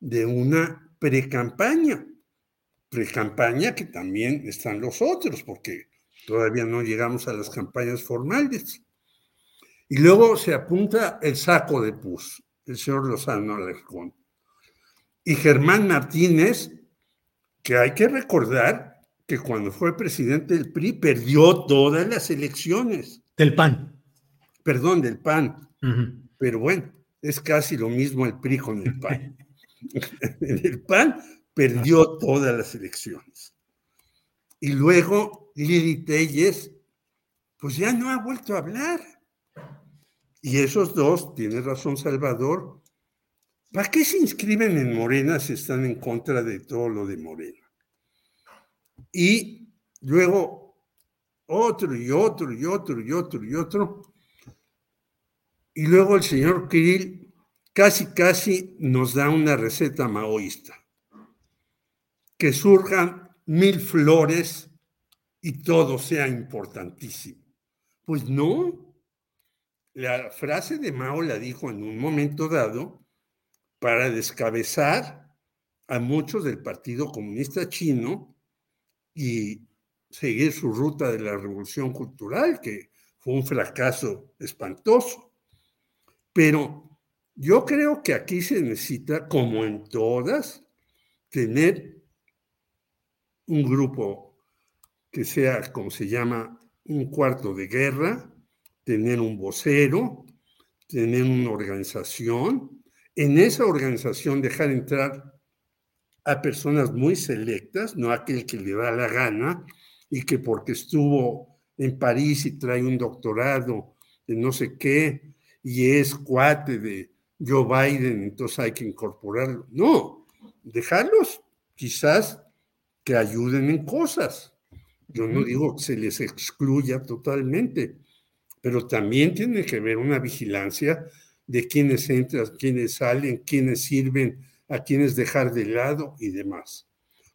de una precampaña. Precampaña que también están los otros, porque todavía no llegamos a las campañas formales. Y luego se apunta el saco de pus, el señor Lozano Alarcón. Y Germán Martínez, que hay que recordar que cuando fue presidente del PRI perdió todas las elecciones. Del PAN. Perdón, del PAN. Pero bueno, es casi lo mismo el PRI con el PAN. el PAN perdió todas las elecciones. Y luego Lili Telles, pues ya no ha vuelto a hablar. Y esos dos, tiene razón Salvador, ¿para qué se inscriben en Morena si están en contra de todo lo de Morena? Y luego otro y otro y otro y otro y otro. Y luego el señor Kirill casi, casi nos da una receta maoísta. Que surjan mil flores y todo sea importantísimo. Pues no. La frase de Mao la dijo en un momento dado para descabezar a muchos del Partido Comunista Chino y seguir su ruta de la revolución cultural, que fue un fracaso espantoso. Pero yo creo que aquí se necesita, como en todas, tener un grupo que sea, como se llama, un cuarto de guerra, tener un vocero, tener una organización, en esa organización dejar entrar a personas muy selectas, no aquel que le da la gana y que porque estuvo en París y trae un doctorado de no sé qué y es cuate de Joe Biden, entonces hay que incorporarlo. No, dejarlos quizás que ayuden en cosas. Yo no digo que se les excluya totalmente, pero también tiene que haber una vigilancia de quiénes entran, quiénes salen, quiénes sirven a quienes dejar de lado y demás.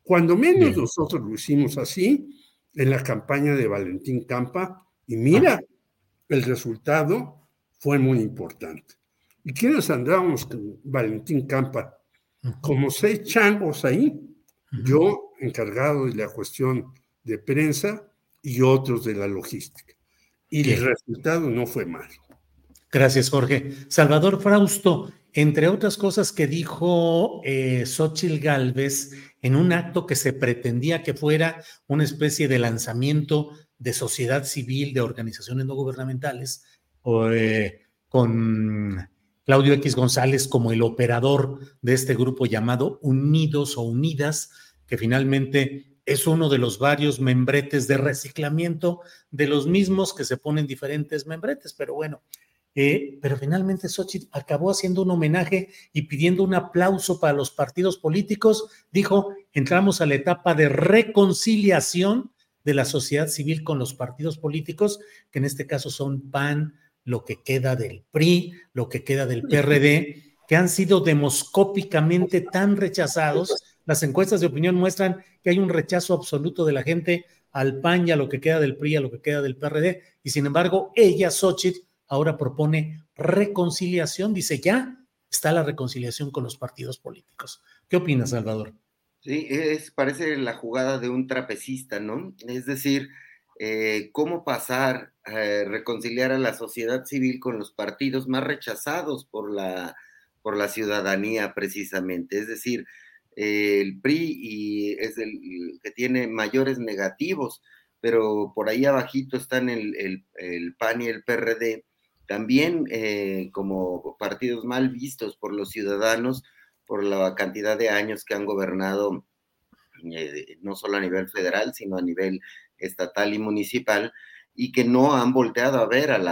Cuando menos nosotros lo hicimos así en la campaña de Valentín Campa y mira, el resultado fue muy importante. ¿Y quiénes andábamos con Valentín Campa? Como seis changos ahí, yo encargado de la cuestión de prensa y otros de la lógistica. Y el resultado no fue malo. Gracias, Jorge. Salvador Frausto, entre otras cosas que dijo eh, Xochitl Galvez en un acto que se pretendía que fuera una especie de lanzamiento de sociedad civil, de organizaciones no gubernamentales, eh, con Claudio X González como el operador de este grupo llamado Unidos o Unidas, que finalmente es uno de los varios membretes de reciclamiento de los mismos que se ponen diferentes membretes, pero bueno, eh, pero finalmente Xochitl acabó haciendo un homenaje y pidiendo un aplauso para los partidos políticos. Dijo, entramos a la etapa de reconciliación de la sociedad civil con los partidos políticos, que en este caso son PAN, lo que queda del PRI, lo que queda del PRD, que han sido demoscópicamente tan rechazados. Las encuestas de opinión muestran que hay un rechazo absoluto de la gente al PAN y a lo que queda del PRI, a lo que queda del PRD, y sin embargo, ella, Xochitl, ahora propone reconciliación, dice ya está la reconciliación con los partidos políticos. ¿Qué opinas, Salvador? Sí, es, parece la jugada de un trapecista, ¿no? Es decir, eh, cómo pasar a reconciliar a la sociedad civil con los partidos más rechazados por la, por la ciudadanía, precisamente. Es decir, eh, el PRI y es el, que tiene mayores negativos, pero por ahí abajito están el, PAN y el PRD, también eh, como partidos mal vistos por los ciudadanos por la cantidad de años que han gobernado eh, no solo a nivel federal, sino a nivel estatal y municipal, y que no han volteado a ver al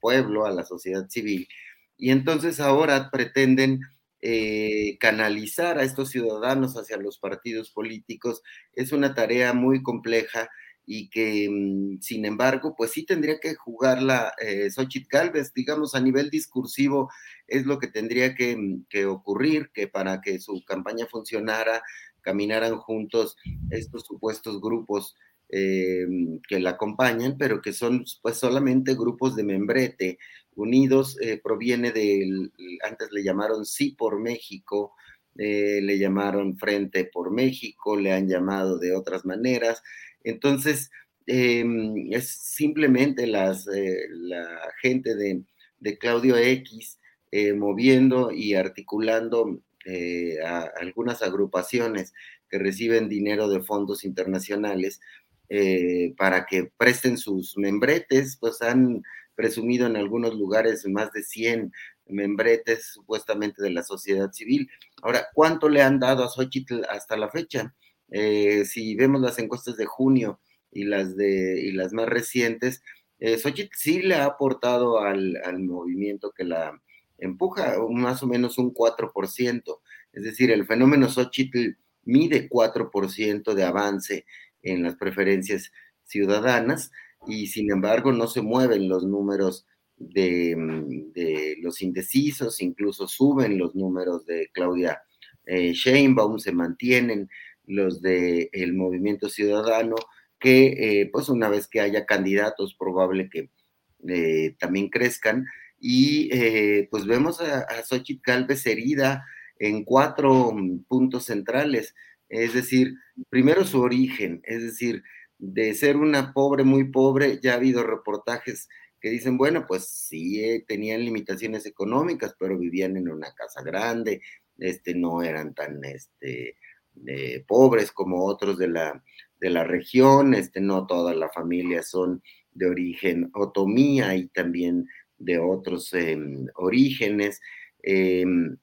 pueblo, a la sociedad civil. Y entonces ahora pretenden eh, canalizar a estos ciudadanos hacia los partidos políticos. Es una tarea muy compleja y que, mm, sin embargo, pues sí tendría que jugarla eh, Xochitl Galvez, digamos, a nivel discursivo, es lo que tendría que, mm, que, ocurrir, que para que su campaña funcionara, caminaran juntos estos supuestos grupos eh, mm, que la acompañan, pero que son pues solamente grupos de membrete. Unidos eh, proviene del, antes le llamaron Sí por México, eh, le llamaron Frente por México, le han llamado de otras maneras. Entonces, em, es simplemente las, eh, la gente de, Claudio X moviendo y articulando a algunas agrupaciones que reciben dinero de fondos internacionales para que presten sus membretes, pues han presumido en algunos lugares más de 100 membretes supuestamente de la sociedad civil. Ahora, ¿cuánto le han dado a Xochitl hasta la fecha? Eh, si vemos las encuestas de junio y las, de, y las más recientes, eh, Xochitl sí le ha aportado al, al, movimiento que la empuja más o menos un 4%. Es decir, el fenómeno Xochitl mide 4% de avance en las preferencias ciudadanas y sin embargo no se mueven los números de, de los indecisos, incluso suben los números de Claudia eh, Sheinbaum, se mantienen los del el movimiento ciudadano, que eh, pues una vez que haya candidatos probable que eh, también crezcan. Y pues vemos a, a Xochitl Galvez herida en cuatro mm, puntos centrales, es decir, primero su origen, es decir, de ser una pobre, muy pobre, ya ha habido reportajes que dicen, bueno, pues sí, eh, tenían limitaciones económicas, pero vivían en una casa grande, este, no eran tan este, eh, pobres como otros de la, de la región, este, no toda la familia son de origen otomía y también de otros em, orígenes. Em,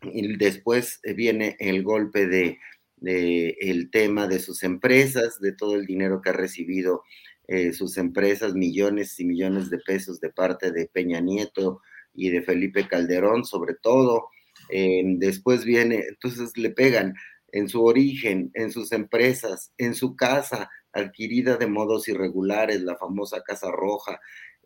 y después viene el golpe de, el tema de sus empresas, de todo el dinero que ha recibido eh, sus empresas, millones y millones de pesos de parte de Peña Nieto y de Felipe Calderón, sobre todo. Em, después viene, entonces le pegan en su origen, en sus empresas, en su casa adquirida de modos irregulares, la famosa Casa Roja,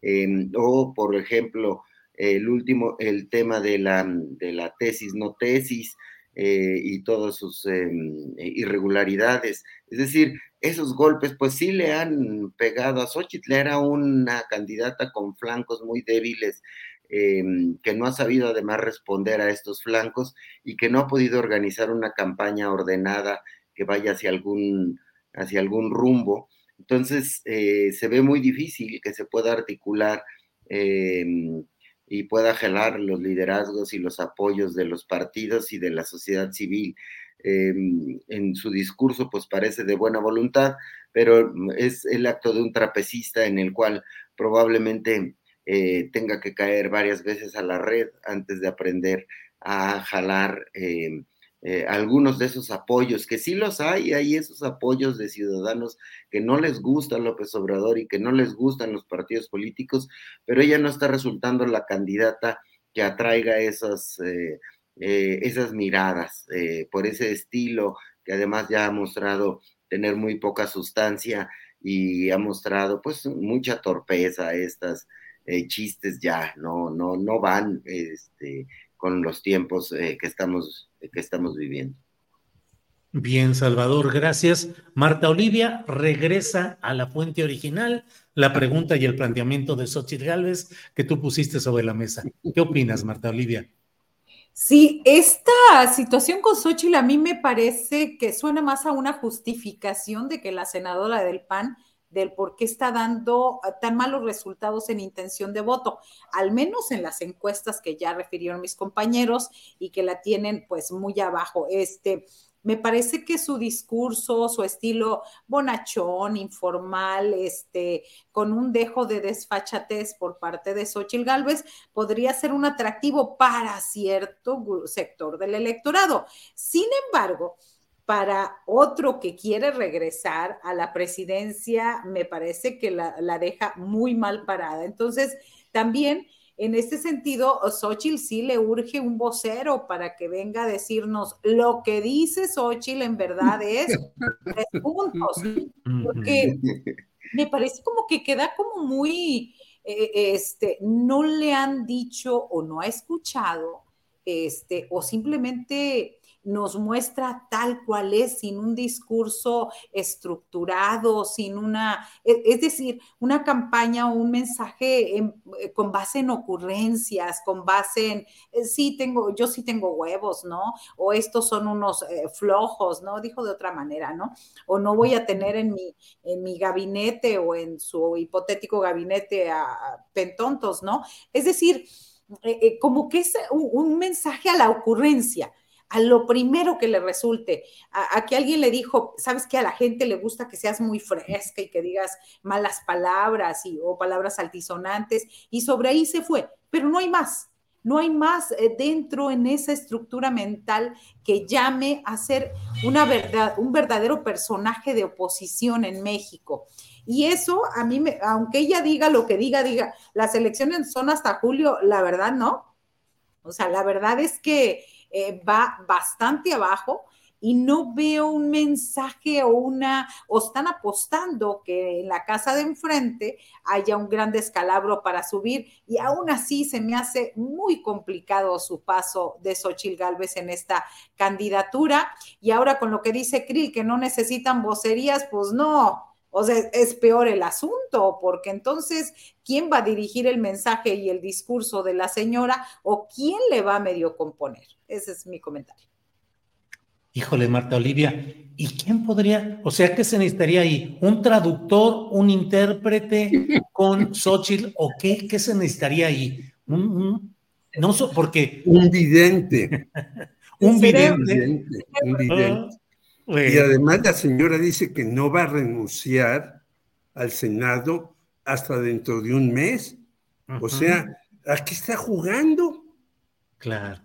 Em, o, por ejemplo, el último, el tema de la, de la tesis, no tesis, eh, y todas sus em, irregularidades. Es decir, esos golpes, pues sí le han pegado a Xochitl, era una candidata con flancos muy débiles, em, que no ha sabido además responder a estos flancos y que no ha podido organizar una campaña ordenada que vaya hacia algún, hacia algún rumbo. Entonces, eh, se ve muy difícil que se pueda articular em, y pueda gelar los liderazgos y los apoyos de los partidos y de la sociedad civil. Em, en su discurso, pues parece de buena voluntad, pero es el acto de un trapecista en el cual probablemente eh, tenga que caer varias veces a la red antes de aprender a jalar em, eh, algunos de esos apoyos, que sí los hay, hay esos apoyos de ciudadanos que no les gusta López Obrador y que no les gustan los partidos políticos, pero ella no está resultando la candidata que atraiga esas, eh, eh, esas miradas por ese estilo que además ya ha mostrado tener muy poca sustancia y ha mostrado pues mucha torpeza estas chistes ya no no no van este con los tiempos que estamos que estamos viviendo. Bien, Salvador, gracias. Marta Olivia regresa a la fuente original, la pregunta y el planteamiento de Xochitl Gálvez que tú pusiste sobre la mesa. ¿Qué opinas, Marta Olivia? Sí, esta situación con Xochitl a mí me parece que suena más a una justificación de que la senadora del PAN del por qué está dando ah, tan malos resultados en intención de voto, al menos en las encuestas que ya refirieron mis compañeros y que la tienen pues muy abajo. Este, me parece que su discurso, su estilo bonachón, informal, este, con un dejo de desfachatez por parte de Xochitl Gálvez, podría ser un atractivo para cierto sector del electorado. Sin embargo, para otro que quiere regresar a la presidencia, me parece que la, deja muy mal parada. Entonces, también en este sentido, Xochitl sí le urge un vocero para que venga a decirnos lo que dice Xochitl en verdad es tres puntos, porque me parece como que queda como muy, eh, este, no le han dicho o no ha escuchado, este, o simplemente nos muestra tal cual es, sin un discurso estructurado, sin una, e, es decir, una campaña o un mensaje eh, con base en ocurrencias, con base en, eh, sí tengo, yo sí tengo huevos, ¿no? O estos son unos eh, flojos, ¿no? Dijo de otra manera, ¿no? O no voy a tener en mi, en mi gabinete o en su hipotético gabinete a, pentontos, ¿no? Es decir, como que es un mensaje a la ocurrencia a lo primero que le resulte, a, que alguien le dijo, sabes que a la gente le gusta que seas muy fresca y que digas malas palabras y, o palabras altisonantes, y sobre ahí se fue, pero no hay más. No hay más eh, dentro en esa estructura mental que llame a ser una verdad, un verdadero personaje de oposición en México. Y eso a mí, me, aunque ella diga lo que diga, diga, las elecciones son hasta julio, la verdad no. O sea, la verdad es que eh, va bastante abajo y no veo un mensaje o una, o están apostando que en la casa de enfrente haya un gran descalabro para subir. Y aún así se me hace muy complicado su paso de Xochil Gálvez en esta candidatura. Y ahora con lo que dice Krill que no necesitan vocerías, pues no, o sea, es peor el asunto, porque entonces, ¿quién va a dirigir el mensaje y el discurso de la señora o quién le va a medio componer? Ese es mi comentario. Híjole, Marta Olivia, ¿y quién podría, o sea, qué se necesitaría ahí? ¿Un traductor, un intérprete con Xochitl o qué? ¿Qué se necesitaría ahí? Un, no, porque... Un vidente. un vidente. Un vidente. Y además la señora dice que no va a renunciar al Senado hasta dentro de un mes. O sea, ¿a qué está jugando? Claro.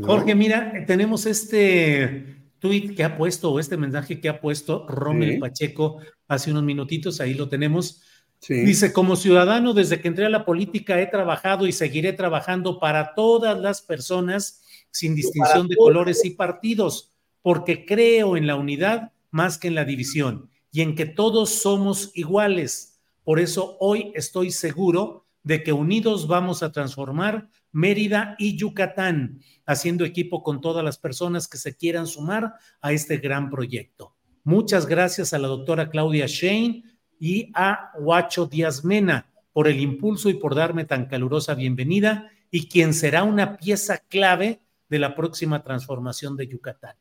Jorge, mira, tenemos este tweet que ha puesto, o este mensaje que ha puesto Rommel Pacheco hace unos minutitos, ahí lo tenemos. Dice, como ciudadano, desde que entré a la política he trabajado y seguiré trabajando para todas las personas sin distinción de colores y partidos porque creo en la unidad más que en la división y en que todos somos iguales. Por eso hoy estoy seguro de que unidos vamos a transformar Mérida y Yucatán, haciendo equipo con todas las personas que se quieran sumar a este gran proyecto. Muchas gracias a la doctora Claudia Shane y a Huacho Díaz Mena por el impulso y por darme tan calurosa bienvenida y quien será una pieza clave de la próxima transformación de Yucatán.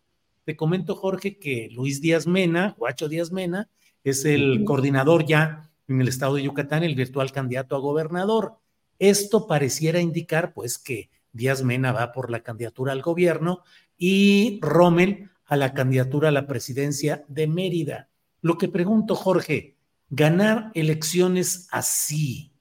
Te comento, Jorge, que Luis Díaz Mena, Guacho Díaz Mena, es el coordinador ya en el estado de Yucatán, el virtual candidato a gobernador. Esto pareciera indicar, pues, que Díaz Mena va por la candidatura al gobierno y Rommel a la candidatura a la presidencia de Mérida. Lo que pregunto, Jorge, ganar elecciones así,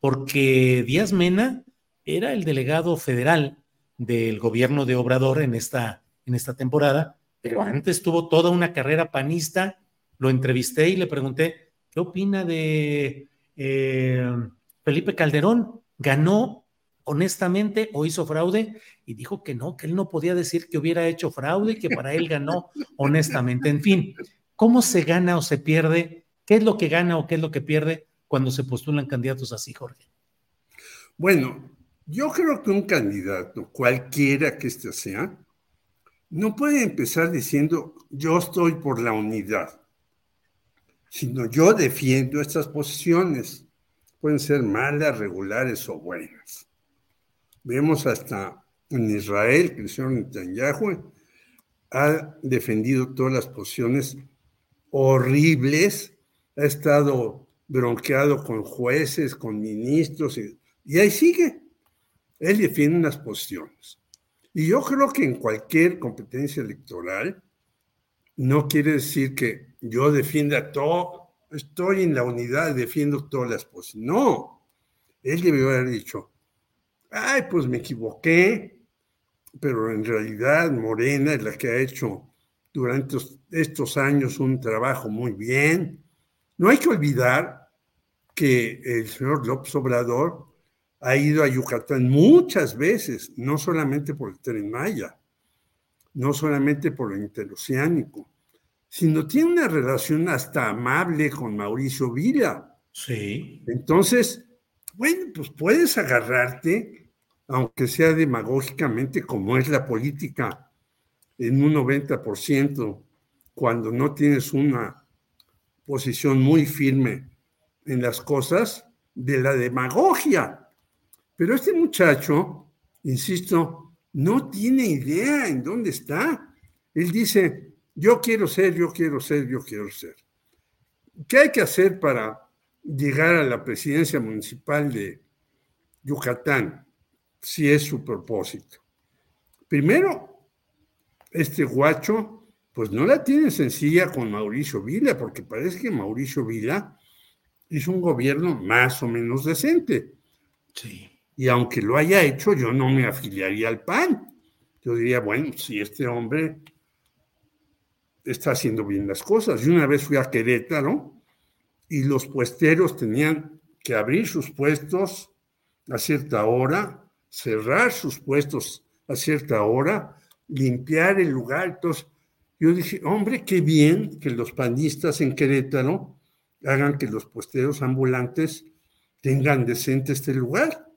porque Díaz Mena era el delegado federal del gobierno de Obrador en esta, en esta temporada pero antes tuvo toda una carrera panista. Lo entrevisté y le pregunté, ¿qué opina de eh, Felipe Calderón? ¿Ganó honestamente o hizo fraude? Y dijo que no, que él no podía decir que hubiera hecho fraude, que para él ganó honestamente. En fin, ¿cómo se gana o se pierde? ¿Qué es lo que gana o qué es lo que pierde cuando se postulan candidatos así, Jorge? Bueno, yo creo que un candidato, cualquiera que este sea, no puede empezar diciendo yo estoy por la unidad, sino yo defiendo estas posiciones. Pueden ser malas, regulares o buenas. Vemos hasta en Israel que el señor Netanyahu ha defendido todas las posiciones horribles, ha estado bronqueado con jueces, con ministros, y, ahí sigue. Él defiende unas posiciones. Y yo creo que en cualquier competencia electoral no quiere decir que yo defienda todo, estoy en la unidad, defiendo todas las cosas. No, él debió haber dicho, ay, pues me equivoqué, pero en realidad Morena es la que ha hecho durante estos años un trabajo muy bien. No hay que olvidar que el señor López Obrador ha ido a Yucatán muchas veces, no solamente por el tren Maya, no solamente por lo interoceánico, sino tiene una relación hasta amable con Mauricio Vila. Sí. Entonces, bueno, pues puedes agarrarte, aunque sea demagógicamente, como es la política en un 90%, cuando no tienes una posición muy firme en las cosas, de la demagogia. Pero este muchacho, insisto, no tiene idea en dónde está. Él dice, yo quiero ser, yo quiero ser, yo quiero ser. ¿Qué hay que hacer para llegar a la presidencia municipal de Yucatán, si es su propósito? Primero, este guacho, pues no la tiene sencilla con Mauricio Vila, porque parece que Mauricio Vila hizo un gobierno más o menos decente. Sí. Y aunque lo haya hecho, yo no me afiliaría al PAN. Yo diría, bueno, si este hombre está haciendo bien las cosas. Y una vez fui a Querétaro y los puesteros tenían que abrir sus puestos a cierta hora, cerrar sus puestos a cierta hora, limpiar el lugar. Entonces, yo dije, hombre, qué bien que los panistas en Querétaro hagan que los puesteros ambulantes tengan decente este lugar.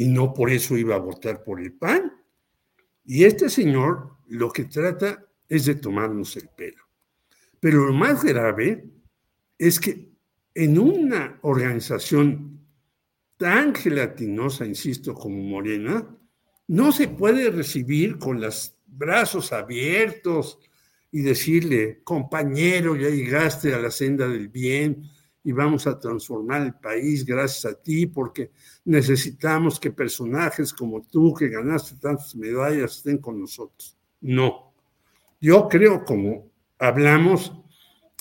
Y no por eso iba a votar por el PAN. Y este señor lo que trata es de tomarnos el pelo. Pero lo más grave es que en una organización tan gelatinosa, insisto, como Morena, no se puede recibir con los brazos abiertos y decirle, compañero, ya llegaste a la senda del bien y vamos a transformar el país gracias a ti, porque necesitamos que personajes como tú, que ganaste tantas medallas, estén con nosotros. No, yo creo, como hablamos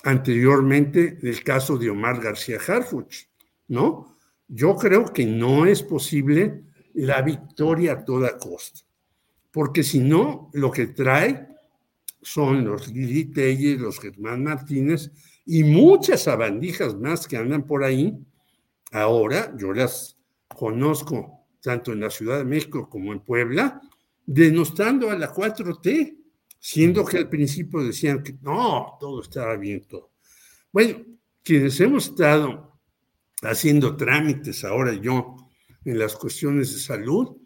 anteriormente del caso de Omar García Harfuch, ¿no? Yo creo que no es posible la victoria a toda costa, porque si no, lo que trae son los Lili Telles, los Germán Martínez y muchas abandijas más que andan por ahí. Ahora yo las conozco tanto en la Ciudad de México como en Puebla, denostando a la 4T, siendo que al principio decían que no, todo estaba bien, todo. Bueno, quienes hemos estado haciendo trámites ahora yo en las cuestiones de salud,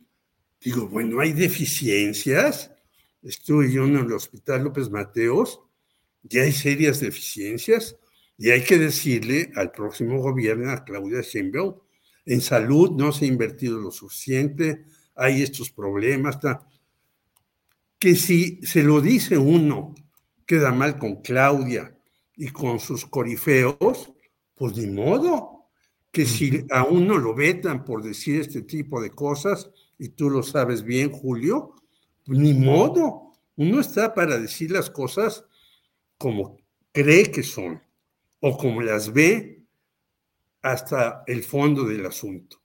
digo, bueno, hay deficiencias. Estuve yo en el Hospital López Mateos y hay serias deficiencias y hay que decirle al próximo gobierno, a Claudia Sheinbaum, en salud no se ha invertido lo suficiente, hay estos problemas, está que si se lo dice uno, queda mal con Claudia y con sus corifeos, pues ni modo. Que si a uno lo vetan por decir este tipo de cosas, y tú lo sabes bien, Julio, pues ni modo. Uno está para decir las cosas como cree que son o como las ve hasta el fondo del asunto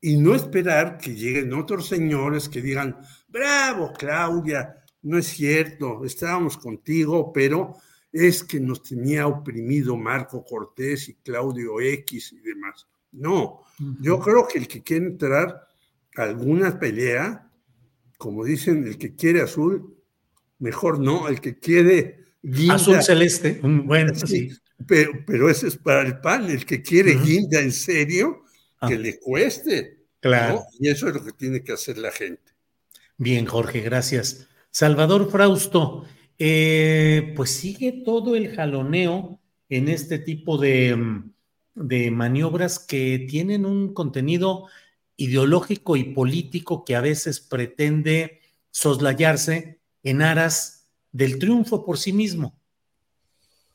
y no esperar que lleguen otros señores que digan, bravo Claudia, no es cierto, estábamos contigo, pero es que nos tenía oprimido Marco Cortés y Claudio X y demás. No, yo creo que el que quiere entrar a alguna pelea, como dicen, el que quiere azul, mejor no, el que quiere guinda. Azul celeste, bueno, sí. Pero, pero ese es para el pan, el que quiere guinda en serio, que ah. le cueste. Claro. Y eso es lo que tiene que hacer la gente. Bien, Jorge, gracias. Salvador Frausto, eh, pues sigue todo el jaloneo en este tipo de, mm, de maniobras que tienen un contenido ideológico y político que a veces pretende soslayarse en aras del triunfo por sí mismo.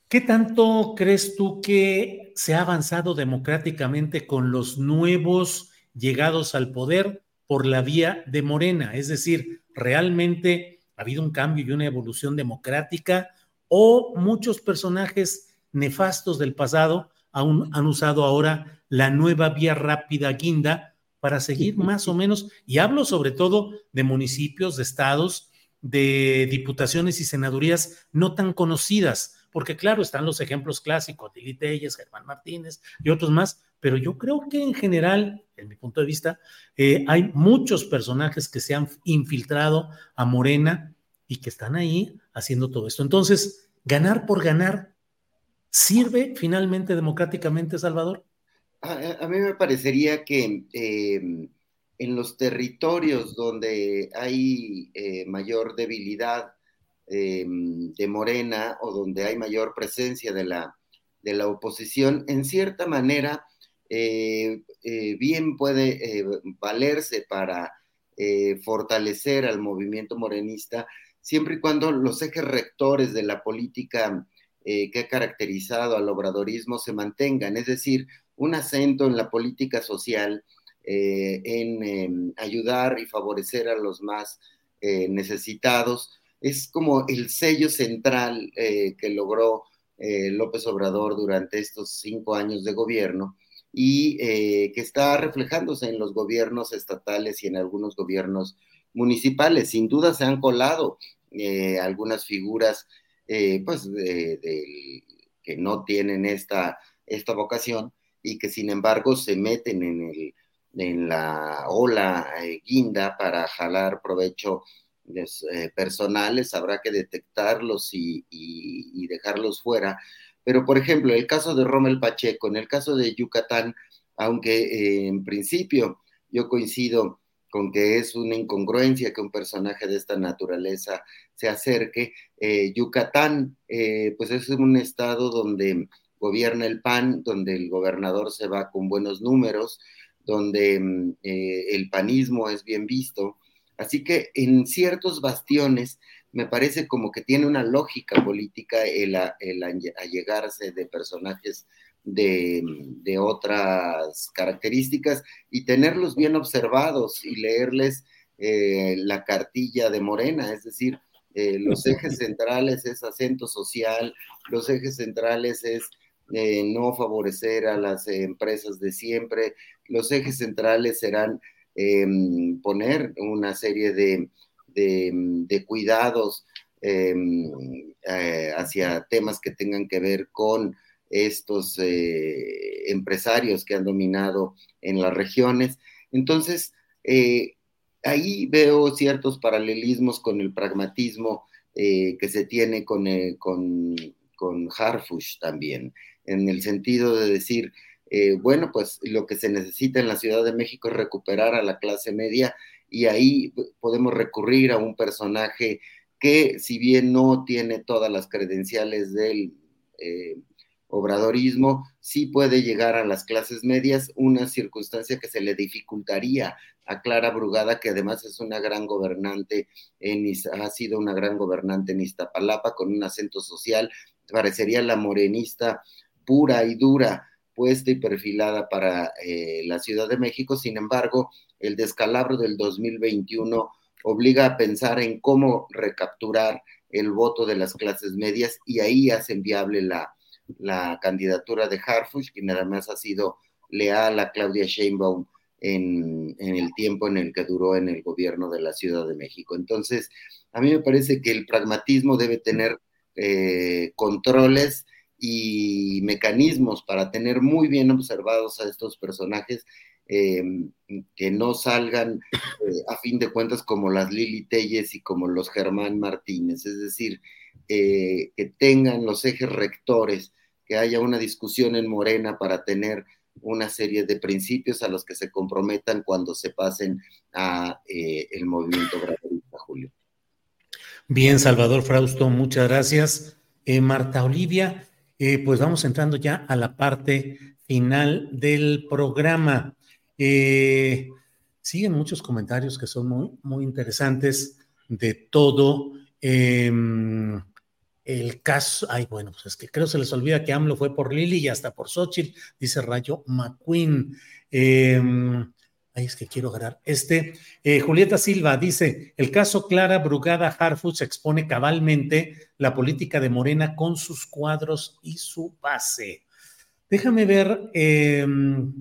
¿Qué tanto crees tú que se ha avanzado democráticamente con los nuevos llegados al poder por la vía de Morena? Es decir, ¿realmente ha habido un cambio y una evolución democrática o muchos personajes nefastos del pasado aún han usado ahora la nueva vía rápida guinda para seguir más o menos, y hablo sobre todo de municipios, de estados, de diputaciones y senadurías no tan conocidas, porque claro, están los ejemplos clásicos, Lili Telles, Germán Martínez y otros más, pero yo creo que en general, en mi punto de vista, eh, hay muchos personajes que se han infiltrado a Morena y que están ahí haciendo todo esto. Entonces, ganar por ganar, ¿sirve finalmente democráticamente, Salvador? A, mí me parecería que em, en los territorios donde hay eh, mayor debilidad em, de Morena o donde hay mayor presencia de la, de la oposición, en cierta manera, eh, eh, bien puede eh, valerse para fortalecer al movimiento morenista, siempre y cuando los ejes rectores de la política que ha caracterizado al obradorismo se mantengan, es decir, un acento en la política social, en em, ayudar y favorecer a los más necesitados, es como el sello central eh, que logró eh, López Obrador durante estos cinco años de gobierno y eh, que está reflejándose en los gobiernos estatales y en algunos gobiernos municipales. Sin duda se han colado algunas figuras pues que no tienen esta, esta vocación y que sin embargo se meten en, el, en la ola guinda para jalar provecho eh, personales, habrá que detectarlos y, dejarlos fuera. Pero, por ejemplo, el caso de Rommel Pacheco, en el caso de Yucatán, aunque eh, en principio yo coincido con que es una incongruencia que un personaje de esta naturaleza se acerque, eh, Yucatán, pues es un estado donde gobierna el PAN, donde el gobernador se va con buenos números, donde mm, el panismo es bien visto, Así que en ciertos bastiones me parece como que tiene una lógica política el, allegarse de personajes de, otras características y tenerlos bien observados y leerles eh, la cartilla de Morena, es decir, eh, los ejes centrales es acento social, los ejes centrales es eh, no favorecer a las empresas de siempre, los ejes centrales serán Em, poner una serie de, de, cuidados eh, hacia temas que tengan que ver con estos eh, empresarios que han dominado en las regiones. Entonces, eh, ahí veo ciertos paralelismos con el pragmatismo que se tiene con, con, con Harfush también, en el sentido de decir, eh, bueno, pues lo que se necesita en la Ciudad de México es recuperar a la clase media y ahí podemos recurrir a un personaje que si bien no tiene todas las credenciales del eh, obradorismo, sí puede llegar a las clases medias, una circunstancia que se le dificultaría a Clara Brugada, que además es una gran gobernante, en, ha sido una gran gobernante en Iztapalapa con un acento social, parecería la morenista pura y dura puesta y perfilada para eh, la Ciudad de México. Sin embargo, el descalabro del 2021 obliga a pensar en cómo recapturar el voto de las clases medias y ahí hacen viable la, la candidatura de Harfush, quien además ha sido leal a Claudia Sheinbaum en, el tiempo en el que duró en el gobierno de la Ciudad de México. Entonces, a mí me parece que el pragmatismo debe tener eh, controles y mecanismos para tener muy bien observados a estos personajes eh, que no salgan eh, a fin de cuentas como las Lili Telles y como los Germán Martínez, es decir, eh, que tengan los ejes rectores, que haya una discusión en Morena para tener una serie de principios a los que se comprometan cuando se pasen a el movimiento gradualista, Julio. Bien, Salvador Frausto, muchas gracias. Marta Olivia, eh, pues vamos entrando ya a la parte final del programa. Eh, siguen muchos comentarios que son muy, muy interesantes de todo. Em, el caso, ay, bueno, pues es que creo se les olvida que AMLO fue por Lili y hasta por Xochitl, dice Rayo McQueen. Ay, es que quiero agarrar. Este, eh, Julieta Silva dice: el caso Clara Brugada Harfuch expone cabalmente la política de Morena con sus cuadros y su base. Déjame ver, em,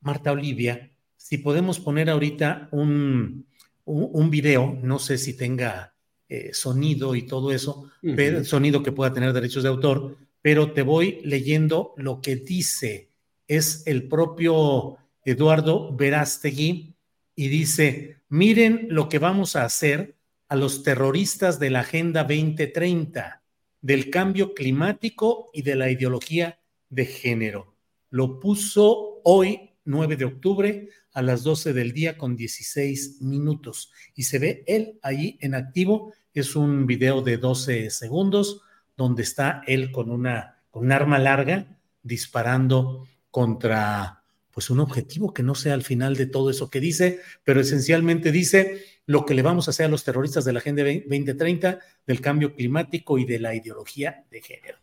Marta Olivia, si podemos poner ahorita un, un, video, no sé si tenga eh, sonido y todo eso, pero, sonido que pueda tener derechos de autor, pero te voy leyendo lo que dice. Es el propio Eduardo Verástegui y dice, miren lo que vamos a hacer a los terroristas de la Agenda 2030, del cambio climático y de la ideología de género. Lo puso hoy, 9 de octubre, a las 12 del día con 16 minutos. Y se ve él ahí en activo. Es un video de 12 segundos donde está él con una con un arma larga disparando contra pues un objetivo que no sea al final de todo eso que dice, pero esencialmente dice lo que le vamos a hacer a los terroristas de la Agenda 2030, del cambio climático y de la ideología de género.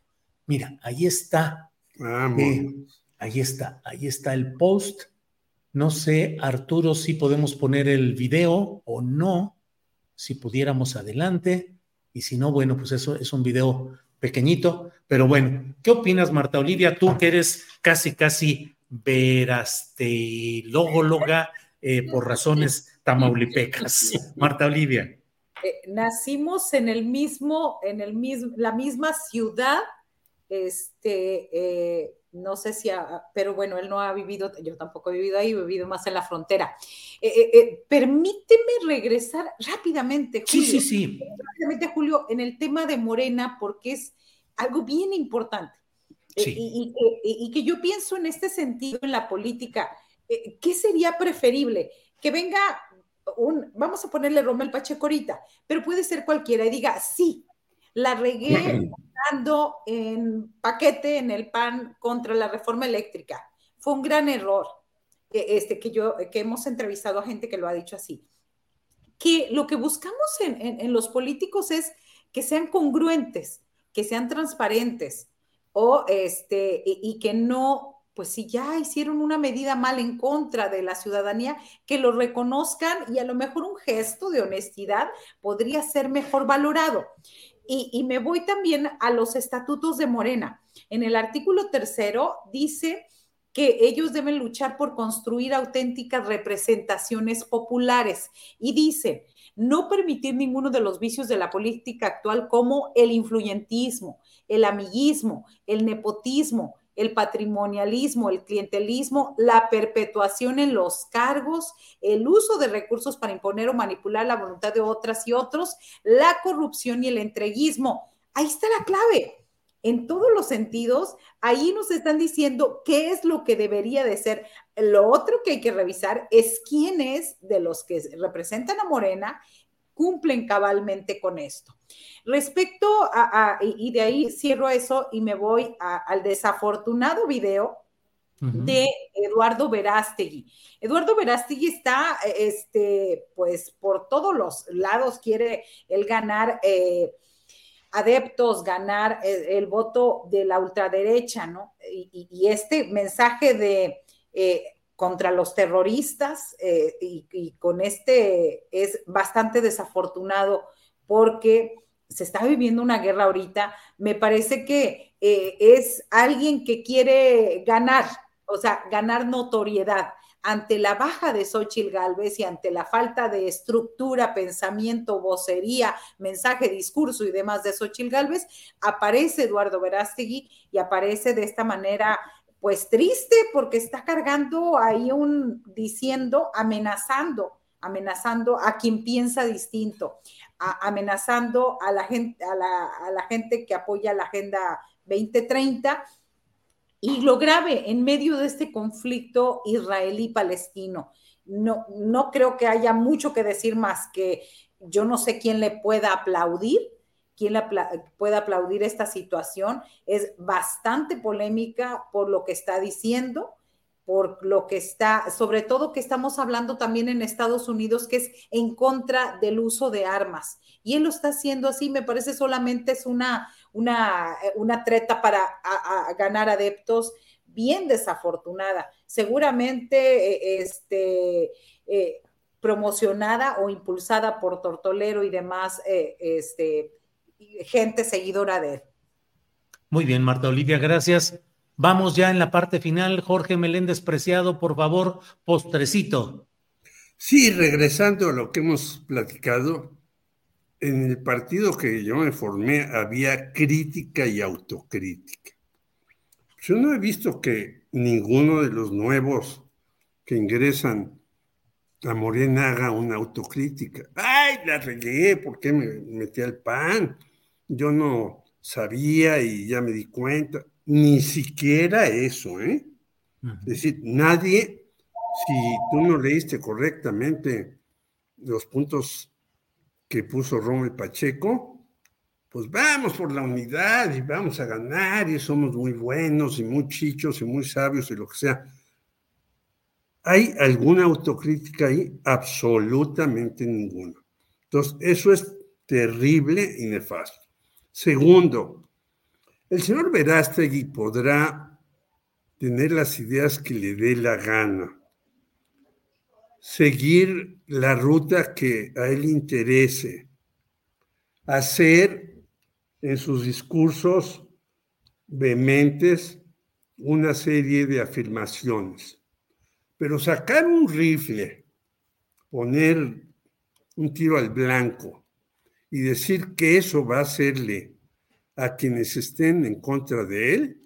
Mira, ahí está. Eh, ahí está, ahí está el post. No sé, Arturo, si podemos poner el video o no. Si pudiéramos adelante. Y si no, bueno, pues eso es un video pequeñito. Pero bueno, ¿qué opinas, Marta Olivia? Tú que eres casi, casi verastelógologa eh, por razones tamaulipecas. Marta Olivia. Eh, nacimos en el mismo, en el mismo, la misma ciudad, este, eh, no sé si, pero bueno, él no ha vivido, yo tampoco he vivido ahí, he vivido más en la frontera. permíteme regresar rápidamente, Julio. Sí, sí, sí. Rápidamente, Julio, en el tema de Morena, porque es algo bien importante. Y, que yo pienso en este sentido en la política, eh, ¿qué sería preferible? Que venga un, vamos a ponerle Romel Pacheco ahorita, pero puede ser cualquiera y diga, sí, la regué dando en paquete en el PAN contra la reforma eléctrica. Fue un gran error. Este, que yo, que hemos entrevistado a gente que lo ha dicho así. Que lo que buscamos en los políticos es que sean congruentes, que sean transparentes, o este, y, que no, pues si ya hicieron una medida mal en contra de la ciudadanía, que lo reconozcan y a lo mejor un gesto de honestidad podría ser mejor valorado. Y, y me voy también a los estatutos de Morena. En el artículo tercero dice que ellos deben luchar por construir auténticas representaciones populares y dice, no permitir ninguno de los vicios de la política actual como el influyentismo, el amiguismo, el nepotismo, el patrimonialismo, el clientelismo, la perpetuación en los cargos, el uso de recursos para imponer o manipular la voluntad de otras y otros, la corrupción y el entreguismo. Ahí está la clave. En todos los sentidos, ahí nos están diciendo qué es lo que debería de ser. Lo otro que hay que revisar es quiénes de los que representan a Morena cumplen cabalmente con esto. Respecto a, y de ahí cierro eso y me voy al desafortunado video de Eduardo Verástegui. Eduardo Verástegui está, este, pues, por todos los lados quiere él ganar eh, adeptos, ganar eh, el, voto de la ultraderecha, ¿no? Y, este mensaje de eh, contra los terroristas eh, y, con este es bastante desafortunado porque se está viviendo una guerra ahorita. Me parece que eh, es alguien que quiere ganar, o sea, ganar notoriedad ante la baja de Xochitl Galvez y ante la falta de estructura, pensamiento, vocería, mensaje, discurso y demás de Xochitl Galvez, aparece Eduardo Verástegui y aparece de esta manera pues triste porque está cargando ahí un diciendo, amenazando, amenazando a quien piensa distinto, amenazando a la gente, a la, gente que apoya la Agenda 2030. Y lo grave, en medio de este conflicto israelí-palestino, no, no creo que haya mucho que decir más que yo no sé quién le pueda aplaudir, quién puede aplaudir esta situación. Es bastante polémica por lo que está diciendo, por lo que está, sobre todo que estamos hablando también en Estados Unidos, que es en contra del uso de armas. Y él lo está haciendo así, me parece solamente es una, una, una treta para ganar adeptos bien desafortunada. Seguramente eh, este, eh, promocionada o impulsada por Tortolero y demás eh, este, gente seguidora de él. Muy bien, Marta Olivia, gracias. Vamos ya en la parte final. Jorge Meléndez Preciado, por favor, postrecito. Sí, regresando a lo que hemos platicado, en el partido que yo me formé había crítica y autocrítica. Yo no he visto que ninguno de los nuevos que ingresan a Morena haga una autocrítica. ¡Ay, la regué! ¿Por qué me metí al pan? yo no sabía y ya me di cuenta, ni siquiera eso, ¿eh? Es decir, nadie, si tú no leíste correctamente los puntos que puso Rommel Pacheco, pues vamos por la unidad y vamos a ganar y somos muy buenos y muy chichos y muy sabios y lo que sea. ¿Hay alguna autocrítica ahí? Absolutamente ninguna. Entonces, eso es terrible y nefasto. Segundo, el señor Verástegui podrá tener las ideas que le dé la gana. seguir la ruta que a él interese, hacer en sus discursos vehementes una serie de afirmaciones. Pero sacar un rifle, poner un tiro al blanco y decir que eso va a hacerle a quienes estén en contra de él,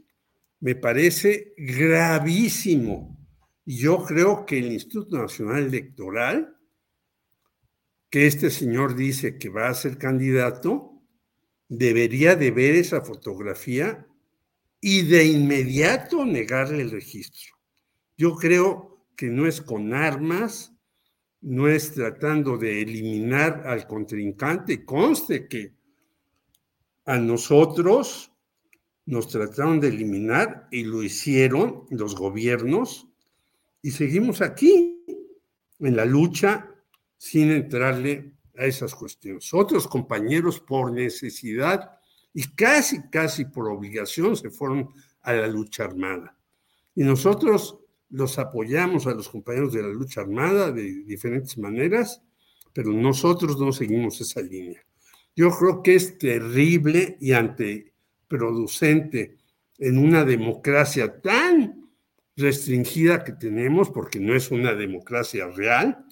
me parece gravísimo. Yo creo que el Instituto Nacional Electoral, que este señor dice que va a ser candidato, debería de ver esa fotografía y de inmediato negarle el registro. Yo creo que no es con armas, no es tratando de eliminar al contrincante, conste que a nosotros nos trataron de eliminar y lo hicieron los gobiernos y seguimos aquí en la lucha sin entrarle a esas cuestiones. Otros compañeros por necesidad y casi, casi por obligación se fueron a la lucha armada. Y nosotros los apoyamos a los compañeros de la lucha armada de diferentes maneras, pero nosotros no seguimos esa línea. Yo creo que es terrible y anteproducente en una democracia tan restringida que tenemos, porque no es una democracia real.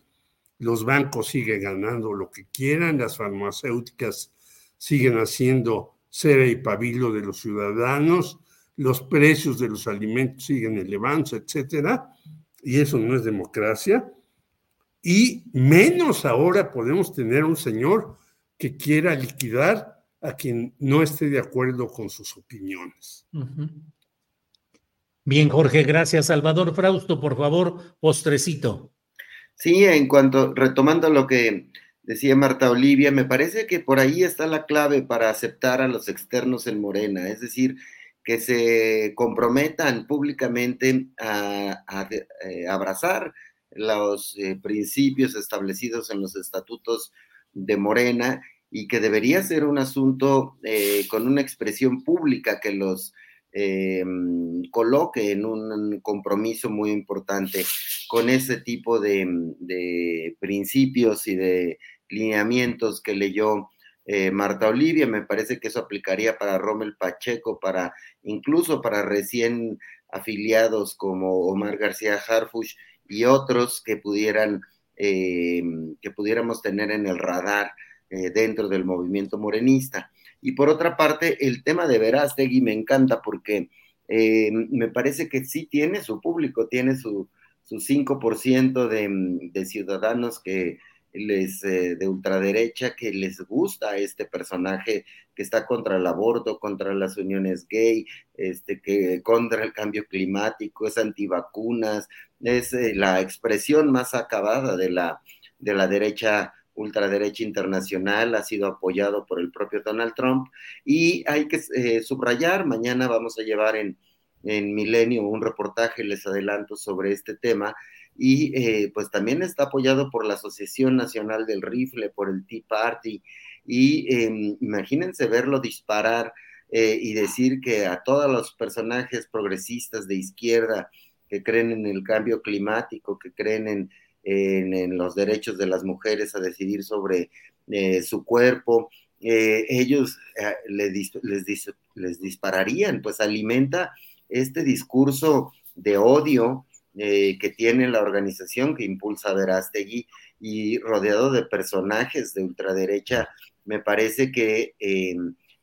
Los bancos siguen ganando lo que quieran, las farmacéuticas siguen haciendo cera y pabilo de los ciudadanos, los precios de los alimentos siguen elevándose, etcétera, y eso no es democracia. Y menos ahora podemos tener un señor que quiera liquidar a quien no esté de acuerdo con sus opiniones. Bien, Jorge, gracias. Salvador Frausto, por favor, postrecito. Sí, en cuanto, retomando lo que decía Marta Olivia, me parece que por ahí está la clave para aceptar a los externos en Morena, es decir, que se comprometan públicamente a, eh, abrazar los eh, principios establecidos en los estatutos de Morena y que debería ser un asunto eh, con una expresión pública que los coloque en un compromiso muy importante con ese tipo de, principios y de lineamientos que leyó eh, Marta Olivia. Me parece que eso aplicaría para Rommel Pacheco, para incluso para recién afiliados como Omar García Harfush y otros que pudieran eh, que pudiéramos tener en el radar eh, dentro del movimiento morenista. Y por otra parte, el tema de Verástegui me encanta porque me parece que sí tiene su público, tiene su, su 5% de, de, ciudadanos que les de ultraderecha que les gusta este personaje que está contra el aborto, contra las uniones gay, este que contra el cambio climático, es antivacunas, es eh, la expresión más acabada de la, de la derecha ultraderecha internacional, ha sido apoyado por el propio Donald Trump. Y hay que eh, subrayar, mañana vamos a llevar en, en Milenio un reportaje, les adelanto, sobre este tema y eh, pues también está apoyado por la Asociación Nacional del Rifle, por el Tea Party y em, imagínense verlo disparar y decir que a todos los personajes progresistas de izquierda, que creen en el cambio climático, que creen en, en, los derechos de las mujeres a decidir sobre eh, su cuerpo, eh, ellos eh, les, les, les, dispararían, pues alimenta este discurso de odio que tiene la organización que impulsa Verástegui y rodeado de personajes de ultraderecha, me parece que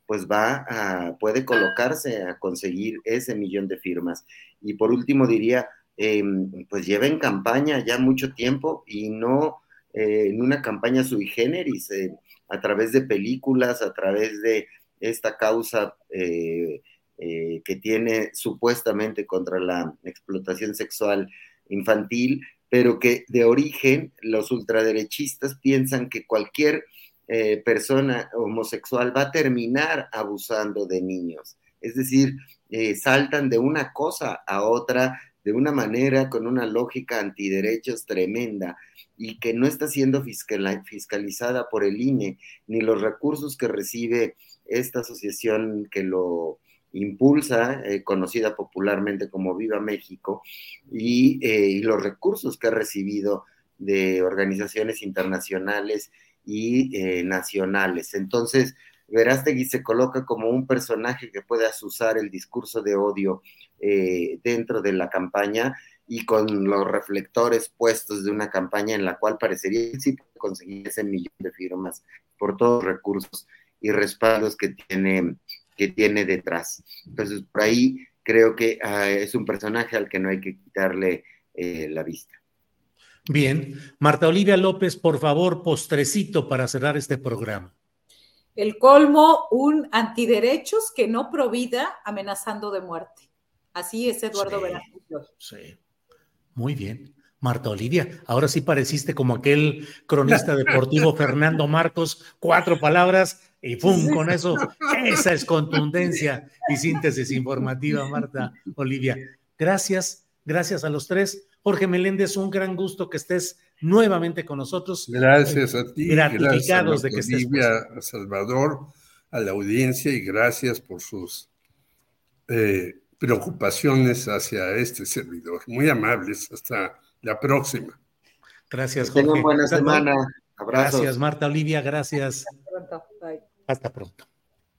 pues va a, puede colocarse a conseguir ese millón de firmas. Y por último diría, em, pues lleva en campaña ya mucho tiempo y no eh, en una campaña sui generis, eh, a través de películas, a través de esta causa eh, que tiene supuestamente contra la explotación sexual infantil, pero que de origen los ultraderechistas piensan que cualquier persona homosexual va a terminar abusando de niños. Es decir, eh, saltan de una cosa a otra de una manera con una lógica antiderechos tremenda y que no está siendo fiscalizada por el INE ni los recursos que recibe esta asociación que lo impulsa, eh, conocida popularmente como Viva México, y, eh, y, los recursos que ha recibido de organizaciones internacionales y eh, nacionales. Entonces, Verástegui se coloca como un personaje que puede asusar el discurso de odio dentro de la campaña y con los reflectores puestos de una campaña en la cual parecería que conseguir ese millón de firmas por todos los recursos y respaldos que tiene, que tiene detrás. Entonces, por ahí creo que ah, es un personaje al que no hay que quitarle eh, la vista. Bien, Marta Olivia López, por favor, postrecito para cerrar este programa. El colmo, un antiderechos que no provida amenazando de muerte. Así es Eduardo sí, Sí, muy bien. Marta Olivia, ahora sí pareciste como aquel cronista deportivo Fernando Marcos, cuatro palabras y ¡pum! Con eso, esa es contundencia y síntesis informativa, Marta Olivia. Gracias, gracias a los tres. Jorge Meléndez, un gran gusto que estés nuevamente con nosotros. Gracias a ti. Gratificados de que estés. a Salvador, a la audiencia y gracias por sus eh, preocupaciones hacia este servidor. Muy amables. Hasta la próxima. Gracias, Jorge. Tengan buena semana. Abrazos. Gracias, Marta Olivia. Gracias. Hasta pronto. Hasta pronto.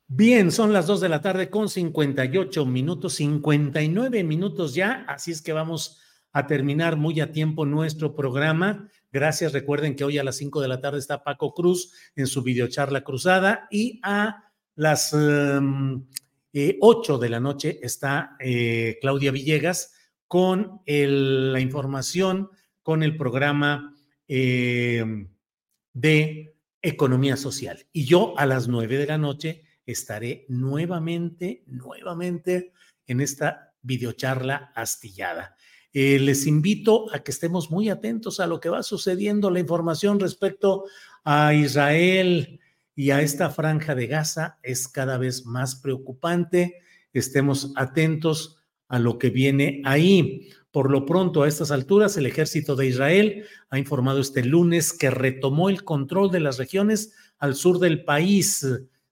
Bien, son las 2 de la tarde con 58 minutos, 59 minutos ya, así es que vamos a terminar muy a tiempo nuestro programa. Gracias. Recuerden que hoy a las 5 de la tarde está Paco Cruz en su videocharla cruzada y a las 8 em, eh, de la noche está eh, Claudia Villegas con la información, con el programa em, de economía social. Y yo a las 9 de la noche estaré nuevamente, nuevamente en esta videocharla astillada. Eh, les invito a que estemos muy atentos a lo que va sucediendo, la información respecto a Israel y a esta franja de Gaza es cada vez más preocupante. Estemos atentos a lo que viene ahí. Por lo pronto, a estas alturas, el ejército de Israel ha informado este lunes que retomó el control de las regiones al sur del país.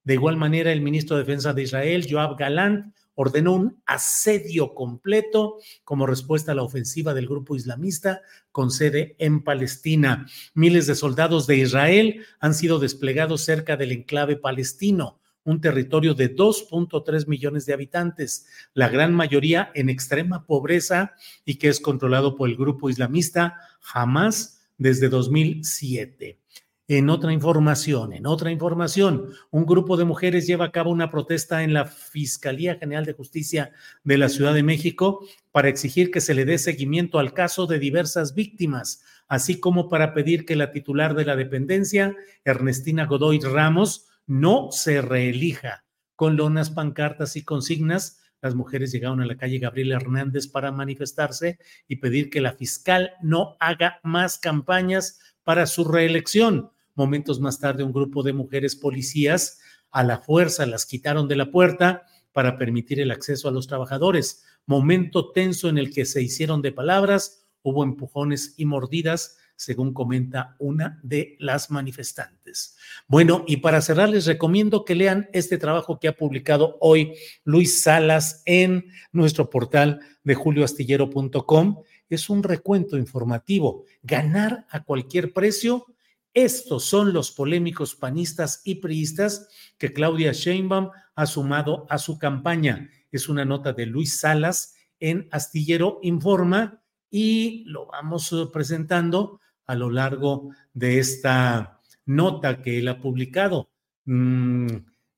De igual manera, el ministro de Defensa de Israel, Joab Galant, ordenó un asedio completo como respuesta a la ofensiva del grupo islamista con sede en Palestina. Miles de soldados de Israel han sido desplegados cerca del enclave palestino un territorio de 2.3 millones de habitantes, la gran mayoría en extrema pobreza y que es controlado por el grupo islamista Hamas desde 2007. En otra información, en otra información, un grupo de mujeres lleva a cabo una protesta en la Fiscalía General de Justicia de la Ciudad de México para exigir que se le dé seguimiento al caso de diversas víctimas, así como para pedir que la titular de la dependencia, Ernestina Godoy Ramos, no se reelija. Con lonas, pancartas y consignas, las mujeres llegaron a la calle Gabriel Hernández para manifestarse y pedir que la fiscal no haga más campañas para su reelección. Momentos más tarde, un grupo de mujeres policías a la fuerza las quitaron de la puerta para permitir el acceso a los trabajadores. Momento tenso en el que se hicieron de palabras, hubo empujones y mordidas, según comenta una de las manifestantes. Bueno, y para cerrar, les recomiendo que lean este trabajo que ha publicado hoy Luis Salas en nuestro portal de julioastillero.com. Es un recuento informativo. Ganar a cualquier precio estos son los polémicos panistas y priistas que Claudia Sheinbaum ha sumado a su campaña. Es una nota de Luis Salas en Astillero Informa y lo vamos eh, presentando a lo largo de esta nota que él ha publicado. Mm,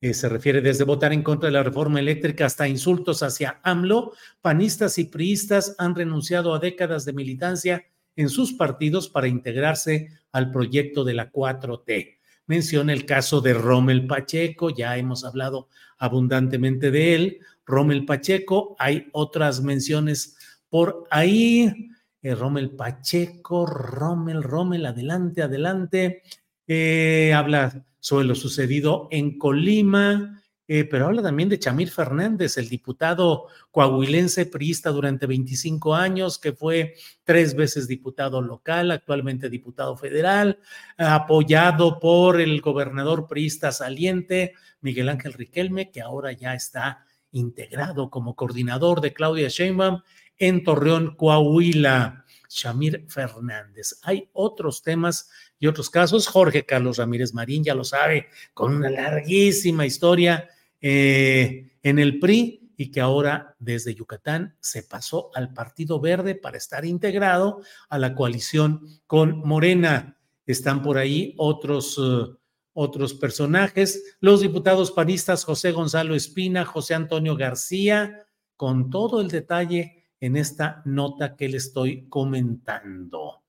eh, se refiere desde votar en contra de la reforma eléctrica hasta insultos hacia AMLO. Panistas y priistas han renunciado a décadas de militancia en sus partidos para integrarse al proyecto de la 4T. Menciona el caso de Rommel Pacheco, ya hemos hablado abundantemente de él. Rommel Pacheco, hay otras menciones por ahí. Eh, Rommel Pacheco, Rommel, Rommel, adelante, adelante. Eh, habla sobre lo sucedido en Colima, eh, pero habla también de Chamir Fernández, el diputado coahuilense priista durante 25 años, que fue tres veces diputado local, actualmente diputado federal, apoyado por el gobernador priista saliente, Miguel Ángel Riquelme, que ahora ya está integrado como coordinador de Claudia Sheinbaum en Torreón, Coahuila. Shamir Fernández. Hay otros temas y otros casos. Jorge Carlos Ramírez Marín, ya lo sabe, con una larguísima historia eh, en el PRI y que ahora desde Yucatán se pasó al Partido Verde para estar integrado a la coalición con Morena. Están por ahí otros, uh, otros personajes, los diputados panistas José Gonzalo Espina, José Antonio García, con todo el detalle en esta nota que le estoy comentando.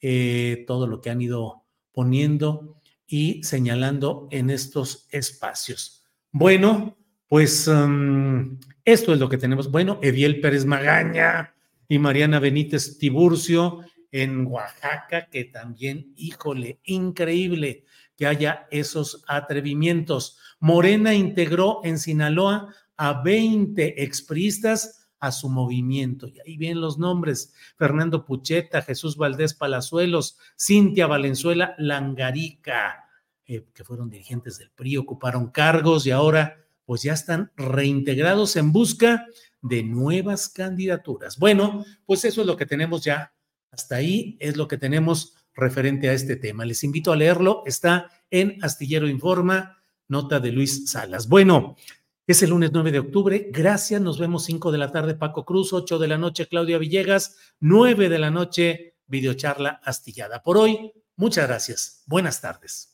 Eh, todo lo que han ido poniendo y señalando en estos espacios. Bueno, pues um, esto es lo que tenemos. Bueno, Eviel Pérez Magaña y Mariana Benítez Tiburcio en Oaxaca, que también, híjole, increíble que haya esos atrevimientos. Morena integró en Sinaloa a 20 expristas a su movimiento. Y ahí vienen los nombres: Fernando Pucheta, Jesús Valdés Palazuelos, Cintia Valenzuela Langarica, eh, que fueron dirigentes del PRI, ocuparon cargos y ahora pues ya están reintegrados en busca de nuevas candidaturas. Bueno, pues eso es lo que tenemos ya. Hasta ahí es lo que tenemos referente a este tema. Les invito a leerlo. Está en Astillero Informa, nota de Luis Salas. Bueno, es el lunes 9 de octubre. Gracias. Nos vemos 5 de la tarde, Paco Cruz, 8 de la noche, Claudia Villegas, 9 de la noche, videocharla astillada. Por hoy, muchas gracias. Buenas tardes.